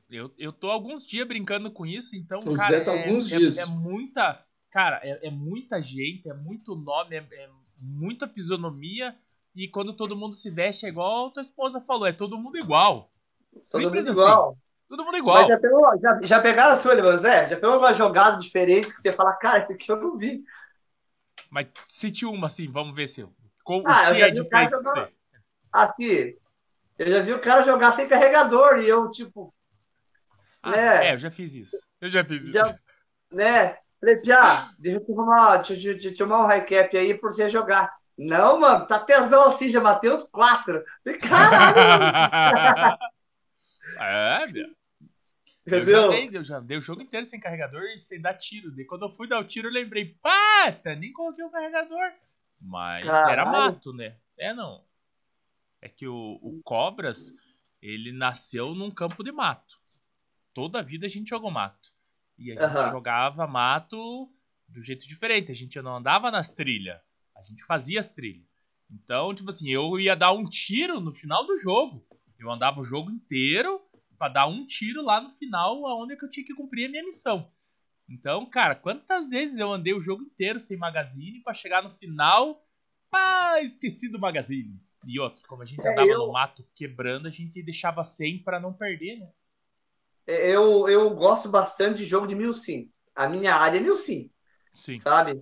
Speaker 1: Eu, eu tô alguns dias brincando com isso, então,
Speaker 3: o
Speaker 1: cara,
Speaker 3: Zé tá
Speaker 1: é,
Speaker 3: alguns
Speaker 1: é,
Speaker 3: dias.
Speaker 1: é muita. Cara, é, é, muita gente, é muito nome, é, é, muita fisionomia. E quando todo mundo se veste é igual a tua esposa falou, é todo mundo igual.
Speaker 2: Todo Simples mundo assim. Igual.
Speaker 1: Todo mundo igual.
Speaker 2: Mas já, pegou, já, já pegaram a sua, Zé? Já pegou uma jogada diferente que você fala, cara, isso aqui eu não vi.
Speaker 1: Mas cite uma, assim, vamos ver se. Qual, ah, o que é diferente pra você?
Speaker 2: Assim, eu já vi o cara jogar sem carregador e eu, tipo.
Speaker 1: Ah, né? É, eu já fiz isso. Eu já fiz já, isso.
Speaker 2: Né? Falei, Pia, deixa eu tomar, deixa, deixa, tomar um high cap aí por você jogar. Não, mano, tá tesão assim, já matei uns quatro. Falei, caralho!
Speaker 1: é, meu. Entendeu? Eu já, dei, eu já dei o jogo inteiro sem carregador e sem dar tiro. E quando eu fui dar o tiro, eu lembrei, pata, nem coloquei o carregador. Mas Caralho. era mato, né? É, não. É que o, o Cobras, ele nasceu num campo de mato. Toda a vida a gente jogou mato. E a gente uhum. jogava mato do jeito diferente. A gente não andava nas trilhas. A gente fazia as trilhas. Então, tipo assim, eu ia dar um tiro no final do jogo. Eu andava o jogo inteiro para dar um tiro lá no final, aonde é que eu tinha que cumprir a minha missão. Então, cara, quantas vezes eu andei o jogo inteiro sem magazine para chegar no final, pá, esqueci do magazine. E outro, como a gente é, andava eu... no mato quebrando, a gente deixava sem para não perder, né?
Speaker 2: Eu, eu gosto bastante de jogo de mil sim. A minha área é mil sim.
Speaker 1: Sim.
Speaker 2: Sabe?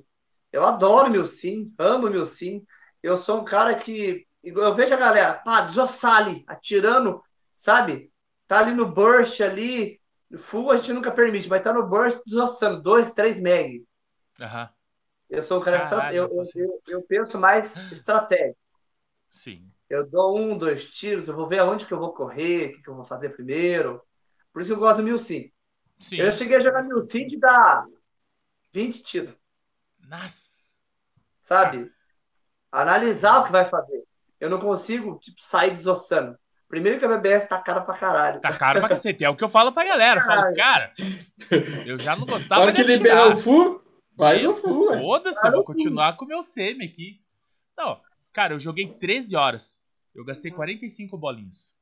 Speaker 2: Eu adoro mil sim, amo mil sim. Eu sou um cara que eu vejo a galera, pá, desossar ali, atirando, sabe? tá ali no burst ali, full a gente nunca permite, mas tá no burst desossando, 2, 3 meg.
Speaker 1: Uhum.
Speaker 2: Eu sou um cara Caralho, eu, eu, eu, eu, penso mais estratégico.
Speaker 1: Sim.
Speaker 2: Eu dou um, dois tiros, eu vou ver aonde que eu vou correr, o que, que eu vou fazer primeiro. Por isso que eu gosto do mil sim. sim. Eu cheguei a jogar mil sim de dar 20 tiros.
Speaker 1: Nossa.
Speaker 2: Sabe? Analisar o que vai fazer. Eu não consigo tipo, sair desossando. Primeiro que a BBS tá cara pra caralho.
Speaker 1: Tá caro pra cacete. É o que eu falo pra galera. Eu falo, cara, eu já não gostava
Speaker 3: Para que
Speaker 1: de
Speaker 3: liberar o FU, vai no FU.
Speaker 1: Foda-se, eu vou continuar com o meu semi aqui. Não, cara, eu joguei 13 horas. Eu gastei 45 bolinhas.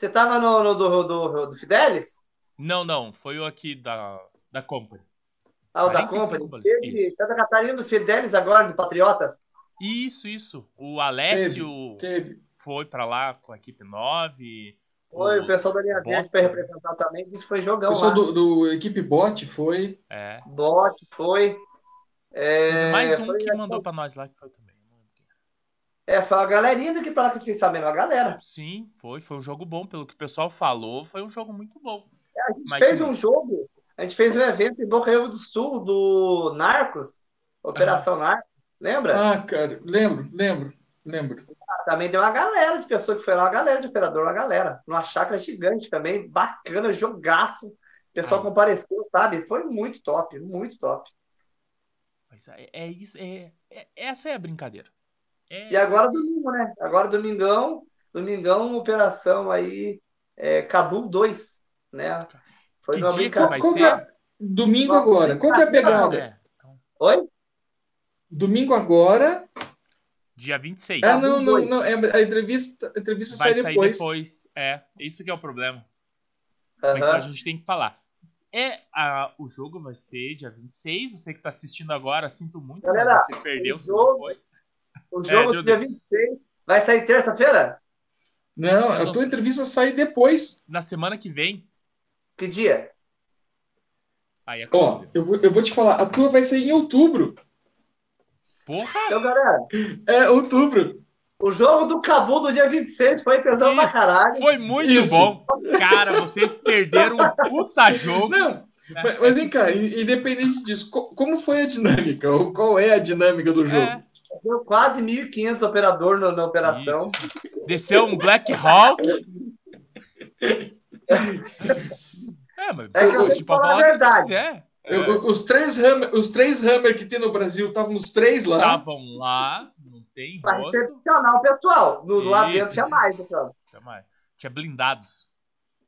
Speaker 2: Você tava no, no do, do, do Fidelis?
Speaker 1: Não, não, foi o aqui da, da Company.
Speaker 2: Ah, o da
Speaker 1: 45
Speaker 2: Company. Teve. Santa Catarina do Fidelis agora, do Patriotas.
Speaker 1: Isso, isso. O Alessio
Speaker 3: Teve.
Speaker 1: foi pra lá com a equipe 9.
Speaker 2: Foi o pessoal da linha
Speaker 1: Bota.
Speaker 2: verde foi representar também. Isso foi
Speaker 3: O
Speaker 2: jogão
Speaker 3: pessoal
Speaker 2: lá.
Speaker 3: do, do equipe bot foi.
Speaker 1: É.
Speaker 2: Bot, foi. É,
Speaker 1: Mais um
Speaker 2: foi,
Speaker 1: que mandou pra nós lá que foi também.
Speaker 2: É, foi a galerinha daqui pra lá que eu fiquei sabendo, a galera.
Speaker 1: Sim, foi. Foi um jogo bom. Pelo que o pessoal falou, foi um jogo muito bom.
Speaker 2: A gente
Speaker 1: Mas
Speaker 2: fez
Speaker 1: que-
Speaker 2: um jogo, a gente fez um evento em Boca Rio do Sul do Narcos, Operação Narcos, lembra?
Speaker 3: Ah, cara, lembro, lembro, lembro.
Speaker 2: Também deu uma galera de pessoa que foi lá, uma galera de operador, uma galera. Numa chácara gigante também, bacana, jogaço. O pessoal
Speaker 1: Aí.
Speaker 2: compareceu, sabe? Foi muito top, muito top.
Speaker 1: Mas é, é isso. É, é- essa é a brincadeira. É-
Speaker 2: E agora domingo, né? Agora domingão, domingão, operação aí, é, Cabul 2, né? Foi
Speaker 1: Que
Speaker 2: uma brincadeira.
Speaker 3: é- Domingo agora. Qual que é a pegada?
Speaker 1: É, então,
Speaker 2: Oi?
Speaker 3: Domingo agora.
Speaker 1: dia 26.
Speaker 3: Ah, não, não,
Speaker 2: dois.
Speaker 3: não. é- a entrevista, a entrevista
Speaker 1: Vai
Speaker 3: sai
Speaker 1: sair
Speaker 3: depois.
Speaker 1: depois. É, isso que é o problema. Então
Speaker 2: Aham.
Speaker 1: a gente tem que falar. É, a, o jogo vai ser dia 26. Você que tá assistindo agora, sinto muito,
Speaker 2: Galera,
Speaker 1: mas você perdeu,
Speaker 2: o
Speaker 1: se não
Speaker 2: jogo-
Speaker 1: foi.
Speaker 2: O jogo
Speaker 1: É,
Speaker 2: do dia 26 vai sair terça-feira?
Speaker 3: Não, a tua entrevista sai depois.
Speaker 1: Na semana que vem,
Speaker 2: Que dia?
Speaker 1: aí é
Speaker 3: Ó, eu vou, eu vou te falar, a tua vai sair em outubro.
Speaker 1: Porra!
Speaker 2: Então, galera,
Speaker 3: É, outubro.
Speaker 2: o jogo do Cabul do dia 26 foi pesão pra caralho.
Speaker 1: Foi muito
Speaker 3: Isso.
Speaker 1: bom. Cara, vocês perderam um puta jogo.
Speaker 3: Não,
Speaker 1: É,
Speaker 3: mas, mas
Speaker 1: é
Speaker 3: vem cá, in- independente disso, co- como foi a dinâmica? Ou Qual é a dinâmica do jogo?
Speaker 1: É,
Speaker 2: Deu quase 1.500 operador na, na operação.
Speaker 1: isso. Desceu um Black Hawk. É, mas
Speaker 2: É que eu
Speaker 1: pode
Speaker 2: falar a verdade.
Speaker 3: Eu-
Speaker 1: É,
Speaker 3: os, três hammer, os três Hammer que tem no Brasil, estavam os três lá.
Speaker 1: Estavam lá, não tem
Speaker 2: Pra
Speaker 1: rosto.
Speaker 2: recepcionar o pessoal. No, do lado
Speaker 1: Isso,
Speaker 2: dentro tinha mais, pessoal.
Speaker 1: Tinha mais. Tinha blindados.
Speaker 2: Só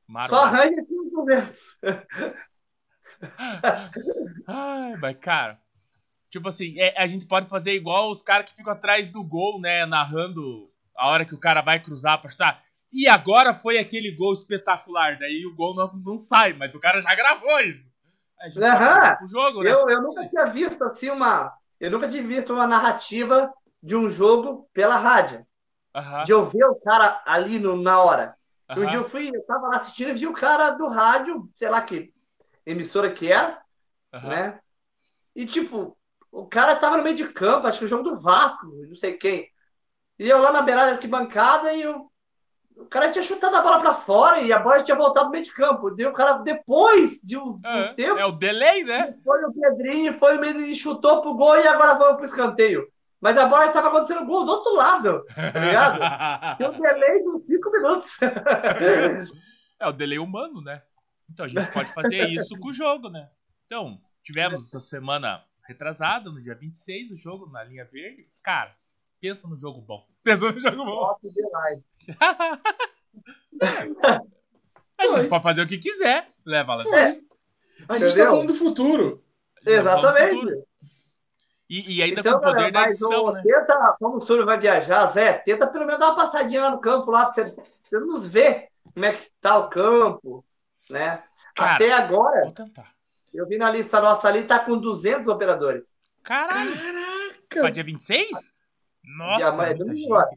Speaker 1: Maroados.
Speaker 2: arranha 500.
Speaker 1: Ai, mas cara, tipo assim, é- a gente pode fazer igual os caras que ficam atrás do gol, né? Narrando a hora que o cara vai cruzar pra chutar. E agora foi aquele gol espetacular. Daí o gol não, não sai, mas o cara já gravou isso. A gente fazer pro jogo, né?
Speaker 2: Eu, eu nunca tinha visto assim uma. Eu nunca tinha visto uma narrativa de um jogo pela rádio.
Speaker 1: Aham,
Speaker 2: De eu ver o cara ali no, na hora. Um
Speaker 1: aham.
Speaker 2: dia eu fui, eu tava lá assistindo e vi o cara do rádio, sei lá que emissora que era,
Speaker 1: aham.
Speaker 2: né? E tipo, o cara tava no meio de campo, acho que o jogo do Vasco, não sei quem. E eu lá na beirada da arquibancada e eu, o cara tinha chutado a bola pra fora e a bola tinha voltado no meio de campo. Deu o cara depois de um, uns tempos,
Speaker 1: É, é o delay, né?
Speaker 2: foi o Pedrinho, foi o meio e chutou pro gol e agora foi pro escanteio. Mas a bola estava acontecendo gol do outro lado, tá ligado? Tinha um delay de uns 5 minutos.
Speaker 1: É o delay humano, né? Então a gente pode fazer isso com o jogo, né? Então, tivemos essa semana retrasada, no dia 26, o jogo na linha verde. Cara, pensa no jogo bom. Pensa no jogo bom. A gente pode fazer o que quiser. Leva lá.
Speaker 3: Foi. A gente tá
Speaker 2: Entendeu?
Speaker 3: falando do futuro.
Speaker 2: Exatamente.
Speaker 1: E, e ainda
Speaker 2: Então,
Speaker 1: com o poder
Speaker 2: galera,
Speaker 1: da edição,
Speaker 2: ô,
Speaker 1: né?
Speaker 2: tenta, como o Súlio vai viajar, Zé, tenta pelo menos dar uma passadinha lá no campo, lá, pra você, pra você nos ver como é que tá o campo, né?
Speaker 1: Cara,
Speaker 2: Até agora,
Speaker 1: Vou tentar.
Speaker 2: eu vi na lista nossa ali, tá com 200 operadores.
Speaker 1: Caralho, pra
Speaker 3: Caraca!
Speaker 1: dia 26? Nossa,
Speaker 2: Dia agora.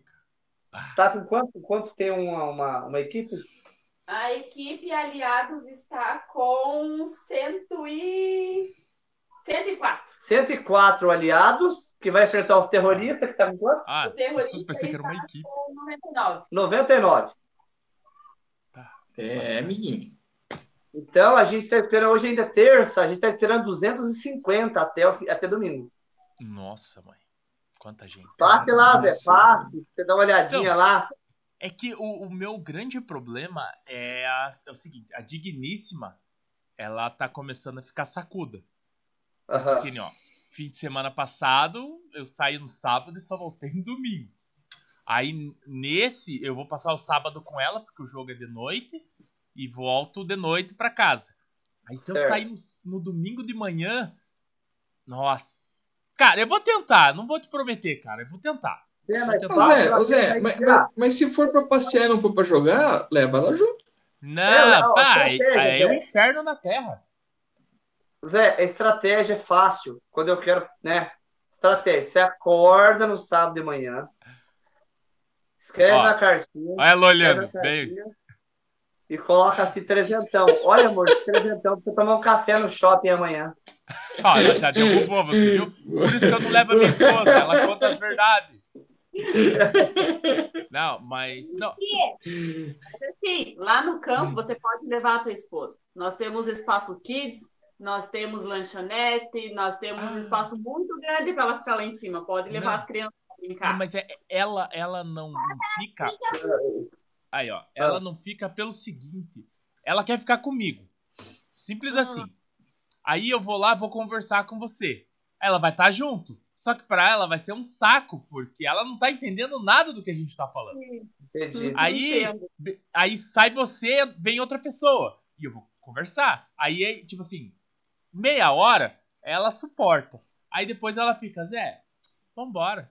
Speaker 2: Tá com quantos, quantos tem uma, uma, uma equipe?
Speaker 4: A equipe Aliados está com cento e... 104.
Speaker 2: 104 aliados, que vai enfrentar os terroristas, que tá com quanto?
Speaker 1: Ah,
Speaker 4: O
Speaker 1: pensei que era uma equipe.
Speaker 4: com 99.
Speaker 2: 99.
Speaker 3: É, amiguinho.
Speaker 2: Então, a gente tá esperando, hoje ainda é terça, a gente tá esperando 250 até, o até domingo.
Speaker 1: Nossa, mãe. Quanta gente.
Speaker 2: Passe lá, Zé,
Speaker 3: Nossa.
Speaker 2: passe, você dá uma olhadinha
Speaker 1: Então,
Speaker 2: lá.
Speaker 1: É que o, o meu grande problema é, a- é o seguinte, a digníssima, ela tá começando a ficar sacuda.
Speaker 2: Aham.
Speaker 1: Porque, ó, fim de semana passado, eu saí no sábado e só voltei no domingo. Aí nesse eu vou passar o sábado com ela, porque o jogo é de noite, e volto de noite para casa. Aí se eu sair no, no, domingo de manhã, nossa. Cara, eu vou tentar, não vou te prometer, cara, eu vou tentar.
Speaker 3: É, mas, vou tentar. Ô Zé, mas, mas, mas, se for para passear e não for para jogar, leva ela junto.
Speaker 1: Não, é, não pai, é, é o inferno na Terra.
Speaker 2: Zé, a estratégia é fácil. Quando eu quero, né? Estratégia. Você acorda no sábado de manhã, escreve Ó, na cartinha.
Speaker 1: Olha ela olhando, bem.
Speaker 2: E coloca assim, trezentão. Olha, amor, trezentão pra você tomar um café no shopping amanhã.
Speaker 1: Ó, ela já derrubou você, viu? Por isso que eu não levo a minha esposa, ela conta as verdades. Não, mas. Não.
Speaker 4: Assim, lá no campo você pode levar a tua esposa. Nós temos espaço kids, nós temos lanchonete, nós temos ah. um espaço muito grande para ela ficar lá em cima. Pode levar não. as crianças para brincar.
Speaker 1: Não, mas é, ela, ela não fica. Aí, ó. Ela não fica pelo seguinte. Ela quer ficar comigo. Simples ah. assim. Aí eu vou lá, vou conversar com você. Ela vai estar tá junto. Só que para ela vai ser um saco, porque ela não tá entendendo nada do que a gente tá falando. Entendi. Aí, aí sai você, vem outra pessoa. E eu vou conversar. Aí, tipo assim, meia hora, ela suporta. Aí depois ela fica, Zé, vambora.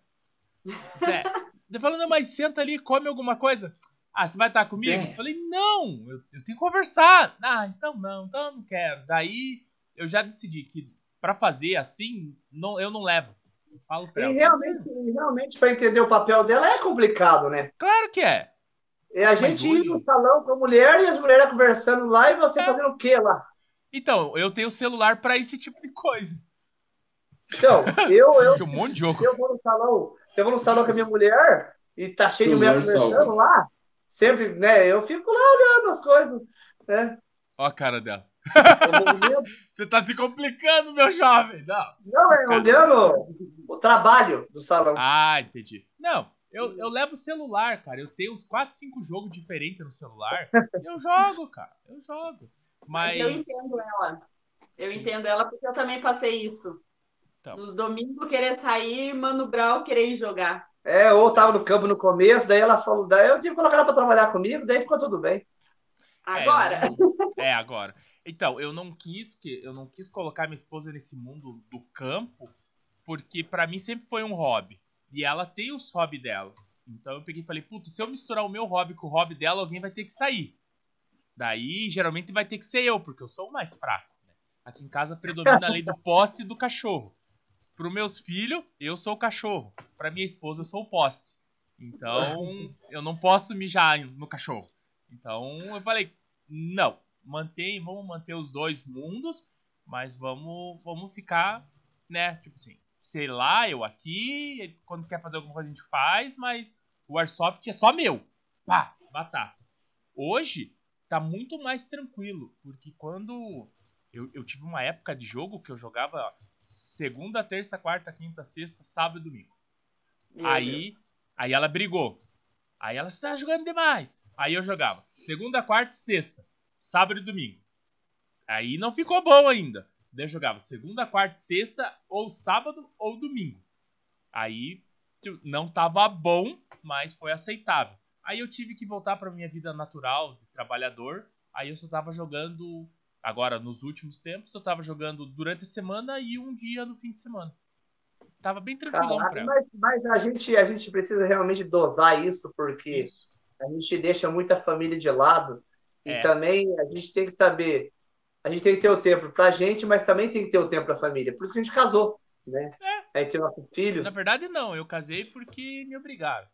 Speaker 1: Zé, não, mas senta ali, come alguma coisa. Ah, você vai estar comigo? Zé. Eu falei, não, eu, eu, tenho que conversar. Ah, então não, então eu não quero. Daí eu já decidi que para fazer assim, não, eu não levo. Eu falo pra
Speaker 2: e ela. Realmente, realmente, para entender o papel dela é complicado, né?
Speaker 1: Claro que é.
Speaker 2: É a gente hoje... ir no salão com a mulher e as mulheres conversando lá e você é. fazendo o quê lá?
Speaker 1: Então, eu tenho celular para esse tipo de coisa.
Speaker 2: Então, eu. eu
Speaker 1: um monte de jogo.
Speaker 2: Se eu vou no salão, eu vou no salão com a minha mulher e tá cheio de mulher conversando salvo. lá, sempre, né? Eu fico lá olhando as coisas, né?
Speaker 1: Ó a cara dela. Você tá se complicando, meu jovem. Não,
Speaker 2: não é olhando o trabalho do salão.
Speaker 1: Ah, entendi. Não, eu, eu levo o celular, cara. Eu tenho uns 4, 5 jogos diferentes no celular. Eu jogo, cara. Eu jogo. Mas...
Speaker 4: Eu entendo ela. Eu Sim. entendo ela porque eu também passei isso. Então. Nos domingos querer sair, Mano Brau querer jogar.
Speaker 2: É, ou tava no campo no começo, daí ela falou, daí eu tive que colocar ela pra trabalhar comigo, daí ficou tudo bem.
Speaker 4: Agora.
Speaker 1: É, é, agora. Então, eu não quis que eu não quis colocar minha esposa nesse mundo do campo, porque para mim sempre foi um hobby. E ela tem os hobbies dela. Então eu peguei e falei, puta, se eu misturar o meu hobby com o hobby dela, alguém vai ter que sair. Daí, geralmente, vai ter que ser eu, porque eu sou o mais fraco. Né? Aqui em casa predomina a lei do poste e do cachorro. Para os meus filhos, eu sou o cachorro. Para minha esposa, eu sou o poste. Então, eu não posso mijar no cachorro. Então, eu falei, não, mantém, vamos manter os dois mundos, mas vamos, vamos ficar, né, tipo assim, sei lá, eu aqui, quando quer fazer alguma coisa a gente faz, mas o Airsoft é só meu. Pá, batata. Hoje, tá muito mais tranquilo, porque quando eu, eu tive uma época de jogo que eu jogava segunda, terça, quarta, quinta, sexta, sábado e domingo. Meu aí, Deus. aí ela brigou. Aí ela está jogando demais. Aí eu jogava segunda, quarta e sexta, sábado e domingo. Aí não ficou bom ainda. Daí eu jogava segunda, quarta e sexta, ou sábado ou domingo. Aí tipo, não tava bom, mas foi aceitável. Aí eu tive que voltar para minha vida natural de trabalhador. Aí eu só tava jogando agora nos últimos tempos, eu tava jogando durante a semana e um dia no fim de semana. Tava bem tranquilão
Speaker 2: Caraca, pra ela. Mas, mas, a, gente, a gente precisa realmente dosar isso, porque isso. a gente deixa muita família de lado. É. E também a gente tem que saber. A gente tem que ter o tempo pra gente, mas também tem que ter o tempo pra família. Por isso que a gente casou, né? É. Aí tem nossos filhos.
Speaker 1: Na verdade, não. Eu casei porque me obrigaram.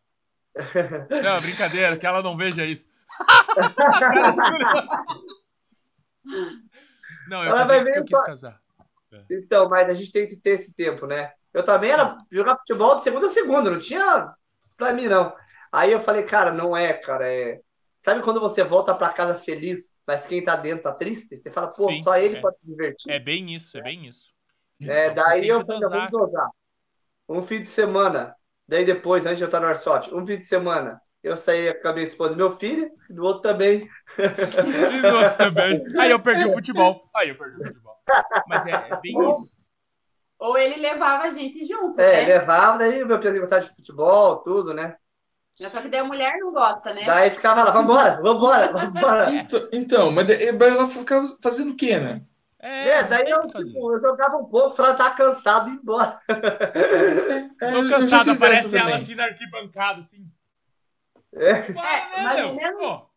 Speaker 1: Não, brincadeira, que ela não veja isso. não, eu casei porque eu quis casar.
Speaker 2: É. Então, mas a gente tem que ter esse tempo, né? Eu também era jogar futebol de segunda a segunda, não tinha pra mim, não. Aí eu falei, cara, não é, cara, é. Sabe quando você volta para casa feliz, mas quem tá dentro tá triste? Você fala, pô, Sim, só ele
Speaker 1: é.
Speaker 2: pode se divertir.
Speaker 1: É bem isso, é bem isso.
Speaker 2: É, então, daí eu falei, vamos dosar. Um fim de semana, Daí depois, antes de eu estar no Airsoft, um fim de semana, eu saí com a minha esposa e meu filho, e do outro também.
Speaker 1: e do outro também. Aí eu perdi o futebol. Aí eu perdi o futebol. Mas é, é bem isso.
Speaker 4: Ou ele levava a gente junto.
Speaker 2: É, né? levava, daí meu filho gostava de futebol, tudo, né?
Speaker 4: Só que daí a mulher não gosta, né?
Speaker 2: Daí ficava lá, vambora, vambora, vambora.
Speaker 3: Então, então mas ela ficava fazendo o quê, né?
Speaker 2: É, é daí eu, tipo, eu, jogava um pouco, falava, tá cansado e ir embora.
Speaker 1: É, Tô cansado, aparece ela assim na arquibancada, assim.
Speaker 2: É.
Speaker 4: é mais ou menos.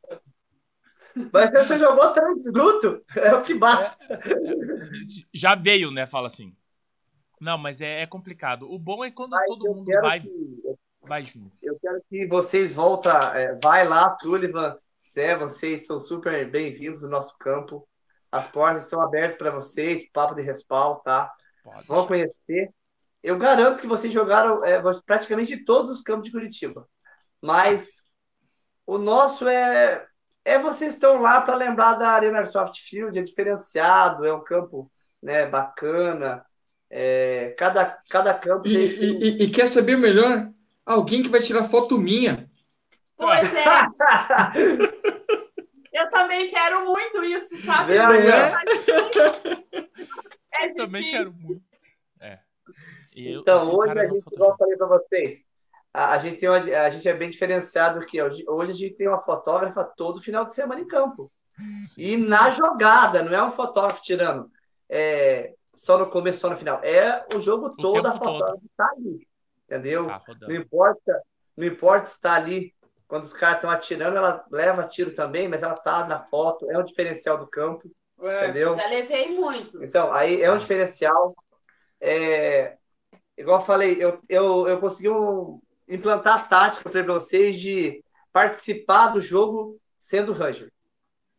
Speaker 2: Mas se você jogou três minutos, é o que basta. É, é,
Speaker 1: já veio, né? Fala assim. Não, mas é, é complicado. O bom é quando mas todo mundo vai, que, vai junto.
Speaker 2: Eu quero que vocês voltem. É, vai lá, Sullivan, Zé, vocês são super bem-vindos no nosso campo. As portas estão abertas para vocês, papo de respaldo, tá? Pode. Vão conhecer. Eu garanto que vocês jogaram é, praticamente todos os campos de Curitiba. Mas o nosso é. É vocês estão lá para lembrar da Arena Airsoft Field, é diferenciado, é um campo né, bacana. É, cada, cada campo.
Speaker 3: E, esse... e, e, quer saber melhor? Alguém que vai tirar foto minha.
Speaker 4: Pois é. eu também quero muito isso, sabe?
Speaker 2: Não é?
Speaker 1: é eu também quero muito. É.
Speaker 2: Eu, então, hoje a gente, igual eu falei para vocês, a, a, gente tem uma, a gente é bem diferenciado aqui. Hoje, hoje a gente tem uma fotógrafa todo final de semana em campo. Sim. E na jogada, não é um fotógrafo tirando é, só no começo, só no final. É o jogo o todo, a fotógrafa está ali. Entendeu? Tá não importa, não importa se está ali quando os caras estão atirando, ela leva tiro também, mas ela tá na foto, é um diferencial do campo. É, entendeu?
Speaker 4: Já levei muitos.
Speaker 2: Então, aí é um diferencial. É, igual eu falei, eu, eu, eu consegui um, implantar a tática para vocês de participar do jogo sendo Ranger.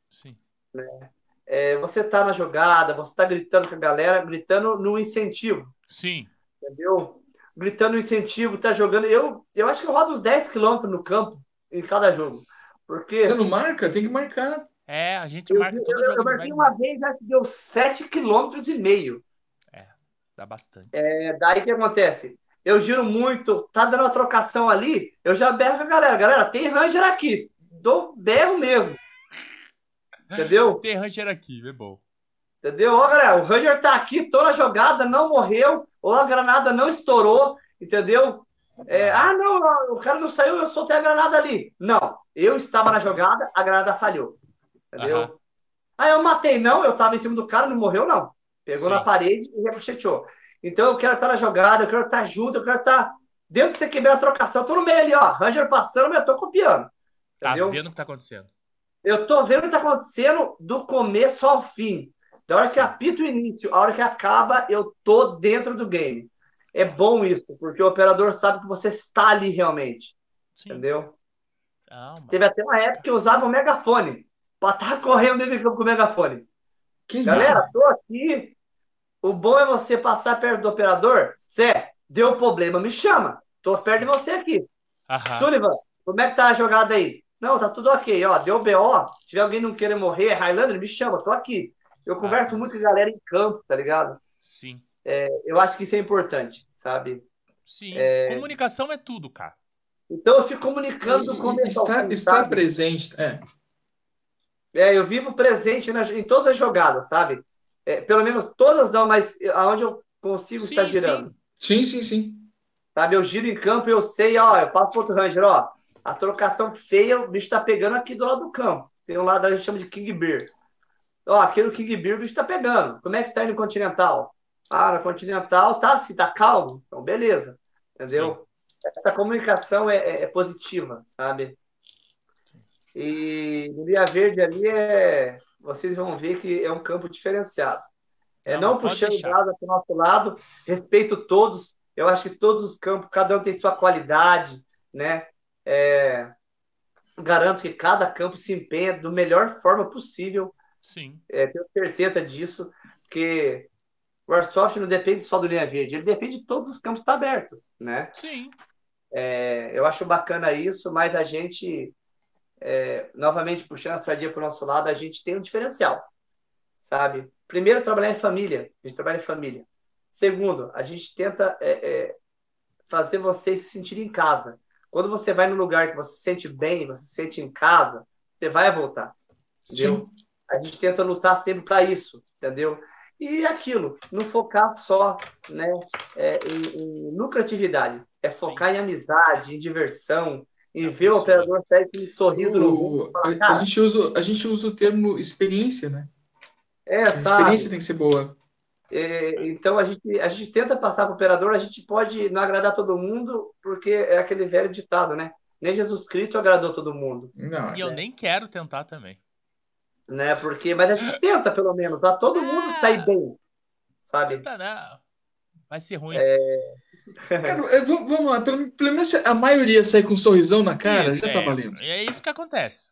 Speaker 1: Sim.
Speaker 2: Né? É, você tá na jogada, você tá gritando com a galera, gritando no incentivo.
Speaker 1: Sim.
Speaker 2: Entendeu? Gritando no incentivo, tá jogando. Eu, eu acho que eu rodo uns 10 quilômetros no campo em cada jogo. Porque...
Speaker 3: Você não marca? Tem que marcar.
Speaker 1: É, a gente eu, marca todo
Speaker 2: eu, jogo. Eu marquei uma vez, acho que deu 7 quilômetros e meio.
Speaker 1: É, dá bastante.
Speaker 2: É, daí o que acontece? Eu giro muito, tá dando uma trocação ali, eu já berro com a galera. Galera, tem Ranger aqui. Dou berro mesmo. Entendeu?
Speaker 1: Tem Ranger aqui, é bom.
Speaker 2: Entendeu? Ó, galera, o Ranger tá aqui, tô na jogada, não morreu, ou a granada não estourou, entendeu? É, ah, não, o cara não saiu, eu soltei a granada ali. Não, eu estava na jogada, a granada falhou. Entendeu? Uhum. Ah, eu matei, não, eu tava em cima do cara, não morreu, não. Pegou Sim. na parede e repuxeteou. Então eu quero estar na jogada, eu quero estar junto, eu quero estar dentro de você quebrar a trocação. Eu tô no meio ali, ó. Ranger passando, mas eu tô copiando.
Speaker 1: Tá entendeu? vendo o que tá acontecendo?
Speaker 2: Eu tô vendo o que tá acontecendo do começo ao fim. Da hora Sim. que apita o início, a hora que acaba, eu tô dentro do game. É bom isso, porque o operador sabe que você está ali realmente. Sim. Entendeu? Ah, Teve até uma época que eu usava o megafone. Pra estar tá correndo dentro do campo com o megafone. Que Galera, isso? tô aqui, o bom é você passar perto do operador. Zé, deu problema, me chama. Tô perto de você aqui. Aham. Sullivan, como é que tá a jogada aí? Não, tá tudo ok. Ó, deu BO. Se tiver alguém não querendo morrer, Highlander, me chama, tô aqui. Eu converso ah, muito com a galera em campo, tá ligado?
Speaker 1: Sim.
Speaker 2: É, eu acho que isso é importante, sabe?
Speaker 1: Sim. É... Comunicação é tudo, cara.
Speaker 2: Então eu fico comunicando
Speaker 3: e, com Está, está presente, é.
Speaker 2: É, eu vivo presente nas, em todas as jogadas, sabe? É, pelo menos todas não, mas aonde eu consigo sim, estar girando.
Speaker 3: Sim. sim, sim, sim.
Speaker 2: Sabe, eu giro em campo e eu sei, ó, eu passo pro outro Ranger, ó, a trocação feia, o bicho tá pegando aqui do lado do campo. Tem um lado a gente chama de King Beer. Ó, aqui no King Beer o bicho tá pegando. Como é que tá aí no Continental? Ah, no Continental tá assim, tá calmo. Então, beleza. Entendeu? Sim. Essa comunicação é, é, é positiva, sabe? E no Via Verde ali é vocês vão ver que é um campo diferenciado. É não, não puxando nada para o nosso lado, respeito todos. Eu acho que todos os campos, cada um tem sua qualidade, né? É, garanto que cada campo se empenha da melhor forma possível.
Speaker 1: Sim.
Speaker 2: É, tenho certeza disso, porque o Airsoft não depende só do linha verde, ele depende de todos os campos estar tá aberto, né?
Speaker 1: Sim.
Speaker 2: É, eu acho bacana isso, mas a gente é, novamente puxando a sardinha para o nosso lado, a gente tem um diferencial, sabe? Primeiro, trabalhar em família. A gente trabalha em família. Segundo, a gente tenta é, é, fazer vocês se sentirem em casa. Quando você vai no lugar que você se sente bem, você se sente em casa, você vai voltar. Entendeu? Sim. A gente tenta lutar sempre para isso, entendeu? E aquilo, não focar só né, é, em, em lucratividade, é focar Sim. em amizade, em diversão, em ver o operador sair com um sorriso no rosto.
Speaker 3: A, a, gente usa, a gente usa o termo experiência, né?
Speaker 2: É,
Speaker 3: a
Speaker 2: sabe?
Speaker 3: experiência tem que ser boa.
Speaker 2: É, então a gente, a gente tenta passar para o operador, a gente pode não agradar todo mundo, porque é aquele velho ditado, né? Nem Jesus Cristo agradou todo mundo.
Speaker 1: Não, e eu nem quero tentar também.
Speaker 2: Né? Porque, mas a gente tenta, pelo menos, para todo mundo sair bem. Sabe?
Speaker 1: Tenta, não. Vai ser ruim.
Speaker 2: É...
Speaker 3: Cara, vamos lá, pelo, pelo, menos a maioria sair com um sorrisão na cara, isso, já tá é, tá valendo.
Speaker 1: E é isso que acontece.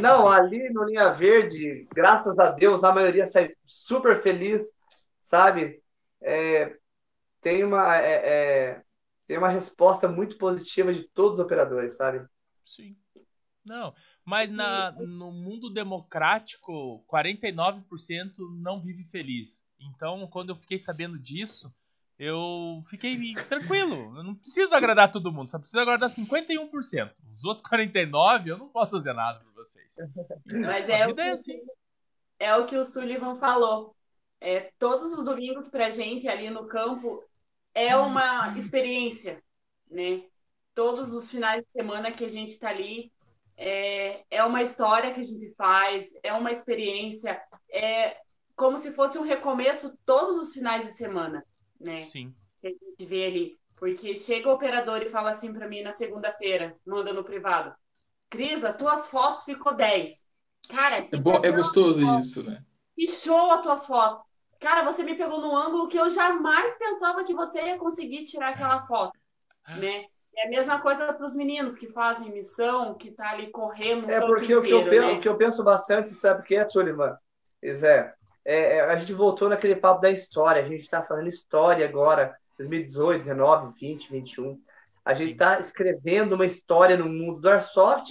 Speaker 2: Não, ali no Linha Verde, graças a Deus, a maioria sai super feliz, sabe? É, tem, uma, é, é, tem uma resposta muito positiva de todos os operadores, sabe?
Speaker 1: Sim. Não, mas na, no mundo democrático, 49% não vive feliz. Então, quando eu fiquei sabendo disso, eu fiquei tranquilo. Eu não preciso agradar todo mundo, só preciso agradar 51%. Os outros 49% eu não posso fazer nada por vocês.
Speaker 4: Então, Mas é o, que, é, assim. é o que o Sullivan falou. É, todos os domingos pra gente ali no campo é uma experiência, né? Todos os finais de semana que a gente tá ali é, é uma história que a gente faz, é uma experiência, é como se fosse um recomeço todos os finais de semana né?
Speaker 1: Sim.
Speaker 4: Que a gente vê ali. Porque chega o operador e fala assim para mim na segunda-feira, manda no privado. Cris, as tuas fotos ficou 10. Cara,
Speaker 3: é, bom, é gostoso isso, né?
Speaker 4: Que show as tuas fotos. Cara, você me pegou num ângulo que eu jamais pensava que você ia conseguir tirar aquela foto, né? É a mesma coisa para os meninos que fazem missão, que tá ali correndo.
Speaker 2: É porque inteiro, o, que eu penso, né? o que eu penso bastante, sabe o que é, Sullivan? Zé, é, é, a gente voltou naquele papo da história. A gente está fazendo história agora, 2018, 19, 20, 21. A gente está escrevendo uma história no mundo do Airsoft,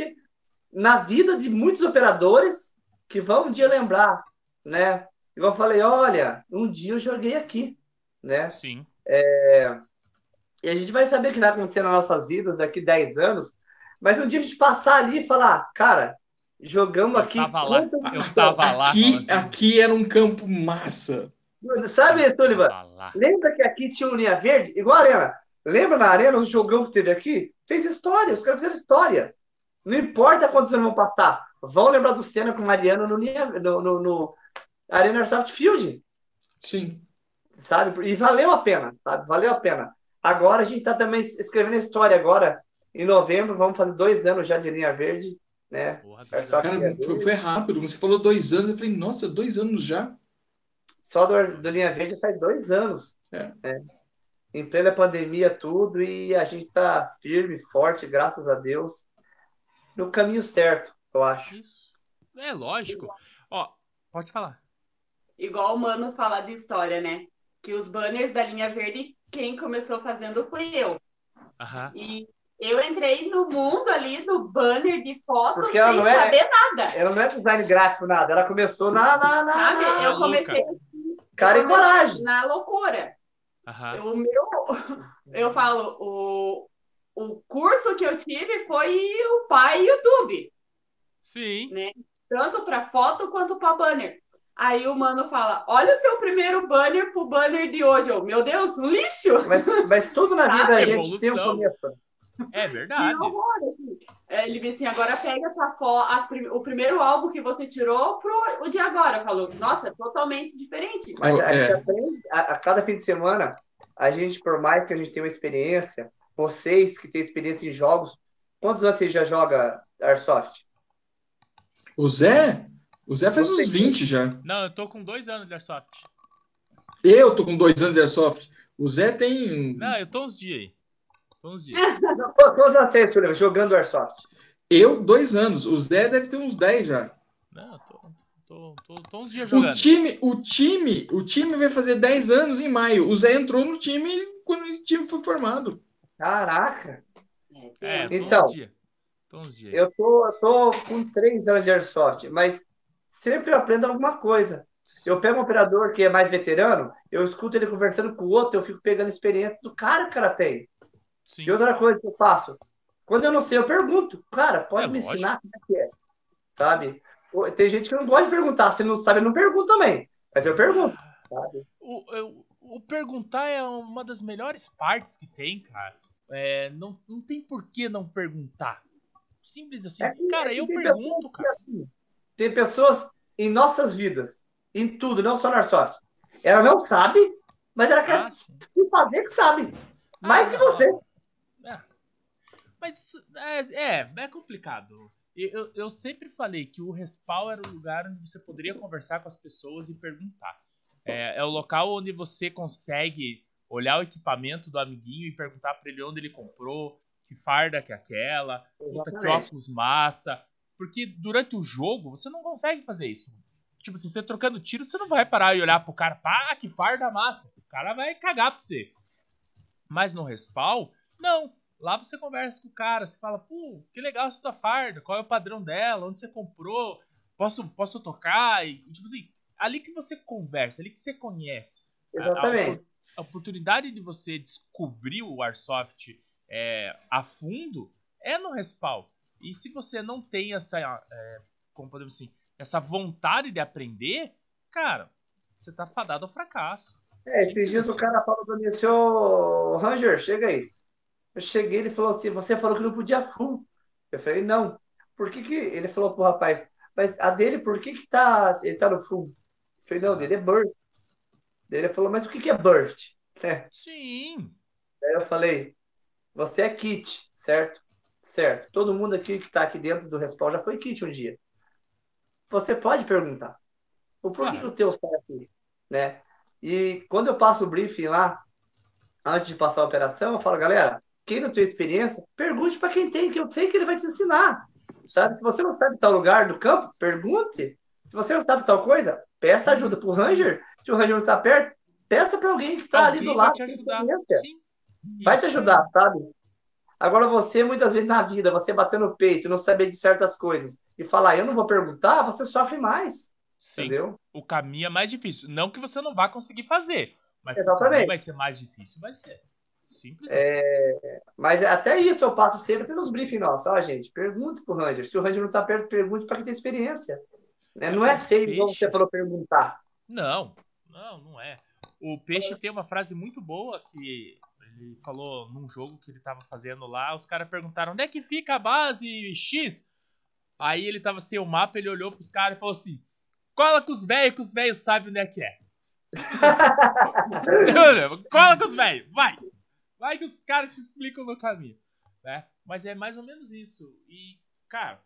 Speaker 2: na vida de muitos operadores que vão um dia lembrar, né? Igual eu falei, olha, um dia eu joguei aqui, né?
Speaker 1: Sim.
Speaker 2: É... E a gente vai saber o que vai acontecer nas nossas vidas daqui 10 anos, mas um dia a gente passar ali e falar, cara, Jogamos
Speaker 1: eu
Speaker 2: aqui.
Speaker 1: Tava lá, eu tava lá.
Speaker 3: Aqui, assim. aqui era um campo massa.
Speaker 2: Sabe, Sullivan? Lembra que aqui tinha um linha verde? Igual a Arena. Lembra na Arena, o jogão que teve aqui? Fez história, os caras fizeram história. Não importa quantos anos vão passar. Vão lembrar do Senna com o Mariano no, no, no, no Arena Airsoft Field.
Speaker 3: Sim.
Speaker 2: Sabe? E valeu a pena, sabe? Valeu a pena. Agora a gente está também escrevendo a história agora. Em novembro, vamos fazer dois anos já de linha verde né? Porra,
Speaker 3: cara, foi, foi, rápido. Você falou dois anos, eu falei, nossa, dois anos já?
Speaker 2: Só do, do Linha Verde faz dois anos. É. Né? Em plena pandemia, tudo, e a gente tá firme, forte, graças a Deus, no caminho certo, eu acho.
Speaker 1: Isso. É lógico. Ó, pode falar.
Speaker 4: Igual o Mano fala de história, né? Que os banners da linha verde, quem começou fazendo foi eu.
Speaker 1: Aham.
Speaker 4: E eu entrei no mundo ali do banner de fotos Porque sem é, saber nada.
Speaker 2: Ela não é design gráfico, nada. Ela começou na. na, na
Speaker 4: Sabe?
Speaker 2: Na...
Speaker 4: Eu comecei.
Speaker 2: Cara e coragem.
Speaker 4: Na loucura.
Speaker 1: Uhum.
Speaker 4: O meu. Eu falo, o, o curso que eu tive foi o pai YouTube.
Speaker 1: Sim.
Speaker 4: Né? Tanto para foto quanto para banner. Aí o mano fala: Olha o teu primeiro banner pro banner de hoje. Eu, meu Deus, um lixo!
Speaker 2: Mas, mas tudo na vida a gente tem um começo.
Speaker 1: É verdade.
Speaker 4: Assim. É, ele disse assim, agora pega tua foto, o primeiro álbum que você tirou pro o de agora. Falou, nossa, é totalmente diferente.
Speaker 2: Mas a, é. aprende, a, a, cada fim de semana, a gente, por mais que a gente tenha uma experiência, vocês que têm experiência em jogos, quantos anos você já joga Airsoft?
Speaker 3: O Zé? O Zé faz você uns 20 já.
Speaker 1: Não, eu tô com dois anos de Airsoft.
Speaker 3: Eu tô com dois anos de Airsoft. O Zé tem.
Speaker 1: Não, eu tô uns dias aí. Quantos dias?
Speaker 2: Quantos anos tem, Julião, jogando Airsoft?
Speaker 3: Eu, dois anos. O Zé deve ter uns dez já.
Speaker 1: Não, tô, tô, tô, tô uns dias jogando.
Speaker 3: O time, o time, o time vai fazer 10 anos em maio. O Zé entrou no time quando o time foi formado.
Speaker 2: Caraca!
Speaker 1: É, tô então, uns dias. Tô uns dias.
Speaker 2: Eu tô, eu tô com três anos de Airsoft, mas sempre eu aprendo alguma coisa. Eu pego um operador que é mais veterano, eu escuto ele conversando com o outro, eu fico pegando experiência do cara que o cara tem. Sim. E outra coisa que eu faço, quando eu não sei, eu pergunto. Cara, pode é me lógico. ensinar como é que é? Sabe? Tem gente que não gosta de perguntar. Se não sabe, não pergunta também. Mas eu pergunto, sabe?
Speaker 1: O, eu, o perguntar é uma das melhores partes que tem, cara. é, não, não tem por que não perguntar. Simples assim. É, cara, eu pergunto, cara. Assim,
Speaker 2: tem pessoas em nossas vidas, em tudo, não só na Airsoft. Ela não sabe, mas ela quer ah, se fazer que sabe. Mais ah, que você.
Speaker 1: Mas é, é, é complicado. Eu, eu sempre falei que o respawn era o lugar onde você poderia conversar com as pessoas e perguntar. É, é o local onde você consegue olhar o equipamento do amiguinho e perguntar para ele onde ele comprou, que farda que é aquela, puta, que óculos massa. Porque durante o jogo você não consegue fazer isso. Tipo, se você trocando tiro, você não vai parar e olhar pro cara, pá, que farda massa. O cara vai cagar pra você. Mas no respawn, não. Lá você conversa com o cara, você fala, pô, que legal essa tua farda, qual é o padrão dela, onde você comprou, posso, posso tocar? E, tipo assim, ali que você conversa, ali que você conhece.
Speaker 2: Exatamente.
Speaker 1: A, a, oportunidade de você descobrir o Airsoft é, a fundo é no respawn. E se você não tem essa, é, como podemos assim, essa vontade de aprender, cara, você tá fadado ao fracasso.
Speaker 2: É, esses dias o cara falou pra mim, senhor Ranger, chega aí. Eu cheguei, ele falou assim, você falou que não podia full. Eu falei, não. Por que que... Ele falou pro rapaz, mas a dele, por que que tá... Ele tá no full? Eu falei, não, dele é burst. Ele falou, mas o que que é burst? É.
Speaker 1: Sim.
Speaker 2: Aí eu falei, você é kit, certo? Certo. Todo mundo aqui que está aqui dentro do Respawn já foi kit um dia. Você pode perguntar. O porquê claro. que o teu está aqui? Né? E quando eu passo o briefing lá, antes de passar a operação, eu falo, galera, quem não tem experiência, pergunte para quem tem, que eu sei que ele vai te ensinar. Sabe? Se você não sabe tal lugar do campo, pergunte. Se você não sabe tal coisa, peça ajuda para o Ranger. Se o Ranger não está perto, peça para alguém que está ali do lado.
Speaker 1: Vai te ajudar. Sim.
Speaker 2: Vai te ajudar, sabe? Agora você, muitas vezes na vida, você bater no peito, não saber de certas coisas e falar, eu não vou perguntar, você sofre mais. Sim. Entendeu?
Speaker 1: O caminho é mais difícil. Não que você não vá conseguir fazer, mas Exatamente. vai ser mais difícil, vai ser. Simples
Speaker 2: é... assim. Mas até isso eu passo sempre pelos briefings nossos. Ó, gente, pergunte pro Ranger. Se o Ranger não tá perto, pergunte para quem tem experiência. Né? Não é feio igual você falou perguntar.
Speaker 1: Não, não, não é. O Peixe tem uma frase muito boa que ele falou num jogo que ele tava fazendo lá, os caras perguntaram onde é que fica a base X? Aí ele tava sem o mapa, ele olhou pros caras e falou assim: cola com os velhos, que os velhos sabem onde é que é. cola com os velhos, vai! Vai que os caras te explicam no caminho. Né? Mas é mais ou menos isso. E, cara,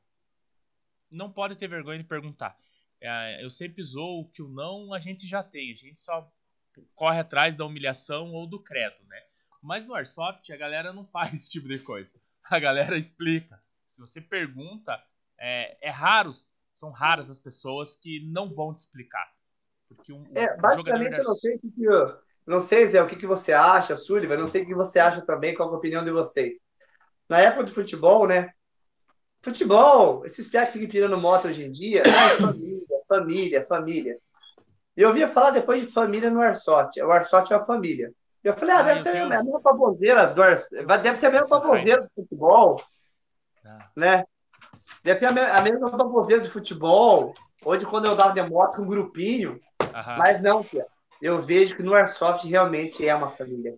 Speaker 1: não pode ter vergonha de perguntar. É, eu sempre zoo que o não a gente já tem. A gente só corre atrás da humilhação ou do credo, né? Mas no Airsoft a galera não faz esse tipo de coisa. A galera explica. Se você pergunta, é, é raros, são raras as pessoas que não vão te explicar.
Speaker 2: Porque um, é, basicamente, eu não sei que, eu, não sei, Zé, o que, que você acha, Sullivan, não sei o que você acha também, qual é a opinião de vocês. Na época de futebol, né? Futebol, esses piados que ficam pirando moto hoje em dia, família, família, família. E eu via falar depois de família no Airsoft. O Airsoft é uma família. Eu falei, ah, deve ser tenho... a mesma baboseira do deve ser a mesma baboseira do futebol, ah. né? Deve ser a, me a mesma baboseira de futebol, ou de quando eu dava de moto com um grupinho, mas não, tia. Eu vejo que no Airsoft realmente é uma família.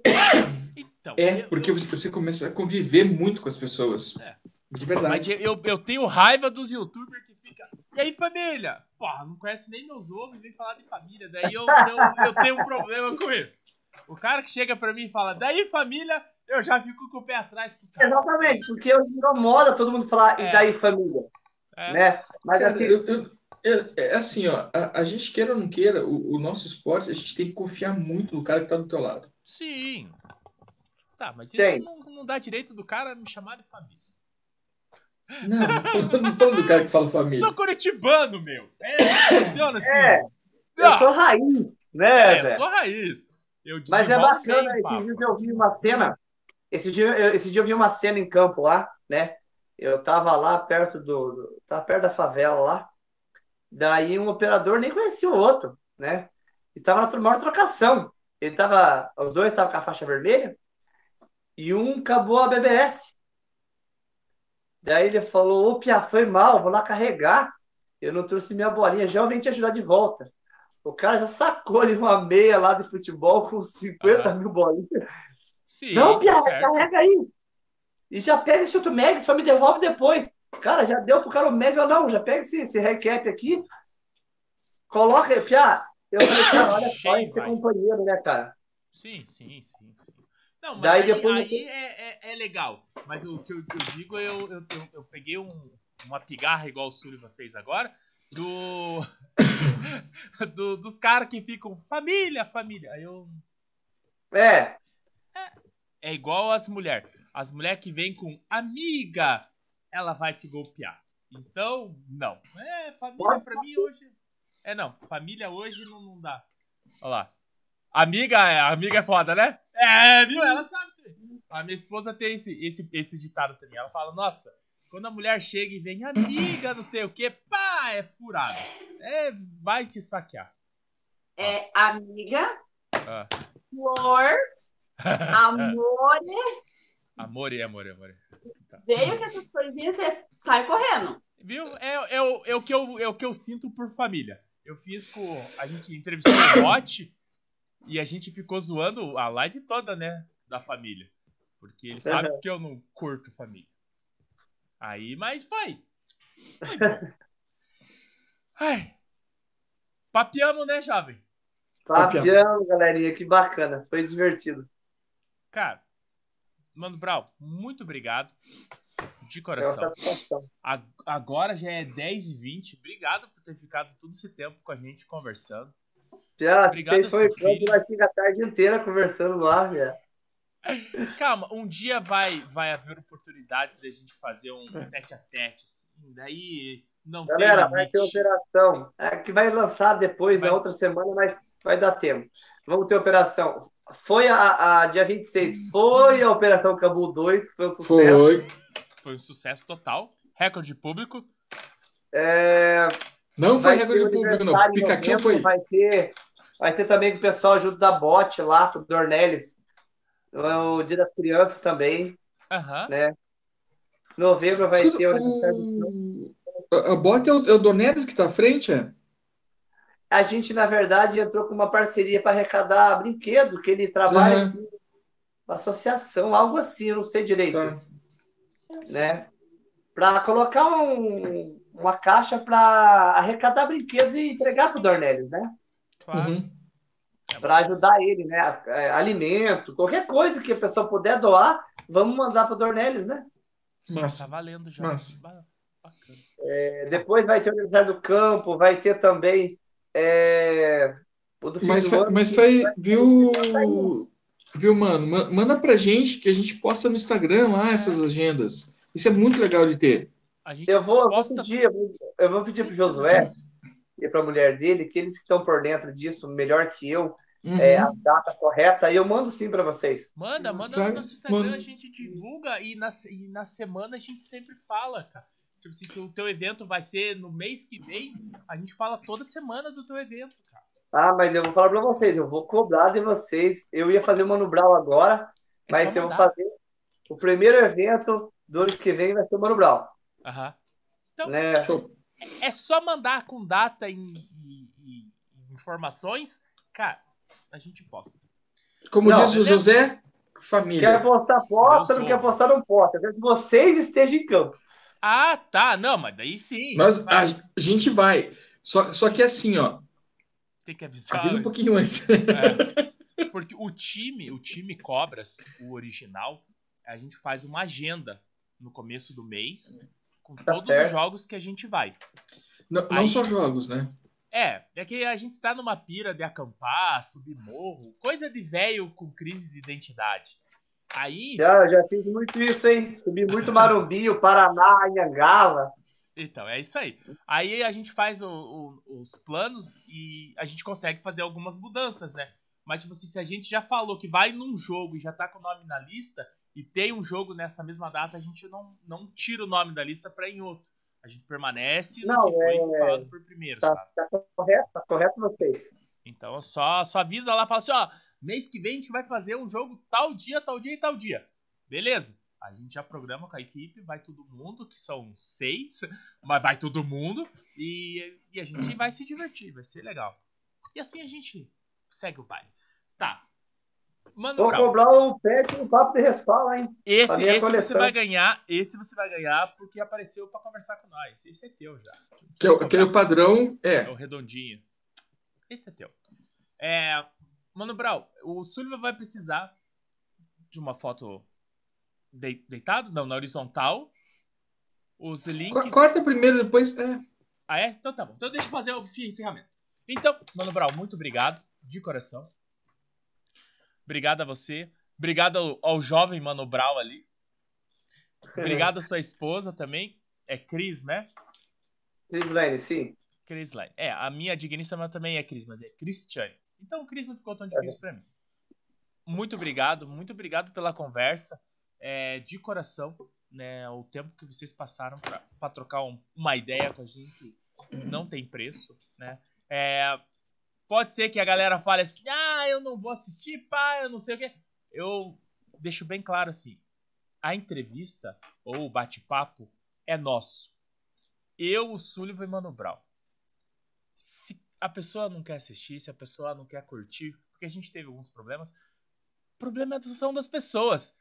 Speaker 3: Então, é, porque você, você começa a conviver muito com as pessoas. É. De verdade. Mas
Speaker 1: eu, eu tenho raiva dos youtubers que fica. E aí, família? Porra, não conhece nem meus ovos, vem falar de família. Daí eu, eu, eu tenho um problema com isso. O cara que chega pra mim e fala, daí família, eu já fico com o pé atrás. Com
Speaker 2: o Exatamente, porque hoje virou moda todo mundo falar, é. e daí família? É. Né?
Speaker 3: Mas assim. Eu, eu, eu, é assim, ó, a, a, gente queira ou não queira, o, o, nosso esporte, a gente tem que confiar muito no cara que tá do teu lado.
Speaker 1: Sim. Tá, mas isso não, não, dá direito do cara me chamar de família.
Speaker 3: Não, não tô falando do cara que fala família.
Speaker 1: Sou curitibano, meu. É, funciona assim.
Speaker 2: É, eu sou raiz, né?
Speaker 1: É, eu sou raiz.
Speaker 2: Mas é bacana, esses dias eu vi uma cena. Esse dia, esse dia eu vi uma cena em campo lá, né? Eu tava lá perto do. do tava perto da favela lá. Daí um operador nem conhecia o outro, né? E tava na maior trocação. Ele tava. Os dois estavam com a faixa vermelha e um acabou a BBS. Daí ele falou: Ô, Pia, foi mal, vou lá carregar. Eu não trouxe minha bolinha, já eu vim te ajudar de volta. O cara já sacou ali uma meia lá de futebol com 50 mil bolinhas. Sim, não, Pia, carrega aí. e já pega esse outro mag, só me devolve depois. Cara, já deu pro cara o mag, eu não, já pega esse, esse recap aqui, coloca, Pia, eu falei, cara, olha só, é companheiro, né, cara?
Speaker 1: Sim, sim, sim, sim. Não, mas Daí aí, depois aí é, é, é, legal. Mas o que eu, eu digo, eu, eu, eu, eu peguei um, uma pigarra igual o Sullivan fez agora, do, do dos caras que ficam família, família. Aí eu.
Speaker 2: É.
Speaker 1: É, é igual as mulheres. As mulheres que vêm com amiga, ela vai te golpear. Então, não. É, família pra mim hoje. É, não. Família hoje não, não dá. Olha lá. Amiga, é, amiga é foda, né? É, viu? Ela sabe. A minha esposa tem esse, esse, esse ditado também. Ela fala, nossa, quando a mulher chega e vem, amiga, não sei o que, pá, é furada. É, vai te esfaquear.
Speaker 4: É amiga, ah. flor, amore.
Speaker 1: Amore, amore, amore.
Speaker 4: Tá. Veio com essas coisinhas, você sai correndo.
Speaker 1: Viu? É, é, o, é, o que eu, é o que eu sinto por família. Eu fiz com. A gente entrevistou o Bot e a gente ficou zoando a live toda, né? Da família. Porque ele sabe uhum. que eu não curto família. Aí, mas foi. Ai. Papiamos, né, jovem?
Speaker 2: Papiamos, galerinha. Que bacana. Foi divertido.
Speaker 1: Cara, Mano Brau, muito obrigado. De coração. Agora já é 10h20. Obrigado por ter ficado todo esse tempo com a gente conversando.
Speaker 2: Já, obrigado, vocês foi fica a tarde inteira conversando lá, já.
Speaker 1: Calma, um dia vai, vai haver oportunidades de a gente fazer um é. tete a tete, assim. Daí não
Speaker 2: Galera, tem vai ter operação. É, que vai lançar depois, vai. na outra semana, mas vai dar tempo. Vamos ter operação. Foi a, a dia 26, foi a Operação Cabu 2, que foi um sucesso.
Speaker 3: Foi.
Speaker 1: Foi um sucesso total. Recorde público.
Speaker 2: É...
Speaker 3: Não foi recorde público, não. Pikachu foi.
Speaker 2: Vai ter, vai ter também com o pessoal junto da bot lá, com o Dornelles. O Dia das Crianças também.
Speaker 1: Uhum.
Speaker 2: Né? Novembro vai Escuta, ter
Speaker 3: o. A bot é o, é o Dornelles que está à frente, é?
Speaker 2: A gente, na verdade, entrou com uma parceria para arrecadar brinquedo, que ele trabalha uhum. com uma associação, algo assim, não sei direito. Tá. Né? Para colocar um, uma caixa para arrecadar brinquedos e entregar para o Dornelles, né?
Speaker 1: Claro. Uhum.
Speaker 2: Para ajudar ele, né? É, alimento, qualquer coisa que a pessoa puder doar, vamos mandar para o Dornelles, né?
Speaker 1: Mas Tá valendo já.
Speaker 2: É, depois vai ter o aniversário do campo, vai ter também é,
Speaker 3: mas, foi, mas foi, viu, viu, mano? Manda pra gente que a gente posta no Instagram lá essas agendas. Isso é muito legal de ter.
Speaker 2: eu vou, posta... vou pedir, eu vou pedir pro Josué e pra mulher dele, que eles que estão por dentro disso, melhor que eu, uhum. é, a data correta, e eu mando sim para vocês.
Speaker 1: Manda, manda claro. no nosso Instagram, manda. a gente divulga e na, e na semana a gente sempre fala, cara. Tipo assim, se o teu evento vai ser no mês que vem, a gente fala toda semana do teu evento, cara.
Speaker 2: Ah, mas eu vou falar pra vocês, eu vou cobrar de vocês. Eu ia fazer o Mano Brown agora, é mas eu vou fazer o primeiro evento do ano que vem vai ser o Mano Brown.
Speaker 1: Aham. Então, né? é só mandar com data e, e, e, informações, cara, a gente posta.
Speaker 3: Como não, diz o José, família.
Speaker 2: Quer postar foto, não quer postar, não posta. Quero que vocês estejam em campo.
Speaker 1: Ah, tá. Não, mas daí sim.
Speaker 3: Mas a gente vai. Só, só que assim, ó.
Speaker 1: Tem que avisar.
Speaker 3: Avisa um pouquinho antes.
Speaker 1: É, porque o time, o time Cobras, o original, a gente faz uma agenda no começo do mês com tá todos os jogos que a gente vai.
Speaker 3: Não, Aí, não só jogos, né?
Speaker 1: É, é que a gente tá numa pira de acampar, subir morro, coisa de velho com crise de identidade. Aí.
Speaker 2: Já, já fiz muito isso, hein? Subi muito Marumbi, o Paraná, Anhangala.
Speaker 1: Então, é isso aí. Aí a gente faz o, o, os planos e a gente consegue fazer algumas mudanças, né? Mas, tipo assim, se a gente já falou que vai num jogo e já tá com o nome na lista, e tem um jogo nessa mesma data, a gente não, não tira o nome da lista para em outro. A gente permanece
Speaker 2: no não, que foi
Speaker 1: é... falado por primeiro,
Speaker 2: tá,
Speaker 1: sabe?
Speaker 2: Tá correto, tá correto vocês.
Speaker 1: Então, só, só avisa lá, fala assim, ó, mês que vem a gente vai fazer um jogo tal dia, tal dia e tal dia. Beleza? A gente já programa com a equipe, vai todo mundo, que são seis, mas vai todo mundo, e, e a gente vai se divertir, vai ser legal. E assim a gente segue o baile. Tá.
Speaker 2: Mano Vou Brown. cobrar o pet no papo de respaldo, hein?
Speaker 1: Esse, esse você vai ganhar, esse você vai ganhar porque apareceu para conversar com nós. Esse é teu já.
Speaker 3: Que é, aquele é padrão é.
Speaker 1: É o redondinho. Esse é teu. É, Mano Brau, o Sullivan vai precisar de uma foto deitado? Não, na horizontal. Os links.
Speaker 3: Corta primeiro, depois. É.
Speaker 1: Ah, é? Então tá bom. Então deixa eu fazer o encerramento. Então, Mano Brau, muito obrigado, de coração. Obrigado a você. Obrigado ao, ao jovem Mano Brau ali. Obrigado à sua esposa também. É Cris, né?
Speaker 2: Cris Lane, sim.
Speaker 1: Cris Lane. É, a minha digníssima também é Cris, mas é Cristiane. Então, Cris não ficou tão difícil para mim. Muito obrigado, muito obrigado pela conversa. É, de coração, né? O tempo que vocês passaram para trocar um, uma ideia com a gente não tem preço, né? É, Pode ser que a galera fale assim: ah, eu não vou assistir, pá, eu não sei o quê. Eu deixo bem claro assim: a entrevista ou o bate-papo é nosso. Eu, o Sullivan e Mano Brown. Se a pessoa não quer assistir, se a pessoa não quer curtir, porque a gente teve alguns problemas, problema é são das pessoas.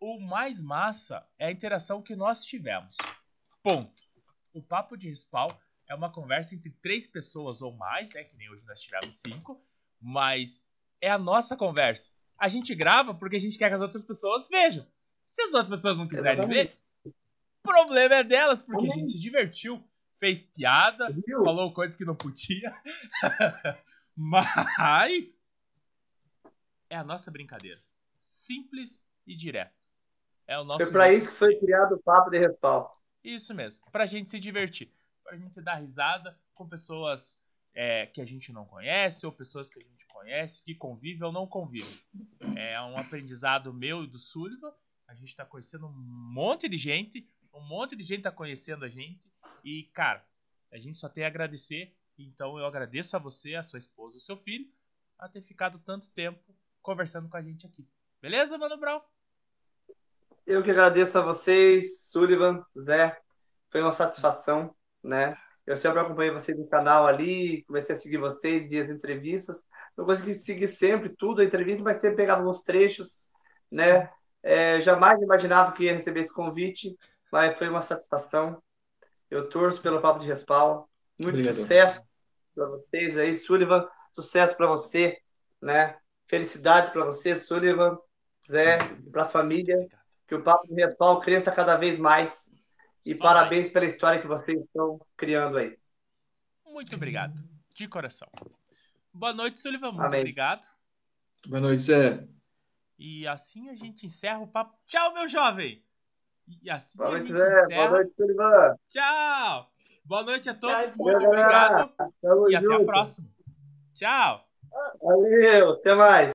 Speaker 1: O mais massa é a interação que nós tivemos. Ponto. O papo de respawn é uma conversa entre três pessoas ou mais, né? Que nem hoje nós tivemos cinco, mas é a nossa conversa. A gente grava porque a gente quer que as outras pessoas vejam. Se as outras pessoas não quiserem Exatamente. ver, problema é delas, porque a gente se divertiu, fez piada, Viu? falou coisa que não podia. mas é a nossa brincadeira. Simples e direto. É o nosso.
Speaker 2: Foi pra isso que foi criado o papo de respaldo.
Speaker 1: Isso mesmo, pra gente se divertir pra gente dar risada com pessoas é, que a gente não conhece ou pessoas que a gente conhece, que convivem ou não convivem. É um aprendizado meu e do Sullivan. A gente tá conhecendo um monte de gente, um monte de gente tá conhecendo a gente. E, cara, a gente só tem a agradecer. Então eu agradeço a você, a sua esposa, o seu filho, a ter ficado tanto tempo conversando com a gente aqui. Beleza, Mano Brown?
Speaker 2: Eu que agradeço a vocês, Sullivan, Zé. Foi uma satisfação né? Eu sempre acompanhei vocês no canal ali, comecei a seguir vocês, vi as entrevistas. Não consegui seguir sempre tudo a entrevista, mas sempre pegava alguns trechos, né? É, jamais imaginava que ia receber esse convite, mas foi uma satisfação. Eu torço pelo Papo de Respaldo. Muito Obrigado. sucesso para vocês aí, Sullivan. Sucesso para você, né? Felicidades para você, Sullivan, Zé, para a família. Que o Papo de Respaldo cresça cada vez mais e Só parabéns aí. pela história que vocês estão criando aí.
Speaker 1: Muito obrigado, de coração. Boa noite, Sullivan. Muito Amém. obrigado.
Speaker 3: Boa noite, Zé.
Speaker 1: E assim a gente encerra o papo. Tchau, meu jovem! E assim
Speaker 2: Boa noite, Zé. Encerra... Boa noite, Sullivan.
Speaker 1: Tchau! Boa noite a todos. Tchau, Muito obrigado. Tamo e junto. até a próxima. Tchau.
Speaker 2: Valeu, até mais.